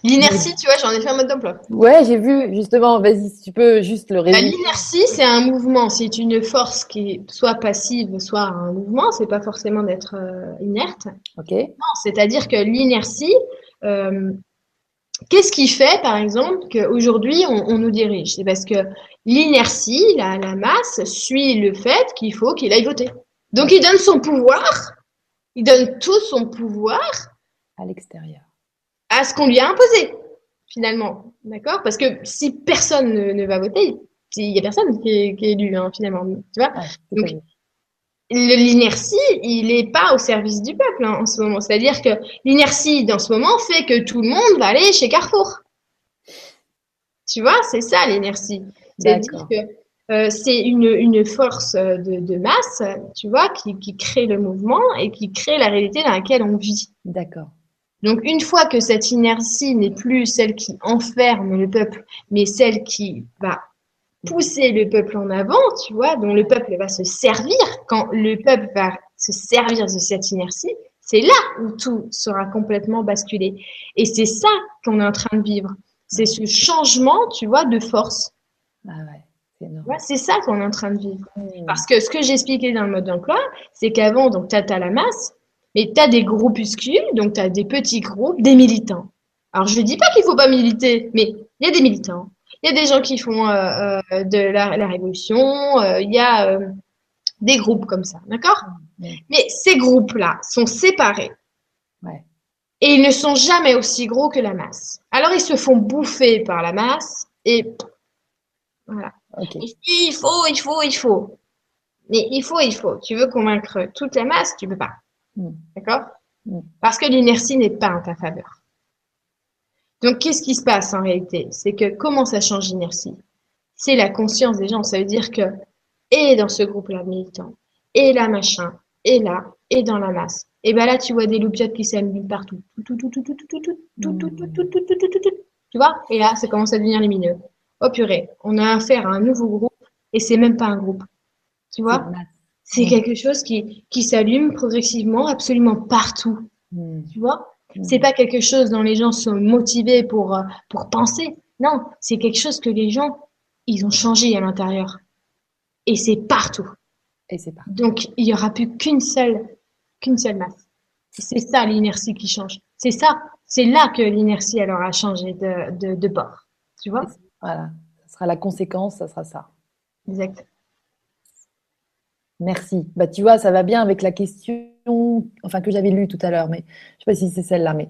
[SPEAKER 2] L'inertie, tu vois, j'en ai fait un mode d'emploi.
[SPEAKER 1] Ouais, j'ai vu, justement. Vas-y, si tu peux juste le résumer.
[SPEAKER 2] Bah, l'inertie, c'est un mouvement. C'est une force qui est soit passive, soit un mouvement. C'est pas forcément d'être euh, inerte.
[SPEAKER 1] Ok.
[SPEAKER 2] Non, c'est-à-dire que l'inertie, euh, qu'est-ce qui fait, par exemple, qu'aujourd'hui, on, on nous dirige? C'est parce que l'inertie, la, la masse, suit le fait qu'il faut qu'il aille voter. Donc, il donne son pouvoir il donne tout son pouvoir
[SPEAKER 1] à l'extérieur.
[SPEAKER 2] À ce qu'on lui a imposé, finalement. D'accord? Parce que si personne ne, va voter, il n'y a personne qui est, élu, hein, finalement. Tu vois? Donc, l'inertie, il n'est pas au service du peuple hein, en ce moment. C'est-à-dire que l'inertie, dans ce moment, fait que tout le monde va aller chez Carrefour. Tu vois, c'est ça l'inertie. C'est-à-dire que euh, c'est une, une, force de, de, masse, tu vois, qui, qui, crée le mouvement et qui crée la réalité dans laquelle on vit.
[SPEAKER 1] D'accord.
[SPEAKER 2] Donc, une fois que cette inertie n'est plus celle qui enferme le peuple, mais celle qui va pousser le peuple en avant, tu vois, dont le peuple va se servir, quand le peuple va se servir de cette inertie, c'est là où tout sera complètement basculé. Et c'est ça qu'on est en train de vivre. C'est ce changement, tu vois, de force.
[SPEAKER 1] Ah ouais
[SPEAKER 2] c'est ça qu'on est en train de vivre. Mmh. Parce que ce que j'expliquais dans le mode d'emploi, c'est qu'avant, donc, tu as, la masse, mais tu as des groupuscules, donc tu as des petits groupes, des militants. Alors, je ne dis pas qu'il ne faut pas militer, mais il y a des militants. Il y a des gens qui font euh, euh, de la, la révolution, euh, il y a des groupes comme ça, d'accord? Mais ces groupes-là sont séparés.
[SPEAKER 1] Ouais.
[SPEAKER 2] Et ils ne sont jamais aussi gros que la masse. Alors, ils se font bouffer par la masse et voilà. Il faut, il faut, il faut. Mais il faut, il faut. Tu veux convaincre toute la masse, tu peux pas.
[SPEAKER 1] Mm.
[SPEAKER 2] D'accord?
[SPEAKER 1] Mm.
[SPEAKER 2] Parce que l'inertie n'est pas en ta faveur. Donc, qu'est-ce qui se passe en réalité C'est que comment ça change l'inertie C'est la conscience des gens. Ça veut dire que, et dans ce groupe-là militant, et là, machin, et là, et dans la masse, et ben là, tu vois des loupiottes qui s'allument partout. Tu vois Et là, ça commence à devenir lumineux oh purée, on a affaire à un nouveau groupe et c'est même pas un groupe. Tu vois C'est quelque chose qui, qui s'allume progressivement absolument partout.
[SPEAKER 1] Hmm.
[SPEAKER 2] Tu vois hmm. C'est pas quelque chose dont les gens sont motivés pour, euh, pour penser. Non, c'est quelque chose que les gens, ils ont changé à l'intérieur. Et c'est partout.
[SPEAKER 1] Et c'est partout.
[SPEAKER 2] Donc, il y aura plus qu'une seule, qu'une seule masse. C'est ça l'inertie qui change. C'est ça, c'est là que l'inertie alors a changé de, de, de bord. Tu vois?
[SPEAKER 1] Voilà, ce sera la conséquence, ça sera ça.
[SPEAKER 2] Exact.
[SPEAKER 1] Merci. Bah, tu vois, ça va bien avec la question, enfin que j'avais lue tout à l'heure, mais je ne sais pas si c'est celle-là. Mais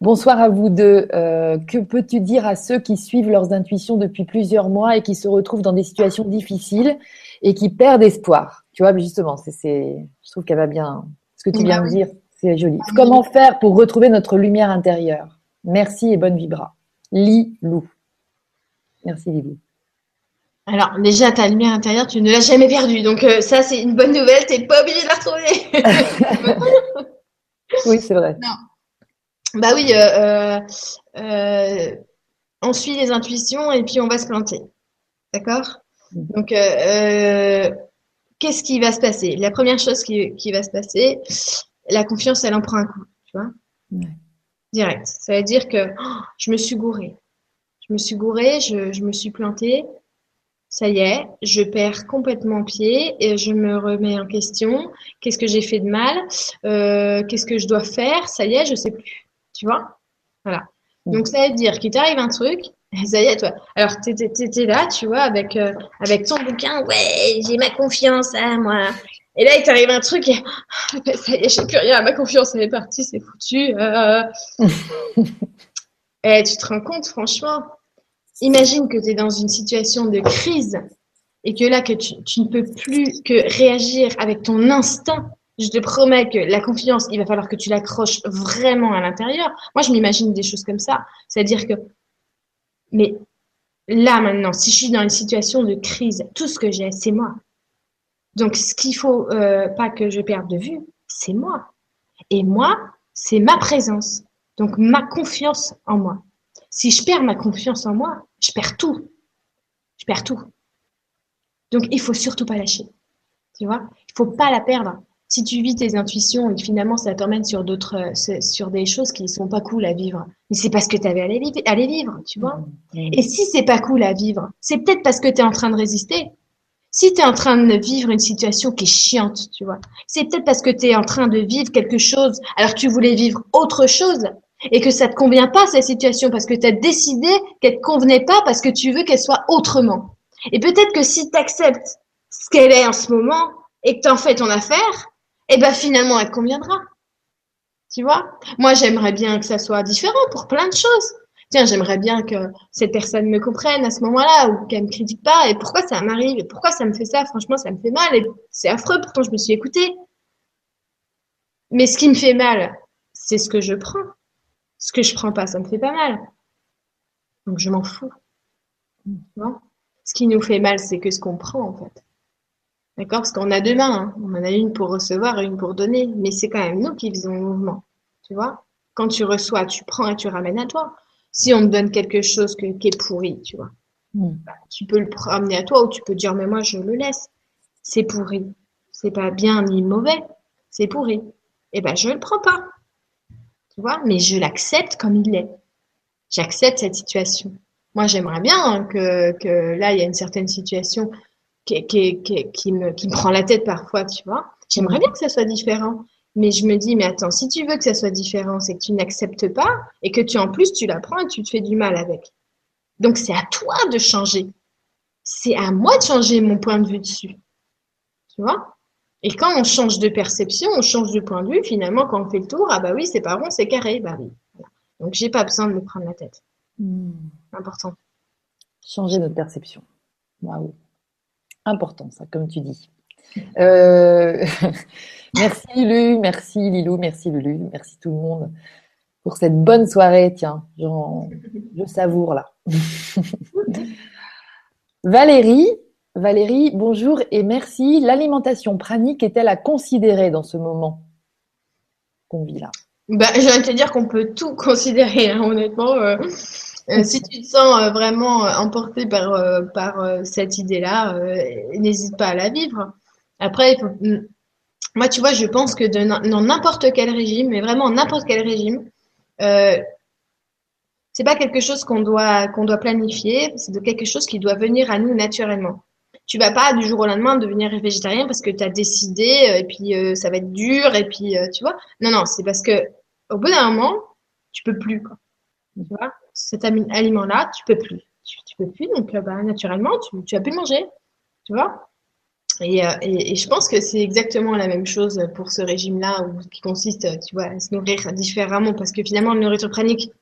[SPEAKER 1] bonsoir à vous deux. Euh, que peux-tu dire à ceux qui suivent leurs intuitions depuis plusieurs mois et qui se retrouvent dans des situations difficiles et qui perdent espoir? Tu vois, justement, c'est, je trouve qu'elle va bien. Ce que tu viens de dire, c'est joli. Comment faire pour retrouver notre lumière intérieure? Merci et bonne vibra. Lis Lou. Merci Lily.
[SPEAKER 2] Alors déjà, ta lumière intérieure, tu ne l'as jamais perdue. Donc euh, ça, c'est une bonne nouvelle. Tu n'es pas obligé de la
[SPEAKER 1] retrouver. oui, c'est vrai.
[SPEAKER 2] Non. Bah oui, euh, euh, on suit les intuitions et puis on va se planter. D'accord? Mhm. Donc, qu'est-ce qui va se passer? La première chose qui, qui, va se passer, la confiance, elle en prend un coup. Tu vois? Direct. Ça veut dire que oh, je me suis gourée je me suis gourée, je, me suis plantée. Ça y est, je perds complètement pied et je me remets en question. Qu'est-ce que j'ai fait de mal? Euh, Qu'est-ce que je dois faire? Ça y est, je sais plus. Tu vois? Voilà. Donc ça veut dire qu'il t'arrive un truc, ça y est, toi. Alors t'étais là, tu vois, avec euh, avec ton bouquin. Ouais, j'ai ma confiance, à moi. Et là, il t'arrive un truc et ça y est, j'ai plus rien. Ma confiance, elle est partie, c'est foutu. Euh... Eh, tu te rends compte, franchement, imagine que tu es dans une situation de crise et que là, que tu, ne peux plus que réagir avec ton instinct. Je te promets que la confiance, il va falloir que tu l'accroches vraiment à l'intérieur. Moi, je m'imagine des choses comme ça. C'est-à-dire que, mais là maintenant, si je suis dans une situation de crise, tout ce que j'ai, c'est moi. Donc, ce qu'il faut euh, pas que je perde de vue, c'est moi. Et moi, c'est ma présence. Donc, ma confiance en moi. Si je perds ma confiance en moi, je perds tout. Je perds tout. Donc, il faut surtout pas lâcher. Tu vois? Il faut pas la perdre. Si tu vis tes intuitions et que finalement ça t'emmène sur d'autres, euh, sur des choses qui sont pas cool à vivre, mais c'est parce que tu avais à les, vivre, tu vois? Mmh. Et si c'est pas cool à vivre, c'est peut-être parce que tu es en train de résister. Si tu es en train de vivre une situation qui est chiante, tu vois, c'est peut-être parce que tu es en train de vivre quelque chose alors que tu voulais vivre autre chose et que ça te convient pas cette situation parce que tu as décidé qu'elle te convenait pas parce que tu veux qu'elle soit autrement. Et peut-être que si tu acceptes ce qu'elle est en ce moment et que tu en fais ton affaire, eh ben finalement elle te conviendra. Tu vois? Moi, j'aimerais bien que ça soit différent pour plein de choses. Tiens, j'aimerais bien que cette personne me comprenne à ce moment-là ou qu'elle me critique pas. Et pourquoi ça m'arrive Et pourquoi ça me fait ça? Franchement, ça me fait mal. Et c'est affreux. Pourtant, je me suis écoutée. Mais ce qui me fait mal, c'est ce que je prends. Ce que je prends pas, ça me fait pas mal. Donc, je m'en fous. Tu vois? Ce qui nous fait mal, c'est que ce qu'on prend, en fait. D'accord? Parce qu'on a deux mains. Hein. On en a une pour recevoir et une pour donner. Mais c'est quand même nous qui faisons le mouvement. Tu vois? Quand tu reçois, tu prends et tu ramènes à toi. Si on te donne quelque chose qui est pourri, tu vois, hmm. bah, tu peux le ramener à toi ou tu peux dire, mais moi, je le laisse. C'est pourri. C'est pas bien ni mauvais. C'est pourri. Eh ben, je le prends pas. Tu vois Mais je l'accepte comme il est. J'accepte cette situation. Moi, j'aimerais bien hein, que, que là, il y a une certaine situation qui, me, qui me prend la tête parfois, tu vois. J'aimerais bien que ça soit différent. Mais je me dis, mais attends, si tu veux que ça soit différent, c'est que tu n'acceptes pas et que tu, en plus, tu l'apprends et tu te fais du mal avec. Donc, c'est à toi de changer. C'est à moi de changer mon point de vue dessus. Tu vois? Et quand on change de perception, on change de point de vue, finalement, quand on fait le tour, ah bah oui, c'est pas rond, c'est carré. Bah oui. Donc, j'ai pas besoin de me prendre la tête. Hmm. Important.
[SPEAKER 1] Changer notre perception. Waouh. Important, ça, comme tu dis. Euh, merci Lu, merci Lilou, merci Lulu, merci tout le monde pour cette bonne soirée. Tiens, je savoure là. Valérie, Valérie, bonjour et merci. L'alimentation pranique est-elle à considérer dans ce moment qu'on vit là?
[SPEAKER 2] Bah, Je viens de te dire qu'on peut tout considérer, hein, honnêtement. Euh, euh, si tu te sens euh, vraiment emporté par, cette idée-là, n'hésite pas à la vivre. Après, mm, moi, tu vois, je pense que dans n'importe quel régime, mais vraiment n'importe quel régime, c'est pas quelque chose qu'on doit qu'on doit planifier, c'est quelque chose qui doit venir à nous naturellement. Tu vas pas du jour au lendemain devenir végétarien parce que tu as décidé et puis ça va être dur et puis tu vois. Non non, c'est parce que au bout d'un moment, tu peux plus quoi. Tu vois cet aliment-là, tu peux plus. Tu, peux plus, donc euh, bah, naturellement, tu, tu as pu le manger. Tu vois euh, et, et, je pense que c'est exactement la même chose pour ce régime-là, qui consiste, tu vois, à se nourrir différemment, parce que finalement, la nourriture pranique, euh,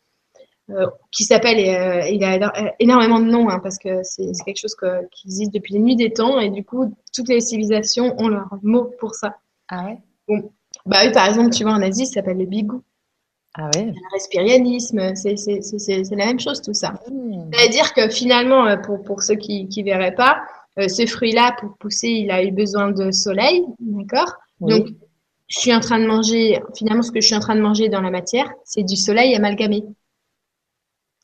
[SPEAKER 2] qui s'appelle, il a énormément de noms, hein, parce que c'est quelque chose qui existe depuis les nuits des temps, et du coup, toutes les civilisations ont leur mot pour ça.
[SPEAKER 1] Ah ouais?
[SPEAKER 2] Bon. Bah oui, par exemple, tu vois, en Asie, ça s'appelle le bigou.
[SPEAKER 1] Ah ouais?
[SPEAKER 2] Le respirianisme, c'est la même chose tout ça. Mmh. C'est-à-dire que finalement, euh, pour, pour ceux qui ne verraient pas, euh, ce fruit-là, pour pousser, il a eu besoin de soleil, d'accord? Donc, je suis en train de manger, finalement, ce que je suis en train de manger dans la matière, c'est du soleil amalgamé.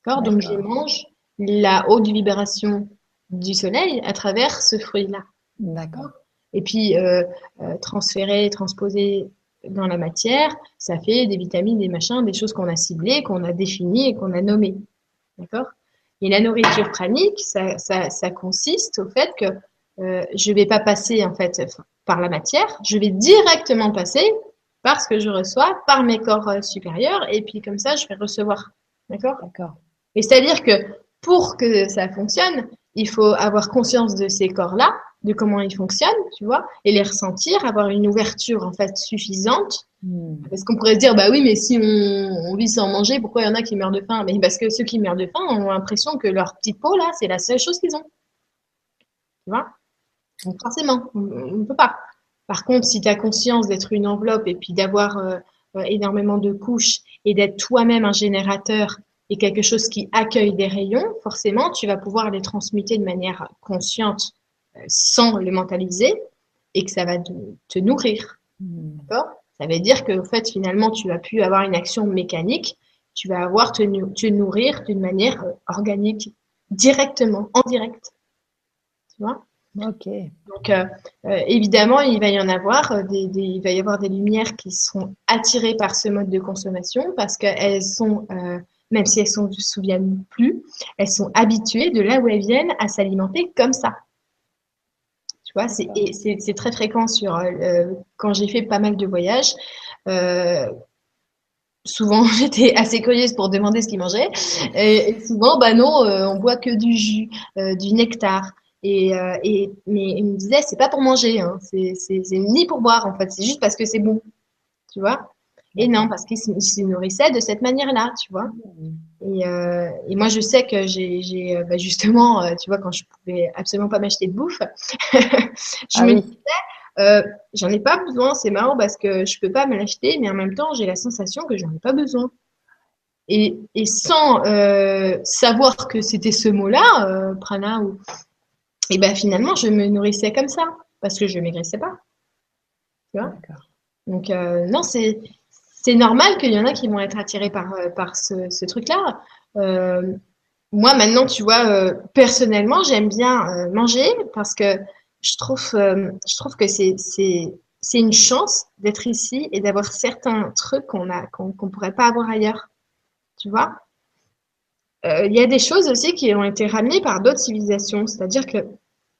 [SPEAKER 2] D'accord Donc, je mange la haute vibration du soleil à travers ce fruit-là.
[SPEAKER 1] D'accord.
[SPEAKER 2] Et puis, euh, euh, transférer, transposer dans la matière, ça fait des vitamines, des machins, des choses qu'on a ciblées, qu'on a définies et qu'on a nommées. D'accord? Et la nourriture pranique, ça, ça, ça consiste au fait que euh, je vais pas passer en fait par la matière, je vais directement passer par ce que je reçois, par mes corps supérieurs, et puis comme ça, je vais recevoir. D'accord?
[SPEAKER 1] D'accord.
[SPEAKER 2] Et c'est-à-dire que pour que ça fonctionne, il faut avoir conscience de ces corps-là, de comment ils fonctionnent, tu vois, et les ressentir, avoir une ouverture en fait suffisante. Hmm. Parce qu'on pourrait se dire, bah oui, mais si on, vit sans manger, pourquoi il y en a qui meurent de faim? Mais parce que ceux qui meurent de faim ont l'impression que leur petite peau là, c'est la seule chose qu'ils ont. Tu vois? Donc forcément, on ne peut pas. Par contre, si tu as conscience d'être une enveloppe et puis d'avoir euh, euh, énormément de couches et d'être toi-même un générateur et quelque chose qui accueille des rayons, forcément, tu vas pouvoir les transmuter de manière consciente euh, sans le mentaliser et que ça va te, nourrir. Hmm. D'accord? Ça veut dire que, en fait, finalement, tu vas plus avoir une action mécanique, tu vas avoir te, te nourrir d'une manière organique, directement, en direct. Tu vois?
[SPEAKER 1] Ok.
[SPEAKER 2] Donc euh, euh, évidemment, il va y en avoir euh, des, il va y avoir des lumières qui sont attirées par ce mode de consommation parce qu'elles sont, même si elles ne se souviennent plus, elles sont habituées de là où elles viennent à s'alimenter comme ça. Tu vois, c'est très fréquent sur quand j'ai fait pas mal de voyages. souvent, j'étais assez curieuse pour demander ce qu'ils mangeaient. Et, souvent, bah non, on boit que du jus, du nectar. Euh, mais il me disait, c'est pas pour manger, hein. c'est ni pour boire en fait, c'est juste parce que c'est bon, tu vois? Et non, parce qu'il se nourrissait de cette manière-là, tu vois. Et, euh, et, moi, je sais que j'ai euh, bah justement, euh, tu vois, quand je pouvais absolument pas m'acheter de bouffe, je ah me disais, euh, j'en ai pas besoin. C'est marrant parce que je peux pas me l'acheter, mais en même temps, j'ai la sensation que j'en ai pas besoin. Et, et sans savoir que c'était ce mot-là, prana ou et ben finalement, je me nourrissais comme ça parce que je maigrissais pas. Tu vois? Donc non, c'est c'est normal qu'il y en a qui vont être attirés par euh, par ce, truc-là. Euh, moi maintenant, tu vois, euh, personnellement, j'aime bien manger parce que je trouve je trouve que c'est c'est c'est une chance d'être ici et d'avoir certains trucs qu'on a qu'on qu'on pourrait pas avoir ailleurs. Tu vois? Il y a des choses aussi qui ont été ramenées par d'autres civilisations. C'est-à-dire qu'il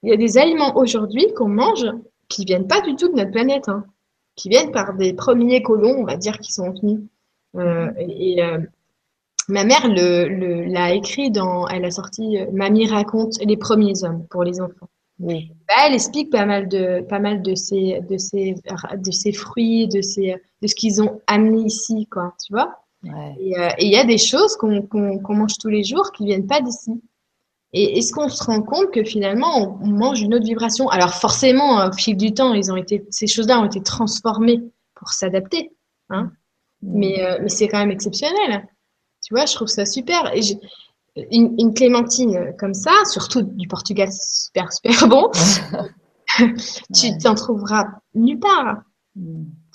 [SPEAKER 2] y a des aliments aujourd'hui qu'on mange qui viennent pas du tout de notre planète, hein, qui viennent par des premiers colons, on va dire, qui sont venus. Euh, et euh, ma mère l'a écrit dans, elle a sorti Mamie raconte les premiers hommes pour les enfants. Bah, elle explique pas mal de pas mal de ces de ces de ces fruits, de ces de ce qu'ils ont amené ici, quoi. Tu vois euh, et il y a des choses qu'on mange tous les jours qui viennent pas d'ici. Et est-ce qu'on se rend compte que finalement on, mange une autre vibration? Alors forcément, au fil du temps, ils ont été, ces choses-là ont été transformées pour s'adapter. Hein mm. mais, euh, mais c'est quand même exceptionnel. Tu vois, je trouve ça super. Et une, une, clémentine comme ça, surtout du Portugal, super super bon. tu t'en trouveras nulle part.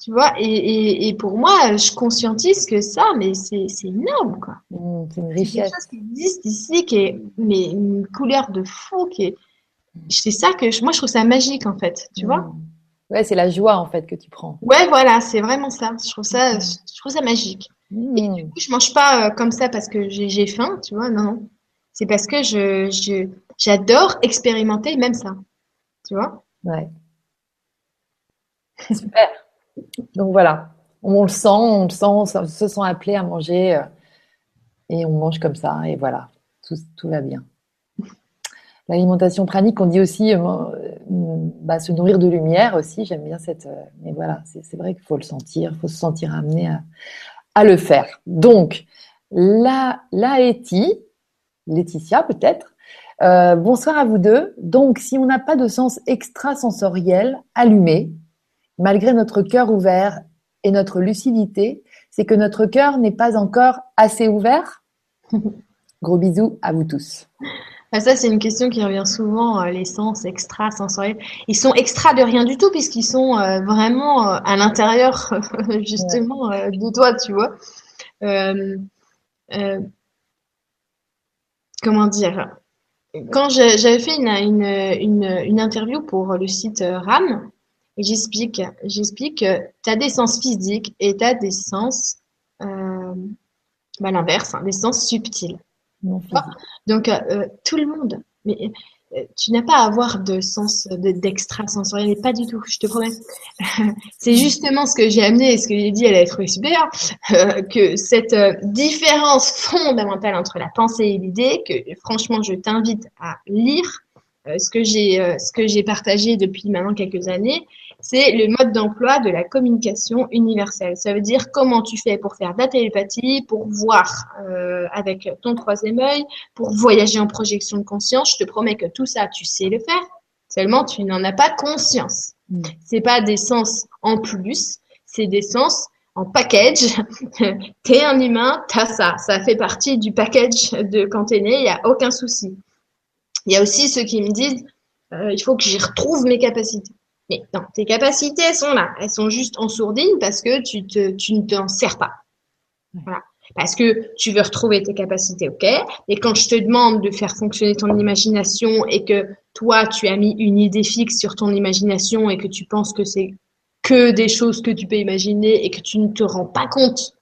[SPEAKER 2] Tu vois, et, et, pour moi, je conscientise que ça, mais c'est énorme, quoi.
[SPEAKER 1] Mmh, c'est une richesse.
[SPEAKER 2] quelque chose qui existe ici, qui est mais une couleur de fou, qui est. C'est ça que moi, je trouve ça magique, en fait, tu vois. Mmh.
[SPEAKER 1] Ouais, c'est la joie, en fait, que tu prends.
[SPEAKER 2] Ouais, voilà, c'est vraiment ça. Je trouve ça, mmh. je trouve ça magique. Et du coup, je mange pas euh, comme ça parce que j'ai faim, tu vois, non, non. C'est parce que je j'adore expérimenter même ça, tu vois.
[SPEAKER 1] Ouais. Super. Donc voilà, on le sent, on le sent, on se sent appelé à manger euh, et on mange comme ça et voilà, tout, va bien. L'alimentation pranique, on dit aussi euh, euh, bah, se nourrir de lumière aussi. J'aime bien cette. mais voilà, c'est vrai qu'il faut le sentir, il faut se sentir amené à, le faire. Donc, la, la Laetitia peut-être. bonsoir à vous deux. Donc, si on n'a pas de sens extrasensoriel allumé, malgré notre cœur ouvert et notre lucidité, c'est que notre cœur n'est pas encore assez ouvert Gros bisous à vous tous.
[SPEAKER 2] Ah, ça, c'est une question qui revient souvent, euh, les sens extra-sensoriels. Ils sont extra de rien du tout puisqu'ils sont euh, vraiment euh, à l'intérieur, justement, de toi, tu vois. comment dire? Quand j'avais fait une, interview pour le site RAM, j'explique, j'explique que tu as des sens physiques et tu as des sens, euh, bah, l'inverse, hein, des sens subtils. Donc, euh, tout le monde, mais tu n'as pas à avoir de sens d'extrasensoriel, pas du tout, je te promets. c'est justement ce que j'ai amené et ce que j'ai dit, elle a trouvé super, euh, que cette euh, différence fondamentale entre la pensée et l'idée, que franchement, je t'invite à lire euh, ce que j'ai ce que j'ai partagé depuis maintenant quelques années, c'est le mode d'emploi de la communication universelle. Ça veut dire comment tu fais pour faire de la télépathie, pour voir euh, avec ton troisième œil, pour voyager en projection de conscience. Je te promets que tout ça, tu sais le faire. Seulement, tu n'en as pas conscience. Mm. C'est pas des sens en plus, c'est des sens en package. t'es un humain, t'as ça. Ça fait partie du package de quand t'es né, il n'y a aucun souci. Il y a aussi ceux qui me disent, euh, il faut que j'y retrouve mes capacités. Mais non, tes capacités, elles sont là. Elles sont juste en sourdine parce que tu, te, tu ne t'en sers pas. Voilà. Parce que tu veux retrouver tes capacités, ok. Et quand je te demande de faire fonctionner ton imagination et que toi, tu as mis une idée fixe sur ton imagination et que tu penses que c'est que des choses que tu peux imaginer et que tu ne te rends pas compte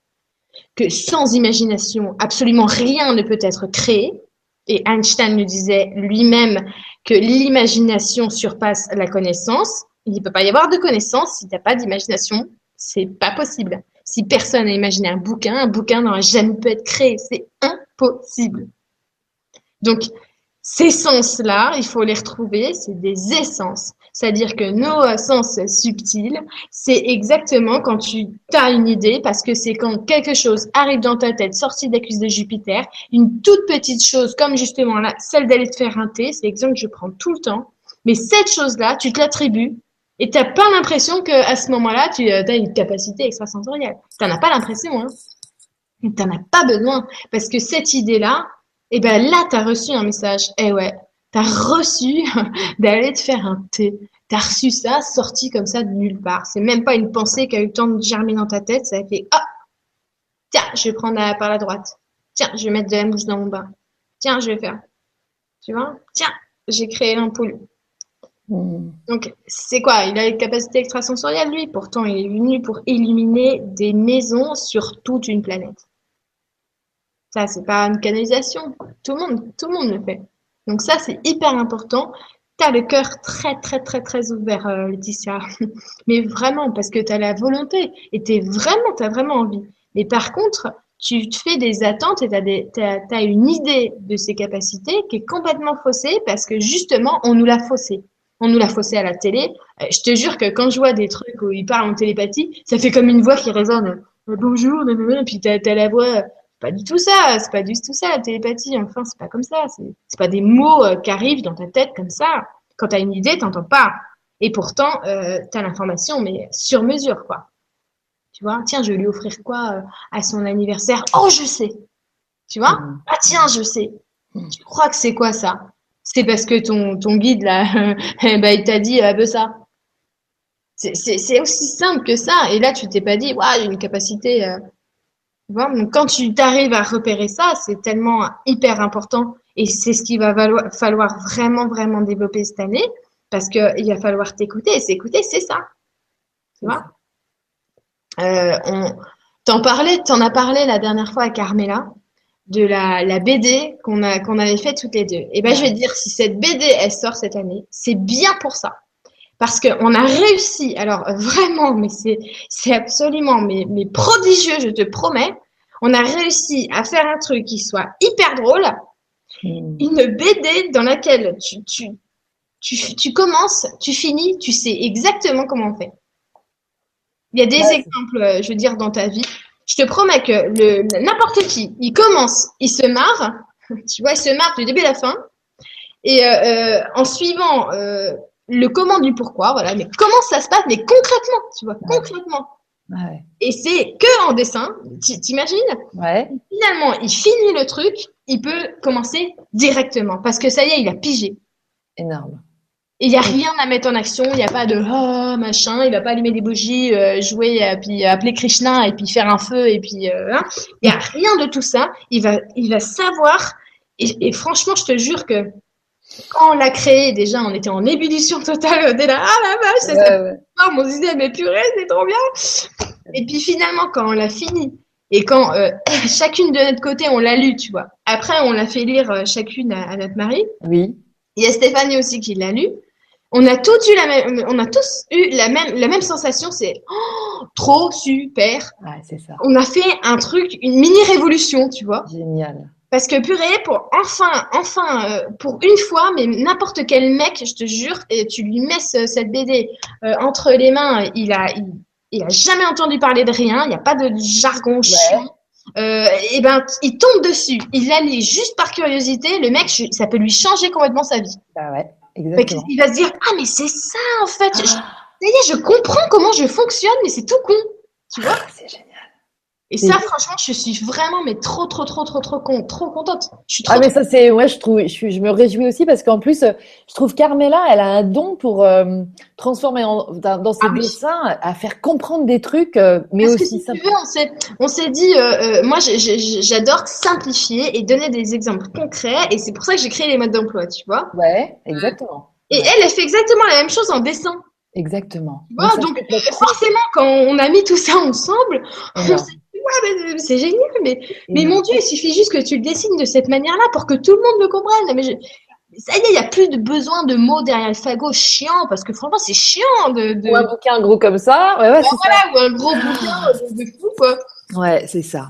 [SPEAKER 2] que sans imagination, absolument rien ne peut être créé. Et Einstein nous disait lui-même que l'imagination surpasse la connaissance. Il ne peut pas y avoir de connaissance si tu n'as pas d'imagination. C'est pas possible. Si personne n'a imaginé un bouquin, un bouquin n'aurait jamais pu être créé. C'est impossible. Donc, ces sens-là, il faut les retrouver, c'est des essences. C'est-à-dire que nos sens subtils, c'est exactement quand tu as une idée, parce que c'est quand quelque chose arrive dans ta tête, sorti de de Jupiter, une toute petite chose, comme justement là, celle d'aller te faire un thé, c'est l'exemple que je prends tout le temps, mais cette chose-là, tu te l'attribues et tu n'as pas l'impression qu'à ce moment-là, tu euh, as une capacité extrasensorielle. Tu n'en as pas l'impression. Hein. Tu n'en as pas besoin. Parce que cette idée-là, eh ben là, tu as reçu un message. Eh ouais, tu as reçu d'aller te faire un thé. Tu as reçu ça sorti comme ça de nulle part. C'est même pas une pensée qui a eu le temps de germer dans ta tête. Ça a fait Ah Tiens, je vais prendre par la droite. Tiens, je vais mettre de la mousse dans mon bain. Tiens, je vais faire. Tu vois? Tiens, j'ai créé l'ampoule. Hmm. Donc, c'est quoi? Il a une capacité extrasensorielle, lui. Pourtant, il est venu pour illuminer des maisons sur toute une planète. Ça, c'est pas une canalisation. Tout le monde, tout le monde le fait. Donc ça, c'est hyper important. Tu as le cœur très, très, très, très ouvert, euh, Laetitia. Mais vraiment, parce que tu as la volonté et tu vraiment, as vraiment envie. Mais par contre, tu te fais des attentes et tu as, as, une idée de ces capacités qui est complètement faussée parce que justement, on nous l'a faussée on nous l'a faussé à la télé. Euh, je te jure que quand je vois des trucs où ils parlent en télépathie, ça fait comme une voix qui résonne. Euh, bonjour, et puis t'as as la voix. Pas du tout ça, c'est pas du tout ça la télépathie. Enfin, c'est pas comme ça. C'est pas des mots euh, qui arrivent dans ta tête comme ça. Quand t'as une idée, t'entends pas. Et pourtant, euh, t'as l'information, mais sur mesure, quoi. Tu vois, tiens, je vais lui offrir quoi à son anniversaire? Oh, je sais. Tu vois? Mmh. Ah tiens, je sais. Mmh. Tu crois que c'est quoi ça? C'est parce que ton, ton guide, là, ben, il t'a dit, ah ben ça. C'est aussi simple que ça. Et là, tu t'es pas dit, waouh, j'ai une capacité. Donc, quand tu t'arrives à repérer ça, c'est tellement hyper important. Et c'est ce qu'il va falloir vraiment, vraiment développer cette année. Parce qu'il va falloir t'écouter. Et s'écouter, c'est ça. Tu vois? Euh, on... T'en parlais, t'en as parlé la dernière fois à Carmela de la, BD qu'on qu'on avait fait toutes les deux. Et ben je vais dire si cette BD elle sort cette année, c'est bien pour ça. Parce qu'on a réussi, alors vraiment, mais c'est c'est absolument mais, mais prodigieux, je te promets. On a réussi à faire un truc qui soit hyper drôle, hmm. une BD dans laquelle tu, tu, tu, tu commences, tu finis, tu sais exactement comment on fait. Il y a des exemples, je veux dire, dans ta vie je te promets que le n'importe qui, il commence, il se marre, tu vois, il se marre du début à la fin, et euh, euh, en suivant euh, le comment du pourquoi, voilà, mais comment ça se passe, mais concrètement, tu vois, concrètement. Ouais. Et c'est que en dessin, t'imagines?
[SPEAKER 1] Ouais.
[SPEAKER 2] Finalement, il finit le truc, il peut commencer directement, parce que ça y est, il a pigé.
[SPEAKER 1] Énorme.
[SPEAKER 2] Et il n'y a rien à mettre en action, il n'y a pas de oh, machin, il va pas allumer des bougies, euh, jouer, euh, puis appeler Krishna et puis faire un feu et puis euh, hein. il n'y a rien de tout ça. Il va, il va savoir. Et, franchement, je te jure que quand on l'a créé, déjà, on était en ébullition totale. On était là, ah la vache, c'est ça. Ouais. on se disait mais purée, c'est trop bien. Et puis finalement, quand on l'a fini et quand chacune de notre côté, on l'a lu, tu vois. Après, on l'a fait lire chacune à, à notre mari.
[SPEAKER 1] Oui
[SPEAKER 2] Il y a Stéphanie aussi qui l'a lu. On a tous eu la même, on a tous eu la même, la même sensation, c'est oh, trop super.
[SPEAKER 1] Ouais, c'est ça.
[SPEAKER 2] On a fait un truc, une mini révolution, tu vois.
[SPEAKER 1] Génial.
[SPEAKER 2] Parce que purée, pour enfin, enfin, euh, pour une fois, mais n'importe quel mec, je te jure, et tu lui mets ce- cette BD euh, entre les mains, il a, il, il a jamais entendu parler de rien, il n'y a pas de jargon chiant. Euh, et ben, il tombe dessus, il la lit juste par curiosité. Le mec, je- ça peut lui changer complètement sa vie.
[SPEAKER 1] Bah ouais, exactement.
[SPEAKER 2] qu'il va se dire, ah mais c'est ça en fait. Je-
[SPEAKER 1] Ah,
[SPEAKER 2] ça y est, je comprends comment je fonctionne, mais c'est tout con. Tu vois
[SPEAKER 1] c'est génial.
[SPEAKER 2] Et ça, franchement, je suis vraiment, mais trop, trop, trop, trop, trop, con, trop contente. Je suis trop.
[SPEAKER 1] Ah mais ça c'est ouais je trouve je, suis- je me réjouis aussi parce qu'en plus euh, je trouve Carmela elle a un don pour euh, transformer en- dans, dans ses
[SPEAKER 2] Ah oui.
[SPEAKER 1] dessins à faire comprendre des trucs euh, mais
[SPEAKER 2] Parce que
[SPEAKER 1] aussi
[SPEAKER 2] si
[SPEAKER 1] ça
[SPEAKER 2] tu veux, on s'est, on s'est dit, euh, moi, j'adore simplifier et donner des exemples concrets, et c'est pour ça que j'ai créé les modes d'emploi, tu vois.
[SPEAKER 1] ouais exactement
[SPEAKER 2] Et elle, elle fait exactement la même chose en dessin.
[SPEAKER 1] exactement
[SPEAKER 2] Tu vois, donc forcément, quand on a mis tout ça ensemble, on s'est ouais, c'est génial, mais Mais mon Dieu, il suffit juste que tu le dessines de cette manière-là pour que tout le monde le comprenne. Mais je- ça y est, il n'y a plus de besoin de mots derrière le fagot chiant, parce que franchement, c'est chiant de, de...
[SPEAKER 1] ou un bouquin gros comme ça ouais ouais
[SPEAKER 2] ou un gros bouquin de, fou, quoi.
[SPEAKER 1] ouais c'est ça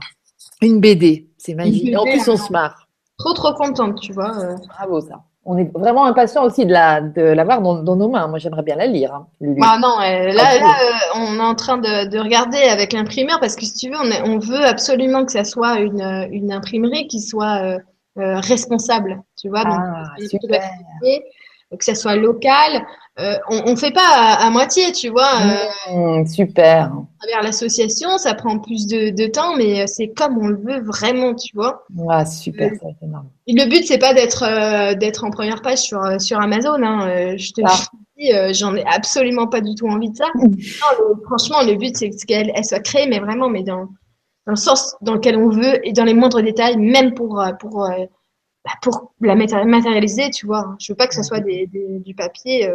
[SPEAKER 1] une BD c'est magique
[SPEAKER 2] BD,
[SPEAKER 1] et en plus on
[SPEAKER 2] hein.
[SPEAKER 1] se marre
[SPEAKER 2] Trop, trop contente, tu vois. euh.
[SPEAKER 1] bravo ça on est vraiment impatient aussi de la de l'avoir dans, dans nos mains moi j'aimerais bien la lire hein, Lulu.
[SPEAKER 2] Ah non, euh, là, là euh, on est en train de, de regarder avec l'imprimeur, parce que si tu veux, on, est- on veut absolument que ça soit une, euh, une imprimerie qui soit euh, euh, responsable, tu vois. Donc,
[SPEAKER 1] ah super
[SPEAKER 2] que ça soit local. Euh, on, on fait pas à, à moitié, tu vois. euh,
[SPEAKER 1] Mmh, super
[SPEAKER 2] travers l'association, ça prend plus de, de temps, mais euh, c'est comme on le veut vraiment, tu vois.
[SPEAKER 1] ah super ça c'est énorme
[SPEAKER 2] Et le but, c'est pas d'être euh, d'être en première page sur, sur Amazon. Hein. Je te
[SPEAKER 1] Ah.
[SPEAKER 2] dis, j'en ai absolument pas du tout envie de ça. Non, le- franchement, le but, c'est qu'elle elle soit créée, mais vraiment, mais dans, dans le sens dans lequel on veut et dans les moindres détails, même pour, pour, bah, pour la maté- matérialiser, tu vois. Je veux pas que ce soit des, des- du papier,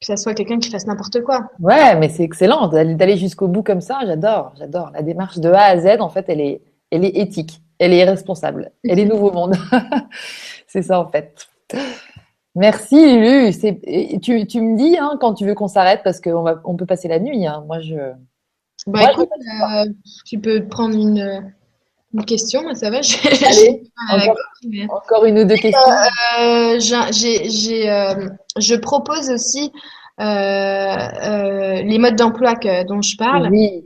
[SPEAKER 2] que ça soit quelqu'un qui fasse n'importe quoi.
[SPEAKER 1] Ouais, mais c'est excellent d'aller jusqu'au bout comme ça. J'adore, j'adore. La démarche de A à Z, en fait, elle est, elle est éthique, elle est responsable, elle est nouveau monde. c'est ça, en fait. Merci, Lulu. Tu, tu me dis hein, quand tu veux qu'on s'arrête parce qu'on on peut passer la nuit. Hein. Moi, je.
[SPEAKER 2] Bah écoute, euh, tu peux prendre une, une question, ça va? j'ai-
[SPEAKER 1] Allez, encore, une ou deux questions.
[SPEAKER 2] Euh, j'ai, j'ai, j'ai, euh, je propose aussi euh, euh, les modes d'emploi dont je parle.
[SPEAKER 1] Oui.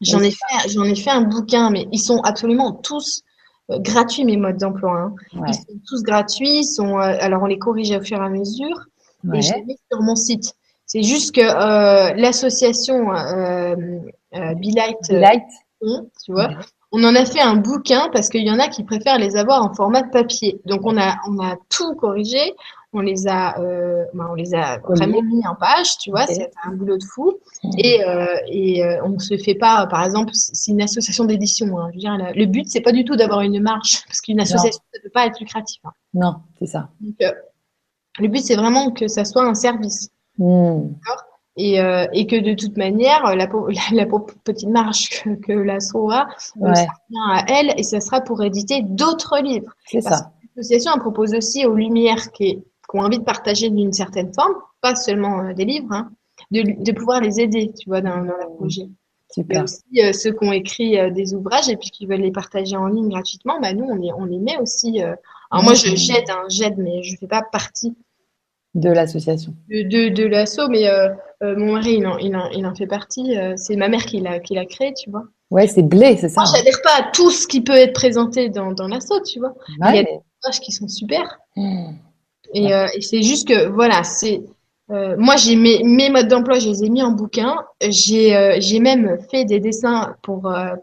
[SPEAKER 2] J'en ai fait, j'en ai fait un bouquin, mais ils sont absolument tous euh, gratuits mes modes d'emploi. hein.
[SPEAKER 1] Ouais.
[SPEAKER 2] Ils sont tous gratuits. Ils sont, euh, alors on les corrige au fur et à mesure et je les mets sur mon site. C'est juste que euh, l'association euh, euh, Be Light, euh,
[SPEAKER 1] Light.
[SPEAKER 2] tu vois, on en a fait un bouquin parce qu'il y en a qui préfèrent les avoir en format de papier. Donc on a on a tout corrigé, on les a euh, ben, on les a vraiment mis en page, tu vois, c'est un boulot de fou. Et euh, et euh, on se fait pas, par exemple, c'est une association d'édition. Hein, le but c'est pas du tout d'avoir une marge parce qu'une association ça peut pas être lucratif. hein.
[SPEAKER 1] Non, c'est ça.
[SPEAKER 2] Donc euh, le but c'est vraiment que ça soit un service.
[SPEAKER 1] Hmm.
[SPEAKER 2] Et, euh, et que de toute manière, la, pau- la, petite marge que, que l'assaut a, euh,
[SPEAKER 1] Ouais.
[SPEAKER 2] ça revient à elle et ça sera pour éditer d'autres livres.
[SPEAKER 1] C'est ça.
[SPEAKER 2] L'association propose aussi aux Lumières qui, qui ont envie de partager d'une certaine forme, pas seulement euh, des livres, hein, de, de pouvoir les aider, tu vois, dans, dans leur projet. Mais
[SPEAKER 1] Super.
[SPEAKER 2] aussi euh, ceux qui ont écrit euh, des ouvrages et puis qui veulent les partager en ligne gratuitement, bah nous on les, on les met aussi. euh. Alors moi je
[SPEAKER 1] Mhm.
[SPEAKER 2] j'aide, hein, j'aide, mais je fais pas partie
[SPEAKER 1] De l'association.
[SPEAKER 2] de, de, de l'asso, mais euh, euh, mon mari, il en, il en, il en fait partie. euh, c'est ma mère qui l'a, qui l'a créé, tu vois.
[SPEAKER 1] Ouais, c'est blé, c'est ça.
[SPEAKER 2] Moi, j'adhère pas à tout ce qui peut être présenté dans, dans l'asso, tu vois.
[SPEAKER 1] Ouais,
[SPEAKER 2] il y a
[SPEAKER 1] mais-
[SPEAKER 2] des ouvrages qui sont super.
[SPEAKER 1] Hmm.
[SPEAKER 2] Et, euh, et c'est juste que, voilà, c'est. euh, moi, j'ai mes, mes modes d'emploi, je les ai mis en bouquin. J'ai euh, j'ai même fait des dessins pour, euh,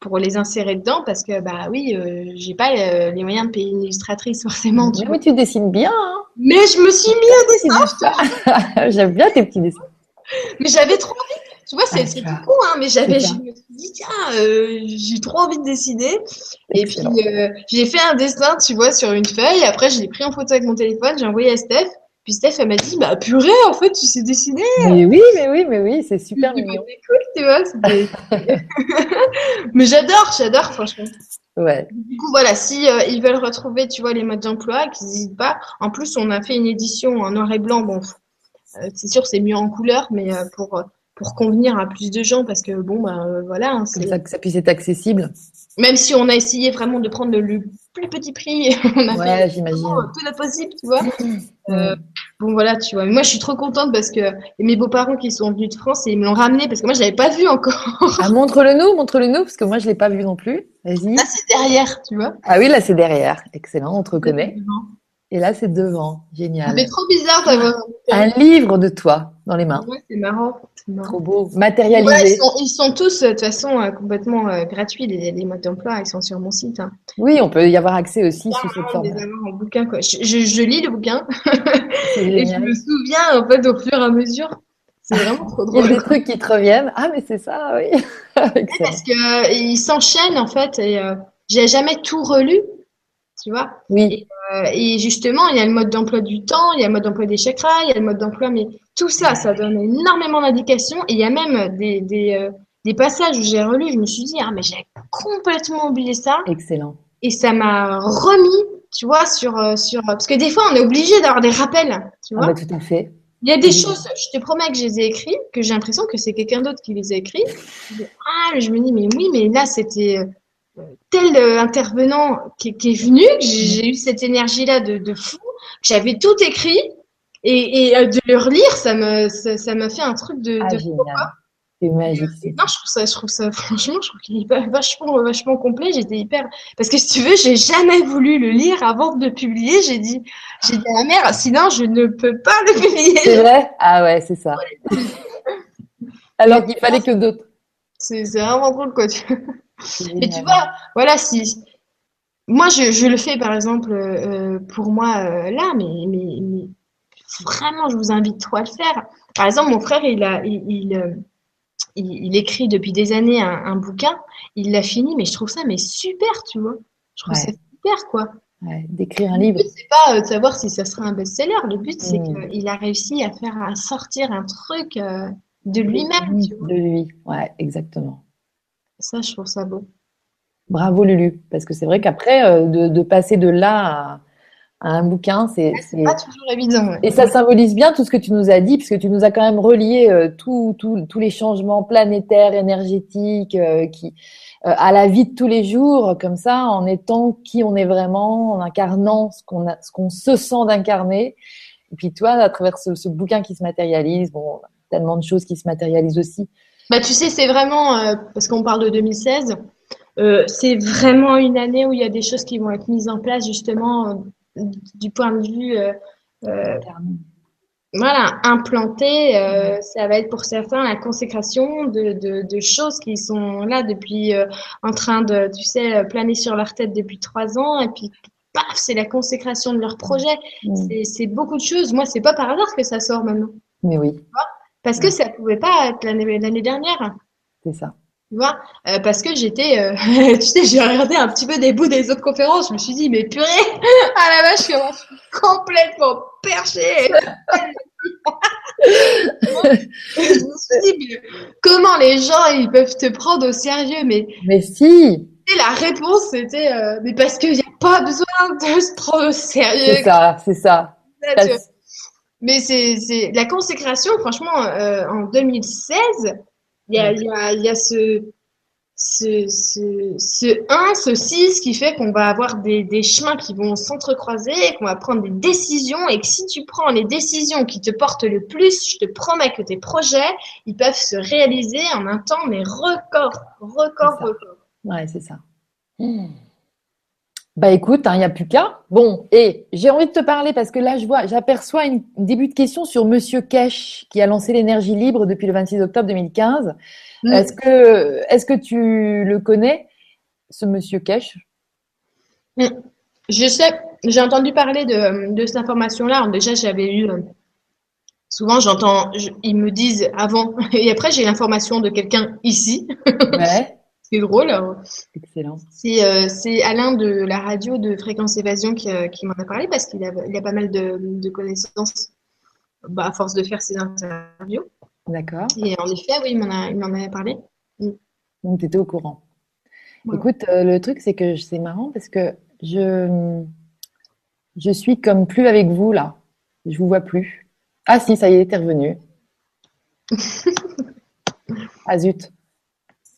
[SPEAKER 2] pour les insérer dedans parce que, bah oui, euh, j'ai pas euh, les moyens de payer une illustratrice forcément, tu
[SPEAKER 1] Mais tu dessines bien. Hein.
[SPEAKER 2] Mais je me suis mis à dessin,
[SPEAKER 1] J'aime bien tes petits dessins.
[SPEAKER 2] Mais j'avais trop envie. Tu vois, c'est
[SPEAKER 1] Ah,
[SPEAKER 2] tout con, hein, mais j'avais, je me suis dit, tiens, euh, j'ai trop envie de dessiner. Et puis, euh, j'ai fait un dessin, tu vois, sur une feuille. Après, je l'ai pris en photo avec mon téléphone, j'ai envoyé à Steph. Puis Steph, elle m'a dit, bah purée, en fait, tu sais dessiner.
[SPEAKER 1] Mais oui, mais oui, mais oui, c'est super mignon.
[SPEAKER 2] C'est cool, tu vois. mais j'adore, j'adore, franchement.
[SPEAKER 1] Ouais.
[SPEAKER 2] Du coup, voilà, si euh, ils veulent retrouver, tu vois, les modes d'emploi, qu'ils n'hésitent pas. En plus, on a fait une édition en noir et blanc. Bon, c'est sûr, c'est mieux en couleur, mais euh, pour pour convenir à plus de gens, parce que bon, bah voilà. Hein,
[SPEAKER 1] Comme ça que ça puisse être accessible.
[SPEAKER 2] Même si on a essayé vraiment de prendre le, plus petit prix, on a
[SPEAKER 1] ouais,
[SPEAKER 2] fait tout le possible, tu vois. Euh, bon voilà, tu vois. Moi, je suis trop contente parce que mes beaux-parents qui sont venus de France et ils me l'ont ramené parce que moi, je l'avais pas vu encore.
[SPEAKER 1] Ah, montre-le nous, montre-le nous parce que moi, je l'ai pas vu non plus. Vas-y.
[SPEAKER 2] Là, c'est derrière, tu vois.
[SPEAKER 1] Ah oui, là, c'est derrière. Excellent, on te reconnaît. Et là, c'est devant. Génial.
[SPEAKER 2] C'est trop bizarre d'avoir
[SPEAKER 1] un livre de toi dans les mains.
[SPEAKER 2] Ouais, c'est marrant.
[SPEAKER 1] Trop beau, matérialisé.
[SPEAKER 2] Ouais, ils, sont, ils, sont, tous, de toute façon, euh, complètement euh, gratuits, les, les, modes d'emploi, ils sont sur mon site. Hein.
[SPEAKER 1] Oui, on peut y avoir accès aussi sous cette forme.
[SPEAKER 2] en bouquin, quoi. Je, je, je, lis le bouquin et je me souviens, en fait, au fur et à mesure. C'est vraiment trop drôle.
[SPEAKER 1] Il y a des trucs qui te reviennent. Ah, mais c'est ça, oui.
[SPEAKER 2] Parce qu'ils euh, s'enchaînent, en fait, et euh, j'ai jamais tout relu, tu vois.
[SPEAKER 1] Oui.
[SPEAKER 2] Et, euh, et, justement, il y a le mode d'emploi du temps, il y a le mode d'emploi des chakras, il y a le mode d'emploi, mais tout ça, ça donne énormément d'indications. Et il y a même des, des, euh, des passages où j'ai relu, je me suis dit, ah, mais j'ai complètement oublié ça.
[SPEAKER 1] Excellent.
[SPEAKER 2] Et ça m'a remis, tu vois, sur, euh, sur. Parce que des fois, on est obligé d'avoir des rappels, tu vois.
[SPEAKER 1] Ah, bah, tout à fait.
[SPEAKER 2] Il y a des choses, je te promets que je les ai écrits, que j'ai l'impression que c'est quelqu'un d'autre qui les a écrits. Ah, je me dis, mais oui, mais là, c'était tel intervenant qui, qui, est venu, j'ai eu cette énergie-là de, de fou, j'avais tout écrit, et, et de le relire, ça me, ça, ça m'a fait un truc de,
[SPEAKER 1] ah,
[SPEAKER 2] de
[SPEAKER 1] C'est magique.
[SPEAKER 2] Non, je trouve ça, je trouve ça, franchement, je trouve qu'il est vachement, vachement complet. J'étais hyper, parce que si tu veux, j'ai jamais voulu le lire avant de le publier. J'ai dit, j'ai dit à la mère, sinon je ne peux pas le publier.
[SPEAKER 1] C'est vrai? Ah ouais, c'est ça. Alors qu'il fallait que d'autres.
[SPEAKER 2] C'est vraiment drôle, quoi. Mais tu vois, voilà, si, moi, je, je le fais, par exemple, euh, pour moi, euh, là, mais, mais, mais vraiment, je vous invite trop à le faire. Par exemple, mon frère, il, a, il, il, euh, il écrit depuis des années un, un bouquin. Il l'a fini, mais je trouve ça mais super, tu vois. Je trouve
[SPEAKER 1] Ouais.
[SPEAKER 2] ça super, quoi.
[SPEAKER 1] Ouais, d'écrire un livre.
[SPEAKER 2] Le but, c'est pas euh, de savoir si ça sera un best-seller. Le but, c'est
[SPEAKER 1] Mm.
[SPEAKER 2] qu'il a réussi à faire à sortir un truc euh, de lui-même. tu vois.
[SPEAKER 1] De lui. Ouais, exactement.
[SPEAKER 2] Ça, je trouve ça beau.
[SPEAKER 1] Bravo Lulu. Parce que c'est vrai qu'après, euh, de, de passer de là à, à un bouquin, c'est,
[SPEAKER 2] pas toujours évident. ouais.
[SPEAKER 1] Et ça symbolise bien tout ce que tu nous as dit, puisque tu nous as quand même relié euh, tous les changements planétaires, énergétiques, euh, qui, euh, à la vie de tous les jours, comme ça, en étant qui on est vraiment, en incarnant ce qu'on a, ce qu'on se sent d'incarner. Et puis toi, à travers ce, ce bouquin qui se matérialise, bon, tellement de choses qui se matérialisent aussi.
[SPEAKER 2] Bah, tu sais, c'est vraiment, euh, parce qu'on parle de 2016, euh, c'est vraiment une année où il y a des choses qui vont être mises en place, justement, euh, du point de vue, voilà, implanté. ça va être pour certains la consécration de, de, de choses qui sont là depuis, en train de, tu sais, planer sur leur tête depuis trois ans, et puis, paf, c'est la consécration de leur projet.
[SPEAKER 1] Mm.
[SPEAKER 2] C'est, c'est beaucoup de choses. Moi, c'est pas par hasard que ça sort maintenant.
[SPEAKER 1] Mais oui,
[SPEAKER 2] Parce que ça pouvait pas être l'année, l'année dernière.
[SPEAKER 1] c'est ça.
[SPEAKER 2] Tu vois, euh, parce que j'étais, euh, tu sais, j'ai regardé un petit peu des bouts des autres conférences. Je me suis dit, mais purée, à la vache, je suis complètement perchée. je me suis dit, mais comment les gens ils peuvent te prendre au sérieux? Mais
[SPEAKER 1] Mais si,
[SPEAKER 2] sais, la réponse c'était, euh, mais parce qu'il n'y a pas besoin de se prendre au sérieux.
[SPEAKER 1] c'est ça, c'est ça.
[SPEAKER 2] Tu. Mais c'est, c'est la consécration, franchement, euh, en 2016, il y a, il y a, il y a ce, ce, ce, ce 1, ce 6 qui fait qu'on va avoir des, des chemins qui vont s'entrecroiser, qu'on va prendre des décisions et que si tu prends les décisions qui te portent le plus, je te promets que tes projets, ils peuvent se réaliser en un temps, mais record, record, record.
[SPEAKER 1] Ouais, c'est ça. Bah écoute, il n'y a plus qu'à. Bon, et j'ai envie de te parler parce que là, je vois, j'aperçois une- un début de question sur Monsieur Kesh qui a lancé l'énergie libre depuis le 26 octobre 2015.
[SPEAKER 2] Mm.
[SPEAKER 1] Est-ce que, est-ce que tu le connais, ce Monsieur Kesh
[SPEAKER 2] Je sais, j'ai entendu parler de, de cette information-là. Déjà, j'avais eu. euh, Souvent, j'entends, je- ils me disent avant, et après, j'ai l'information de quelqu'un ici.
[SPEAKER 1] Ouais.
[SPEAKER 2] C'est drôle.
[SPEAKER 1] Excellent.
[SPEAKER 2] C'est c'est Alain de la radio de Fréquence Évasion qui, qui m'en a parlé parce qu'il a, il a pas mal de, de connaissances bah, à force de faire ses interviews.
[SPEAKER 1] D'accord.
[SPEAKER 2] Et en effet, oui, il m'en a, il m'en avait parlé. Mm.
[SPEAKER 1] Donc, tu étais au courant. Écoute, euh, le truc, c'est que c'est marrant parce que je, je suis comme plus avec vous là. Je vous vois plus. Ah si, ça y est, t'es revenu. ah zut.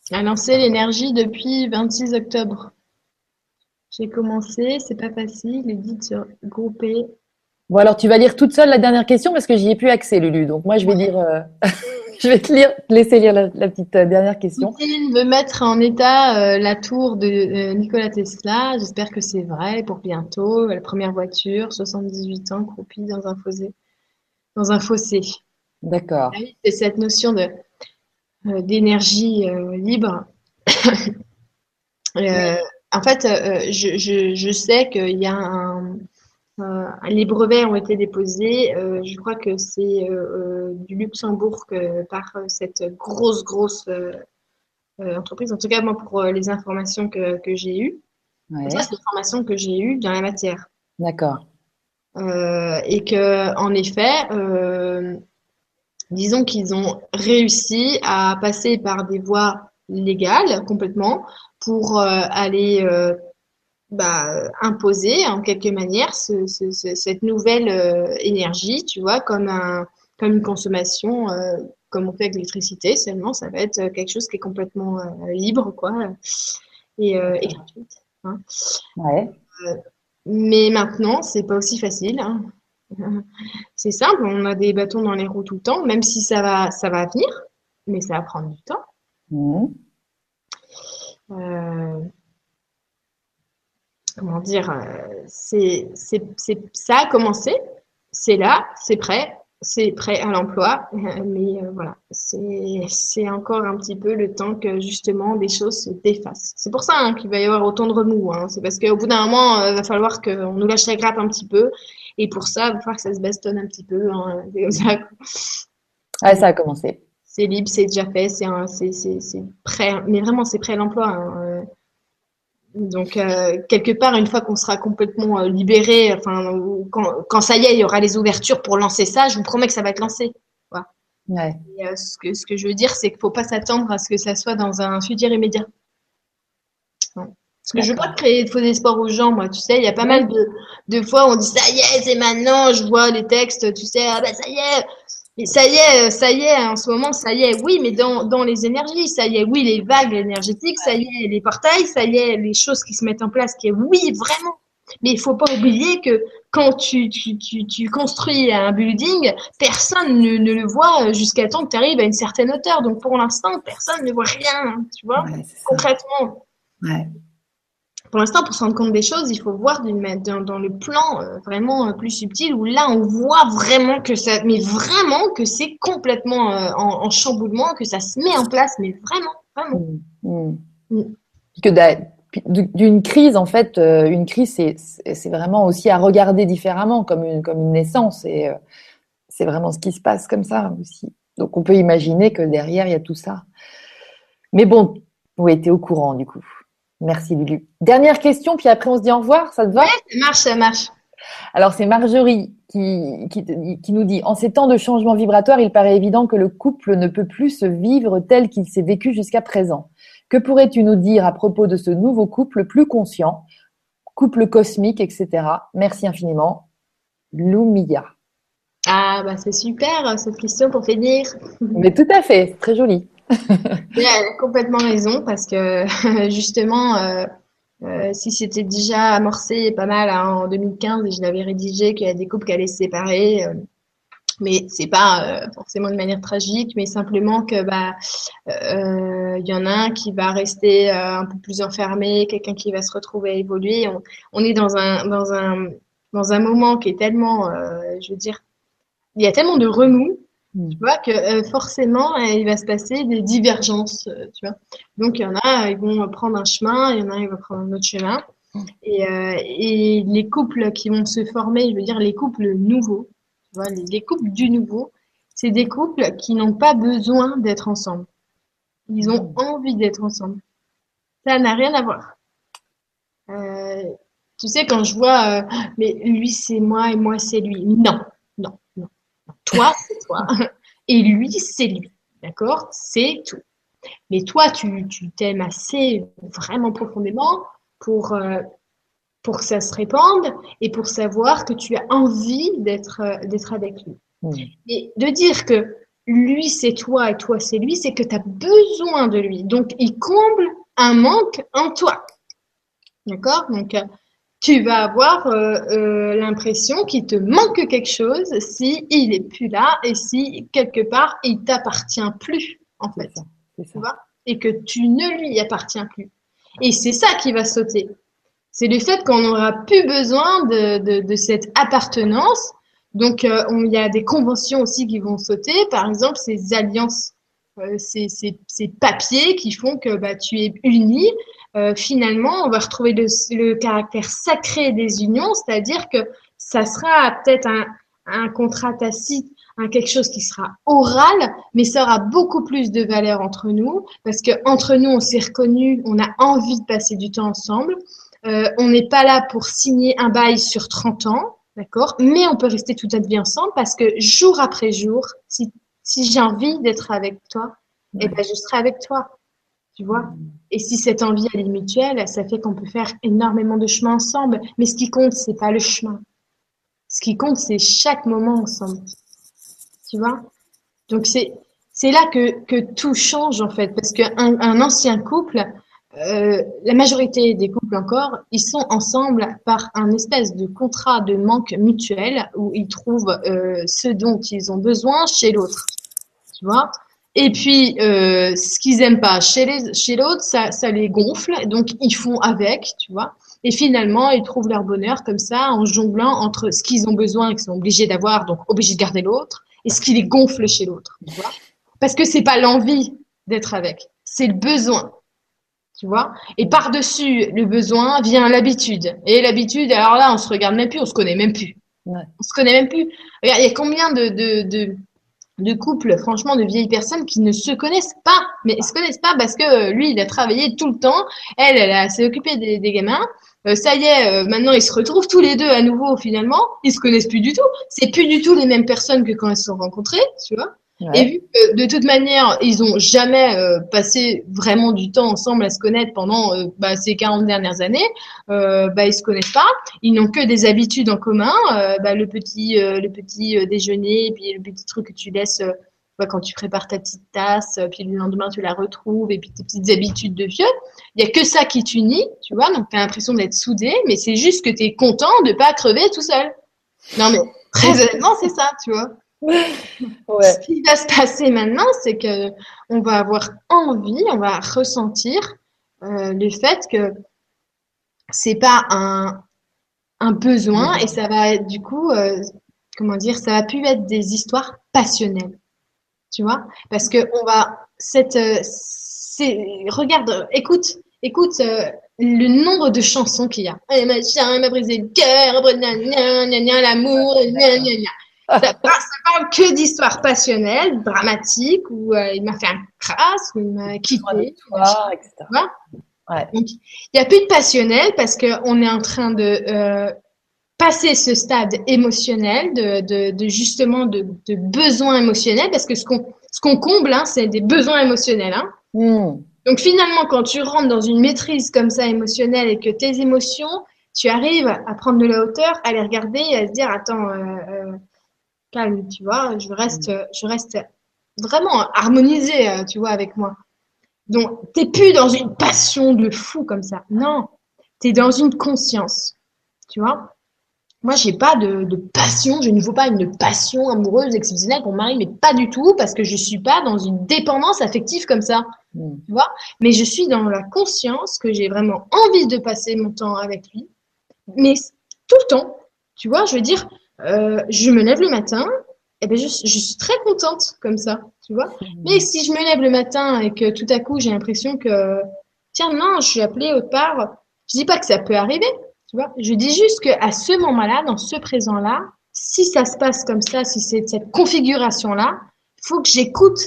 [SPEAKER 2] J'ai lancé l'énergie depuis 26 octobre. J'ai commencé, c'est pas facile, les guides se grouper.
[SPEAKER 1] Bon alors tu vas lire toute seule la dernière question parce que j'y ai plus accès Lulu. Donc moi je vais dire euh, je vais te, lire, laisser lire la, petite euh, dernière question.
[SPEAKER 2] Poutine veut mettre en état euh, la tour de Nikola Tesla. J'espère que c'est vrai pour bientôt. La première voiture, 78 ans, croupie dans un fossé. Dans un fossé.
[SPEAKER 1] D'accord.
[SPEAKER 2] Ah c'est cette notion de d'énergie libre. en fait, je, je, je sais qu'il y a un, euh, les brevets ont été déposés. Euh, je crois que c'est euh, du Luxembourg par cette grosse, grosse entreprise. En tout cas, moi, pour les informations que, que j'ai eues. Ça, c'est l'information que j'ai eues dans la matière.
[SPEAKER 1] D'accord.
[SPEAKER 2] et que, en effet, disons qu'ils ont réussi à passer par des voies légales complètement pour aller bah, imposer en quelque manière ce, ce, cette nouvelle euh, énergie, tu vois, comme, un, comme une consommation, euh, comme on fait avec l'électricité, seulement ça va être quelque chose qui est complètement euh, libre, quoi, et, et gratuite. Hein.
[SPEAKER 1] Ouais.
[SPEAKER 2] mais maintenant, c'est pas aussi facile. Hein. C'est simple, on a des bâtons dans les roues tout le temps, même si ça va, ça va venir, mais ça va prendre du temps. Mmh comment dire, euh, c'est, c'est, ça a commencé, c'est là, c'est prêt, c'est prêt à l'emploi, mais euh, voilà, c'est, encore un petit peu le temps que justement des choses se défassent. C'est pour ça hein, qu'il va y avoir autant de remous. Hein. C'est parce qu'au bout d'un moment, il euh, va falloir qu'on nous lâche la grappe un petit peu, et pour ça, il va falloir que ça se bastonne un petit peu. Hein. C'est comme ça.
[SPEAKER 1] Ouais, ça a commencé.
[SPEAKER 2] C'est libre, c'est déjà fait, c'est, prêt, mais vraiment c'est prêt à l'emploi. Donc euh, quelque part, une fois qu'on sera complètement euh, libéré, enfin quand, quand, ça y est, il y aura les ouvertures pour lancer ça, je vous promets que ça va être lancé. Voilà.
[SPEAKER 1] Ouais.
[SPEAKER 2] Et, euh, ce, que, ce que je veux dire, c'est qu'il faut pas s'attendre à ce que ça soit dans un futur immédiat. Parce que je veux pas créer de faux espoirs aux gens, moi. Tu sais, il y a pas mal de, de fois où on dit ça y est, c'est maintenant. Je vois les textes, tu sais, ah ben ça y est, mais ça y est, ça y est, en ce moment, ça y est, oui, mais dans, dans les énergies, ça y est, oui, les vagues énergétiques, ça y est, les portails, ça y est, les choses qui se mettent en place, qui est oui, vraiment. Mais il faut pas oublier que quand tu, tu, tu, tu construis un building, personne ne, ne le voit jusqu'à temps que tu arrives à une certaine hauteur. Donc pour l'instant, personne ne voit rien, tu vois, concrètement.
[SPEAKER 1] Ouais
[SPEAKER 2] pour l'instant, pour se rendre compte des choses, il faut voir dans, dans le plan euh, vraiment euh, plus subtil où là, on voit vraiment que ça, mais vraiment que c'est complètement euh, en, chamboulement, que ça se met en place, mais vraiment, vraiment.
[SPEAKER 1] Mmh, mmh. Mmh. Que d'une crise, en fait, une crise, c'est vraiment aussi à regarder différemment, comme une, comme une naissance. Et c'est vraiment ce qui se passe comme ça aussi. Donc, on peut imaginer que derrière, il y a tout ça. Mais bon, vous étiez au courant, du coup. Merci Lulu. Dernière question, puis après on se dit au revoir, ça te va?
[SPEAKER 2] Oui, ça marche, ça marche.
[SPEAKER 1] Alors c'est Marjorie qui, qui, nous dit, en ces temps de changement vibratoire, il paraît évident que le couple ne peut plus se vivre tel qu'il s'est vécu jusqu'à présent. Que pourrais-tu nous dire à propos de ce nouveau couple plus conscient, couple cosmique, etc. Merci infiniment. Lumia.
[SPEAKER 2] Ah bah c'est super cette question pour finir.
[SPEAKER 1] Mais tout à fait, très joli
[SPEAKER 2] elle a complètement raison parce que justement, euh, euh, si c'était déjà amorcé pas mal hein, en 2015 et je l'avais rédigé qu'il y a des couples qui allaient se séparer, euh, mais c'est pas forcément de manière tragique, mais simplement que bah il y en a un qui va rester un peu plus enfermé, quelqu'un qui va se retrouver à évoluer. On, on, est dans un dans un dans un moment qui est tellement, je veux dire, il y a tellement de remous. Tu vois que euh, forcément, euh, il va se passer des divergences, euh, tu vois. Donc, il y en a, ils vont prendre un chemin, il y en a, ils vont prendre un autre chemin. Mm. Et, et les couples qui vont se former, je veux dire les couples nouveaux, tu vois, les, couples du nouveau, c'est des couples qui n'ont pas besoin d'être ensemble. Ils ont mm. envie d'être ensemble. Ça n'a rien à voir. Euh, tu sais, quand je vois, euh, mais lui c'est moi et moi c'est lui. Non. Toi c'est toi et lui c'est lui. D'accord? C'est tout. Mais toi, tu t'aimes assez vraiment profondément pour, euh, pour que ça se répande et pour savoir que tu as envie d'être d'être avec lui. Mmh. Et de dire que lui c'est toi et toi c'est lui, c'est que tu as besoin de lui. Donc il comble un manque en toi. D'accord? Donc tu vas avoir euh, euh, l'impression qu'il te manque quelque chose si il est plus là et si quelque part il t'appartient plus en fait. Tu vois? Et que tu ne lui appartiens plus. Et c'est ça qui va sauter. C'est le fait qu'on n'aura plus besoin de, de, de cette appartenance donc, euh, il y a des conventions aussi qui vont sauter. Par exemple, ces alliances, ces, ces, ces, papiers qui font que bah, tu es uni. Euh, finalement, on va retrouver le, le caractère sacré des unions, c'est-à-dire que ça sera peut-être un, un contrat tacite, un quelque chose qui sera oral, mais ça aura beaucoup plus de valeur entre nous parce que entre nous, on s'est reconnus, on a envie de passer du temps ensemble. Euh, on n'est pas là pour signer un bail sur 30 ans. D'accord? Mais on peut rester toute notre vie ensemble parce que jour après jour, si, si j'ai envie d'être avec toi, eh ben, je serai avec toi. Tu vois Et si cette envie, elle est mutuelle, ça fait qu'on peut faire énormément de chemin ensemble. Mais ce qui compte, c'est pas le chemin. Ce qui compte, c'est chaque moment ensemble. Tu vois? Donc, c'est, c'est là que, que tout change, en fait. Parce qu'un un ancien couple, euh, la majorité des couples encore, ils sont ensemble par un espèce de contrat de manque mutuel où ils trouvent euh, ce dont ils ont besoin chez l'autre. Tu vois? Et puis, euh, ce qu'ils aiment pas chez les, chez l'autre, ça, ça les gonfle, donc ils font avec, tu vois. Et finalement, ils trouvent leur bonheur comme ça en jonglant entre ce qu'ils ont besoin et qu'ils sont obligés d'avoir, donc obligés de garder l'autre, et ce qui les gonfle chez l'autre. Tu vois Parce que c'est pas l'envie d'être avec, c'est le besoin tu vois. Et par-dessus le besoin vient l'habitude. Et l'habitude, alors là, on se regarde même plus, on se connaît même plus. Ouais. On se connaît même plus. Regarde, il y a combien de, de, de, de, couples, franchement, de vieilles personnes qui ne se connaissent pas. Mais se connaissent pas parce que lui, il a travaillé tout le temps. Elle, elle s'est occupée des, des gamins. Euh, ça y est, euh, maintenant ils se retrouvent tous les deux à nouveau finalement. Ils se connaissent plus du tout. C'est plus du tout les mêmes personnes que quand ils se sont rencontrés, tu vois. Et vu que de toute manière, ils ont jamais euh, passé vraiment du temps ensemble à se connaître pendant euh, bah, ces 40 dernières années, euh, bah, ils se connaissent pas. Ils n'ont que des habitudes en commun, euh, bah, le petit, le petit déjeuner, et puis le petit truc que tu laisses bah, quand tu prépares ta petite tasse, puis le lendemain tu la retrouves, et puis tes petites habitudes de vieux. Il y a que ça qui t'unit, tu vois. Donc tu as l'impression d'être soudé, mais c'est juste que tu es content de pas crever tout seul. Non mais très honnêtement, c'est ça, tu vois. Ce qui va se passer maintenant, c'est que on va avoir envie, on va ressentir euh, le fait que c'est pas un, un besoin et ça va du coup, euh, comment dire, ça va plus être des histoires passionnelles, tu vois, parce que on va cette, euh, c'est, regarde, écoute, écoute le nombre de chansons qu'il y a. Eh, machin, m'a brisé le cœur, l'amour, ça parle, que d'histoires passionnelles, dramatiques, où euh, il m'a fait un crasse, où il m'a quitté, etc. Ouais. Donc, il n'y a plus de passionnel parce qu'on est en train de euh, passer ce stade émotionnel, de, de, de justement de, de besoins émotionnels, parce que ce qu'on ce qu'on comble, hein, c'est des besoins émotionnels. Hein. Mm. Donc finalement, quand tu rentres dans une maîtrise comme ça émotionnelle et que tes émotions, tu arrives à prendre de la hauteur, à les regarder et à se dire, attends, euh, euh calme, tu vois. Je reste, mm. je reste vraiment harmonisé, euh, tu vois, avec moi. Donc, t'es plus dans une passion de fou comme ça. Non, t'es dans une conscience, tu vois. Moi, j'ai pas de, de, passion. Je ne veux pas une passion amoureuse exceptionnelle pour Marie, mais pas du tout parce que je suis pas dans une dépendance affective comme ça, mm. tu vois. Mais je suis dans la conscience que j'ai vraiment envie de passer mon temps avec lui, mais tout le temps, tu vois. Je veux dire, je me lève le matin, et ben je, je, suis très contente comme ça, tu vois. Mmh. Mais si je me lève le matin et que tout à coup j'ai l'impression que tiens non, je suis appelée autre part, je dis pas que ça peut arriver, tu vois. Je dis juste que à ce moment-là, dans ce présent-là, si ça se passe comme ça, si c'est cette configuration-là, il faut que j'écoute,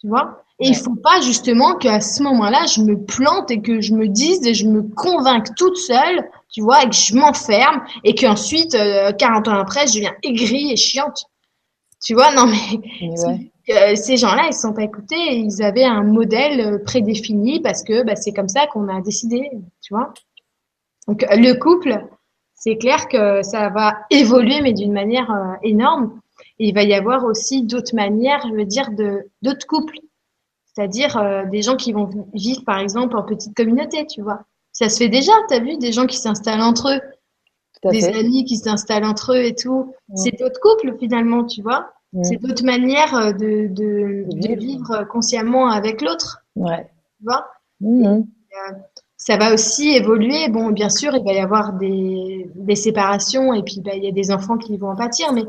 [SPEAKER 2] tu vois. Et il faut pas justement qu'à ce moment-là, je me plante et que je me dise et je me convainque toute seule, tu vois, et que je m'enferme et qu'ensuite, 40 ans après, je deviens aigrie et chiante. Tu vois, non mais euh, ces gens-là, ils ne sont pas écoutés. Ils avaient un modèle euh, prédéfini parce que bah, c'est comme ça qu'on a décidé, tu vois. Donc le couple, c'est clair que ça va évoluer, mais d'une manière euh, énorme. Et il va y avoir aussi d'autres manières, je veux dire, de d'autres couples. C'est-à-dire des gens qui vont vivre, par exemple, en petite communauté, tu vois. Ça se fait déjà, tu as vu, des gens qui s'installent entre eux, des amis qui s'installent entre eux et tout. C'est d'autres couples, finalement, tu vois. C'est d'autres manières euh, de, de, de, vivre consciemment avec l'autre.
[SPEAKER 1] Ouais.
[SPEAKER 2] Tu vois mmh. euh, Ça va aussi évoluer. Bon, bien sûr, il va y avoir des, des séparations et puis bah, il y a des enfants qui vont en pâtir, mais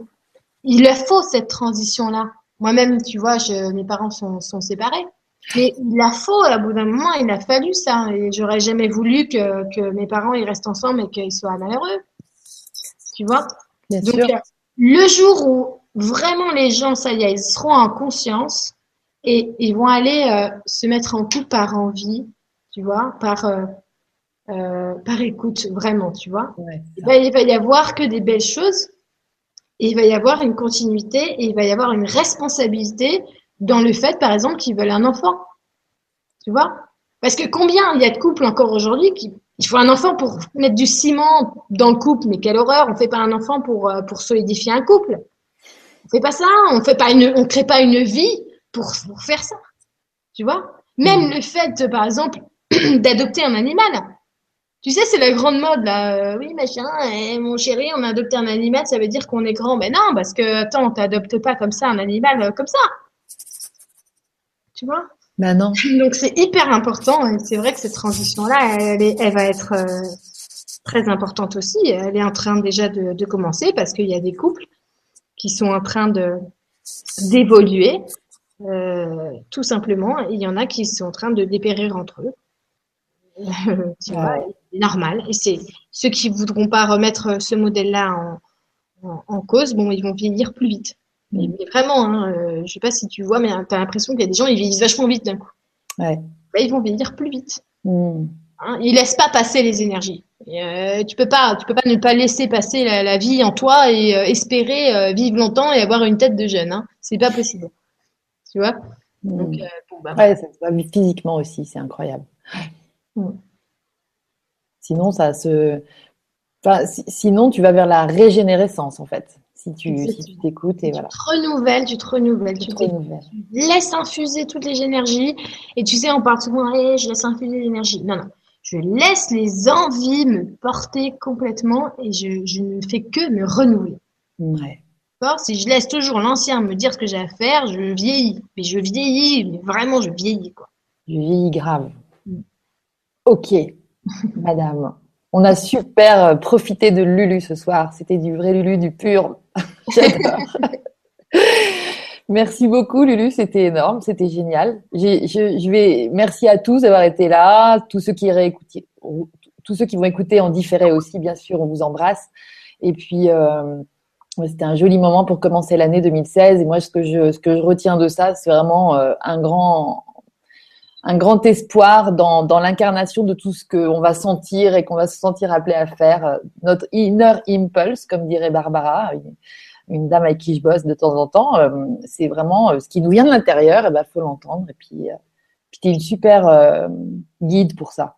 [SPEAKER 2] il leur faut cette transition-là. Moi-même, tu vois, je, mes parents sont, sont séparés. Mais il la faut, à bout d'un moment, il a fallu ça. Et j'aurais jamais voulu que, que mes parents ils restent ensemble et qu'ils soient malheureux. Tu vois?
[SPEAKER 1] Bien Donc, sûr.
[SPEAKER 2] le jour où vraiment les gens, ça y est, ils seront en conscience et ils vont aller euh, se mettre en couple par envie, tu vois, par euh, euh, par écoute, vraiment, tu vois. il, va, il va y avoir que des belles choses. Et il va y avoir une continuité et il va y avoir une responsabilité dans le fait, par exemple, qu'ils veulent un enfant. Tu vois? Parce que combien il y a de couples encore aujourd'hui qui il faut un enfant pour mettre du ciment dans le couple, mais quelle horreur On fait pas un enfant pour pour solidifier un couple. On fait pas ça, on fait pas une, on crée pas une vie pour, pour faire ça. Tu vois? Même le fait, par exemple, d'adopter un animal. Tu sais, c'est la grande mode là. Euh, oui, machin, et mon chéri, on a adopté un animal, ça veut dire qu'on est grand. Mais non, parce que attends, on t'adopte pas comme ça un animal euh, comme ça. Tu vois
[SPEAKER 1] Ben non.
[SPEAKER 2] Donc c'est hyper important. Et c'est vrai que cette transition-là, elle, elle va être euh, très importante aussi. Elle est en train déjà de, de commencer parce qu'il y a des couples qui sont en train de d'évoluer, euh, tout simplement. Il y en a qui sont en train de dépérir entre eux. c'est normal. Et c'est ceux qui voudront pas remettre ce modèle-là en, en, cause, bon, ils vont vieillir plus vite. Mais, vraiment, hein, euh, je sais pas si tu vois, mais tu as l'impression qu'il y a des gens, ils vieillissent vachement vite d'un coup.
[SPEAKER 1] Ouais.
[SPEAKER 2] Bah, ils vont vieillir plus vite. Mm. Hein, ils laissent pas passer les énergies. Euh, tu peux pas, tu peux pas ne pas laisser passer la, vie en toi et euh, espérer euh, vivre longtemps et avoir une tête de jeune. Hein. C'est pas possible. Tu vois?
[SPEAKER 1] Hmm. Donc, bah, ouais, ça se physiquement aussi, c'est incroyable. Hmm. Sinon, ça se. Enfin, sinon, tu vas vers la régénérescence en fait. Si tu si tu t'écoutes et voilà.
[SPEAKER 2] Tu te renouvelles, tu te renouvelles, tu, te renouvelles. laisses infuser toutes les énergies. Et tu sais, on parle souvent, hey, je laisse infuser l'énergie. Non, non je laisse les envies me porter complètement et je, ne fais que me renouveler.
[SPEAKER 1] Ouais.
[SPEAKER 2] Si je laisse toujours l'ancien me dire ce que j'ai à faire, je vieillis. Mais je vieillis, mais vraiment, je vieillis. Quoi.
[SPEAKER 1] Je vieillis grave. Mm. Ok, madame. On a super euh, profité de Lulu ce soir. C'était du vrai Lulu, du pur. J'adore. Merci beaucoup, Lulu. C'était énorme. C'était génial. Je, vais, merci à tous d'avoir été là. Tous ceux qui tous ceux qui vont écouter en différé aussi, bien sûr, on vous embrasse. Et puis, euh, c'était un joli moment pour commencer l'année 2016. Et moi, ce que je, ce que je retiens de ça, c'est vraiment euh, un grand, un grand espoir dans, l'incarnation de tout ce qu'on va sentir et qu'on va se sentir appelé à faire. Notre inner impulse, comme dirait Barbara une dame avec qui je bosse de temps en temps, euh, c'est vraiment euh, ce qui nous vient de l'intérieur, et ben faut l'entendre. Et puis, euh, tu es une super guide pour ça.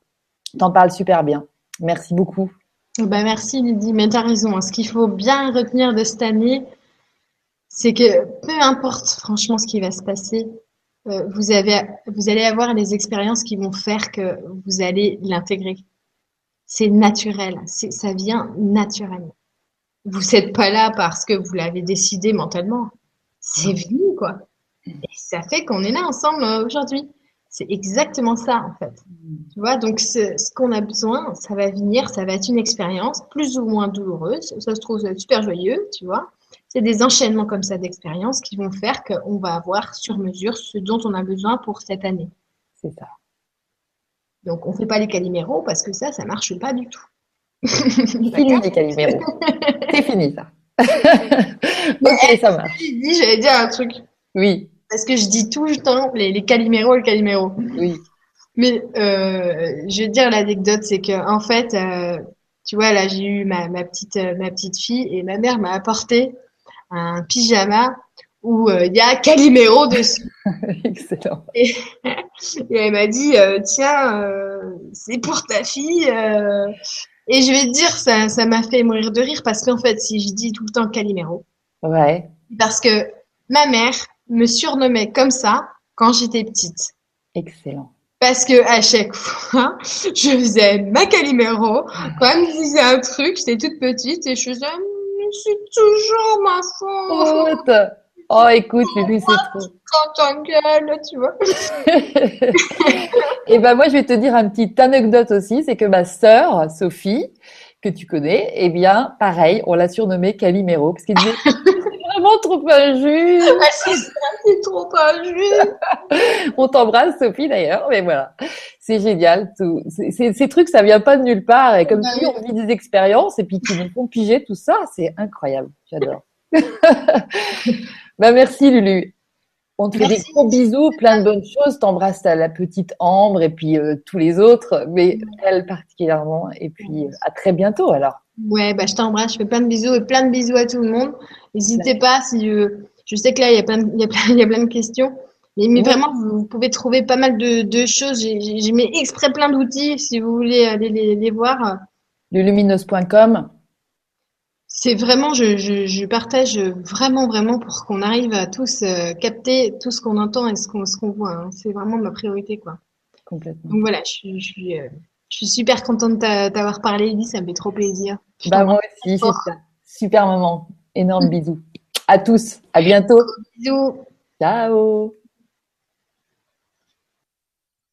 [SPEAKER 1] T'en parles super bien. Merci beaucoup.
[SPEAKER 2] Ben merci Lydie, mais tu as raison. Hein. Ce qu'il faut bien retenir de cette année, c'est que peu importe franchement ce qui va se passer, vous, avez, vous allez avoir des expériences qui vont faire que vous allez l'intégrer. C'est naturel, ça vient naturellement vous n'êtes pas là parce que vous l'avez décidé mentalement. C'est venu, quoi. Et ça fait qu'on est là ensemble euh, aujourd'hui. C'est exactement ça, en fait. Tu vois, donc ce, ce qu'on a besoin, ça va venir, ça va être une expérience plus ou moins douloureuse. Ça se trouve super joyeux, tu vois. C'est des enchaînements comme ça d'expériences qui vont faire qu'on va avoir sur mesure ce dont on a besoin pour cette année.
[SPEAKER 1] C'est ça.
[SPEAKER 2] Donc, on ne fait pas les caliméros parce que ça, ça marche pas du tout.
[SPEAKER 1] fini les Calimero. C'est fini ça. ok, ça marche.
[SPEAKER 2] J'allais dire un truc.
[SPEAKER 1] Oui.
[SPEAKER 2] parce que je dis tout le temps les, les caliméros, le caliméro.
[SPEAKER 1] Oui.
[SPEAKER 2] Mais euh, je vais te dire l'anecdote, c'est que en fait, euh, tu vois, là j'ai eu ma, ma petite ma petite fille et ma mère m'a apporté un pyjama où euh, il y a Calimero dessus.
[SPEAKER 1] Excellent.
[SPEAKER 2] Et, et elle m'a dit, euh, tiens, euh, c'est pour ta fille. Et je vais te dire, ça ça m'a fait mourir de rire parce qu'en fait, si je dis tout le temps Calimero,
[SPEAKER 1] Ouais.
[SPEAKER 2] parce que ma mère me surnommait comme ça quand j'étais petite.
[SPEAKER 1] Excellent.
[SPEAKER 2] Parce que à chaque fois, je faisais ma Calimero. Quand elle me disait un truc, j'étais toute petite et je faisais, c'est toujours ma faute.
[SPEAKER 1] Oh, écoute, Lulu, c'est trop.
[SPEAKER 2] Quand t'engueules, tu vois.
[SPEAKER 1] Et ben moi, je vais te dire une petite anecdote aussi, c'est que ma sœur, Sophie, que tu connais, eh bien, pareil, on l'a surnommée Calimero, parce disait, c'est vraiment trop injuste.
[SPEAKER 2] Ah, c'est trop injuste.
[SPEAKER 1] On t'embrasse, Sophie, d'ailleurs, mais voilà. C'est génial, tout. Ces trucs, ça vient pas de nulle part, et comme
[SPEAKER 2] Bah
[SPEAKER 1] si on vit des expériences, et puis qui nous font piger tout ça, c'est incroyable. J'adore. bah, merci, Lulu. On te fait des gros bisous, plein de bonnes choses. T'embrasses la petite Ambre et puis euh, tous les autres, mais elle particulièrement. Et puis euh, à très bientôt alors.
[SPEAKER 2] Ouais, bah, je t'embrasse, je fais plein de bisous et plein de bisous à tout le monde. N'hésitez pas si euh, je sais que là, il y a plein de, il y a plein, il y a plein de questions. Mais, mais
[SPEAKER 1] Ouais.
[SPEAKER 2] vraiment, vous, vous pouvez trouver pas mal de, de choses. J'ai- mis exprès plein d'outils si vous voulez aller les, les voir.
[SPEAKER 1] Lulumineuse.com.
[SPEAKER 2] C'est vraiment, je, je, je partage vraiment, vraiment pour qu'on arrive à tous euh, capter tout ce qu'on entend et ce qu'on voit. hein. C'est vraiment ma priorité, quoi.
[SPEAKER 1] Complètement.
[SPEAKER 2] Donc voilà, je suis, je suis, euh, je suis super contente de t'a- t'avoir parlé, Ellie, ça me fait trop plaisir.
[SPEAKER 1] Bah, moi aussi, c'est ça. Super moment. Énorme bisous. À tous. À bientôt.
[SPEAKER 2] Bisous.
[SPEAKER 1] Ciao.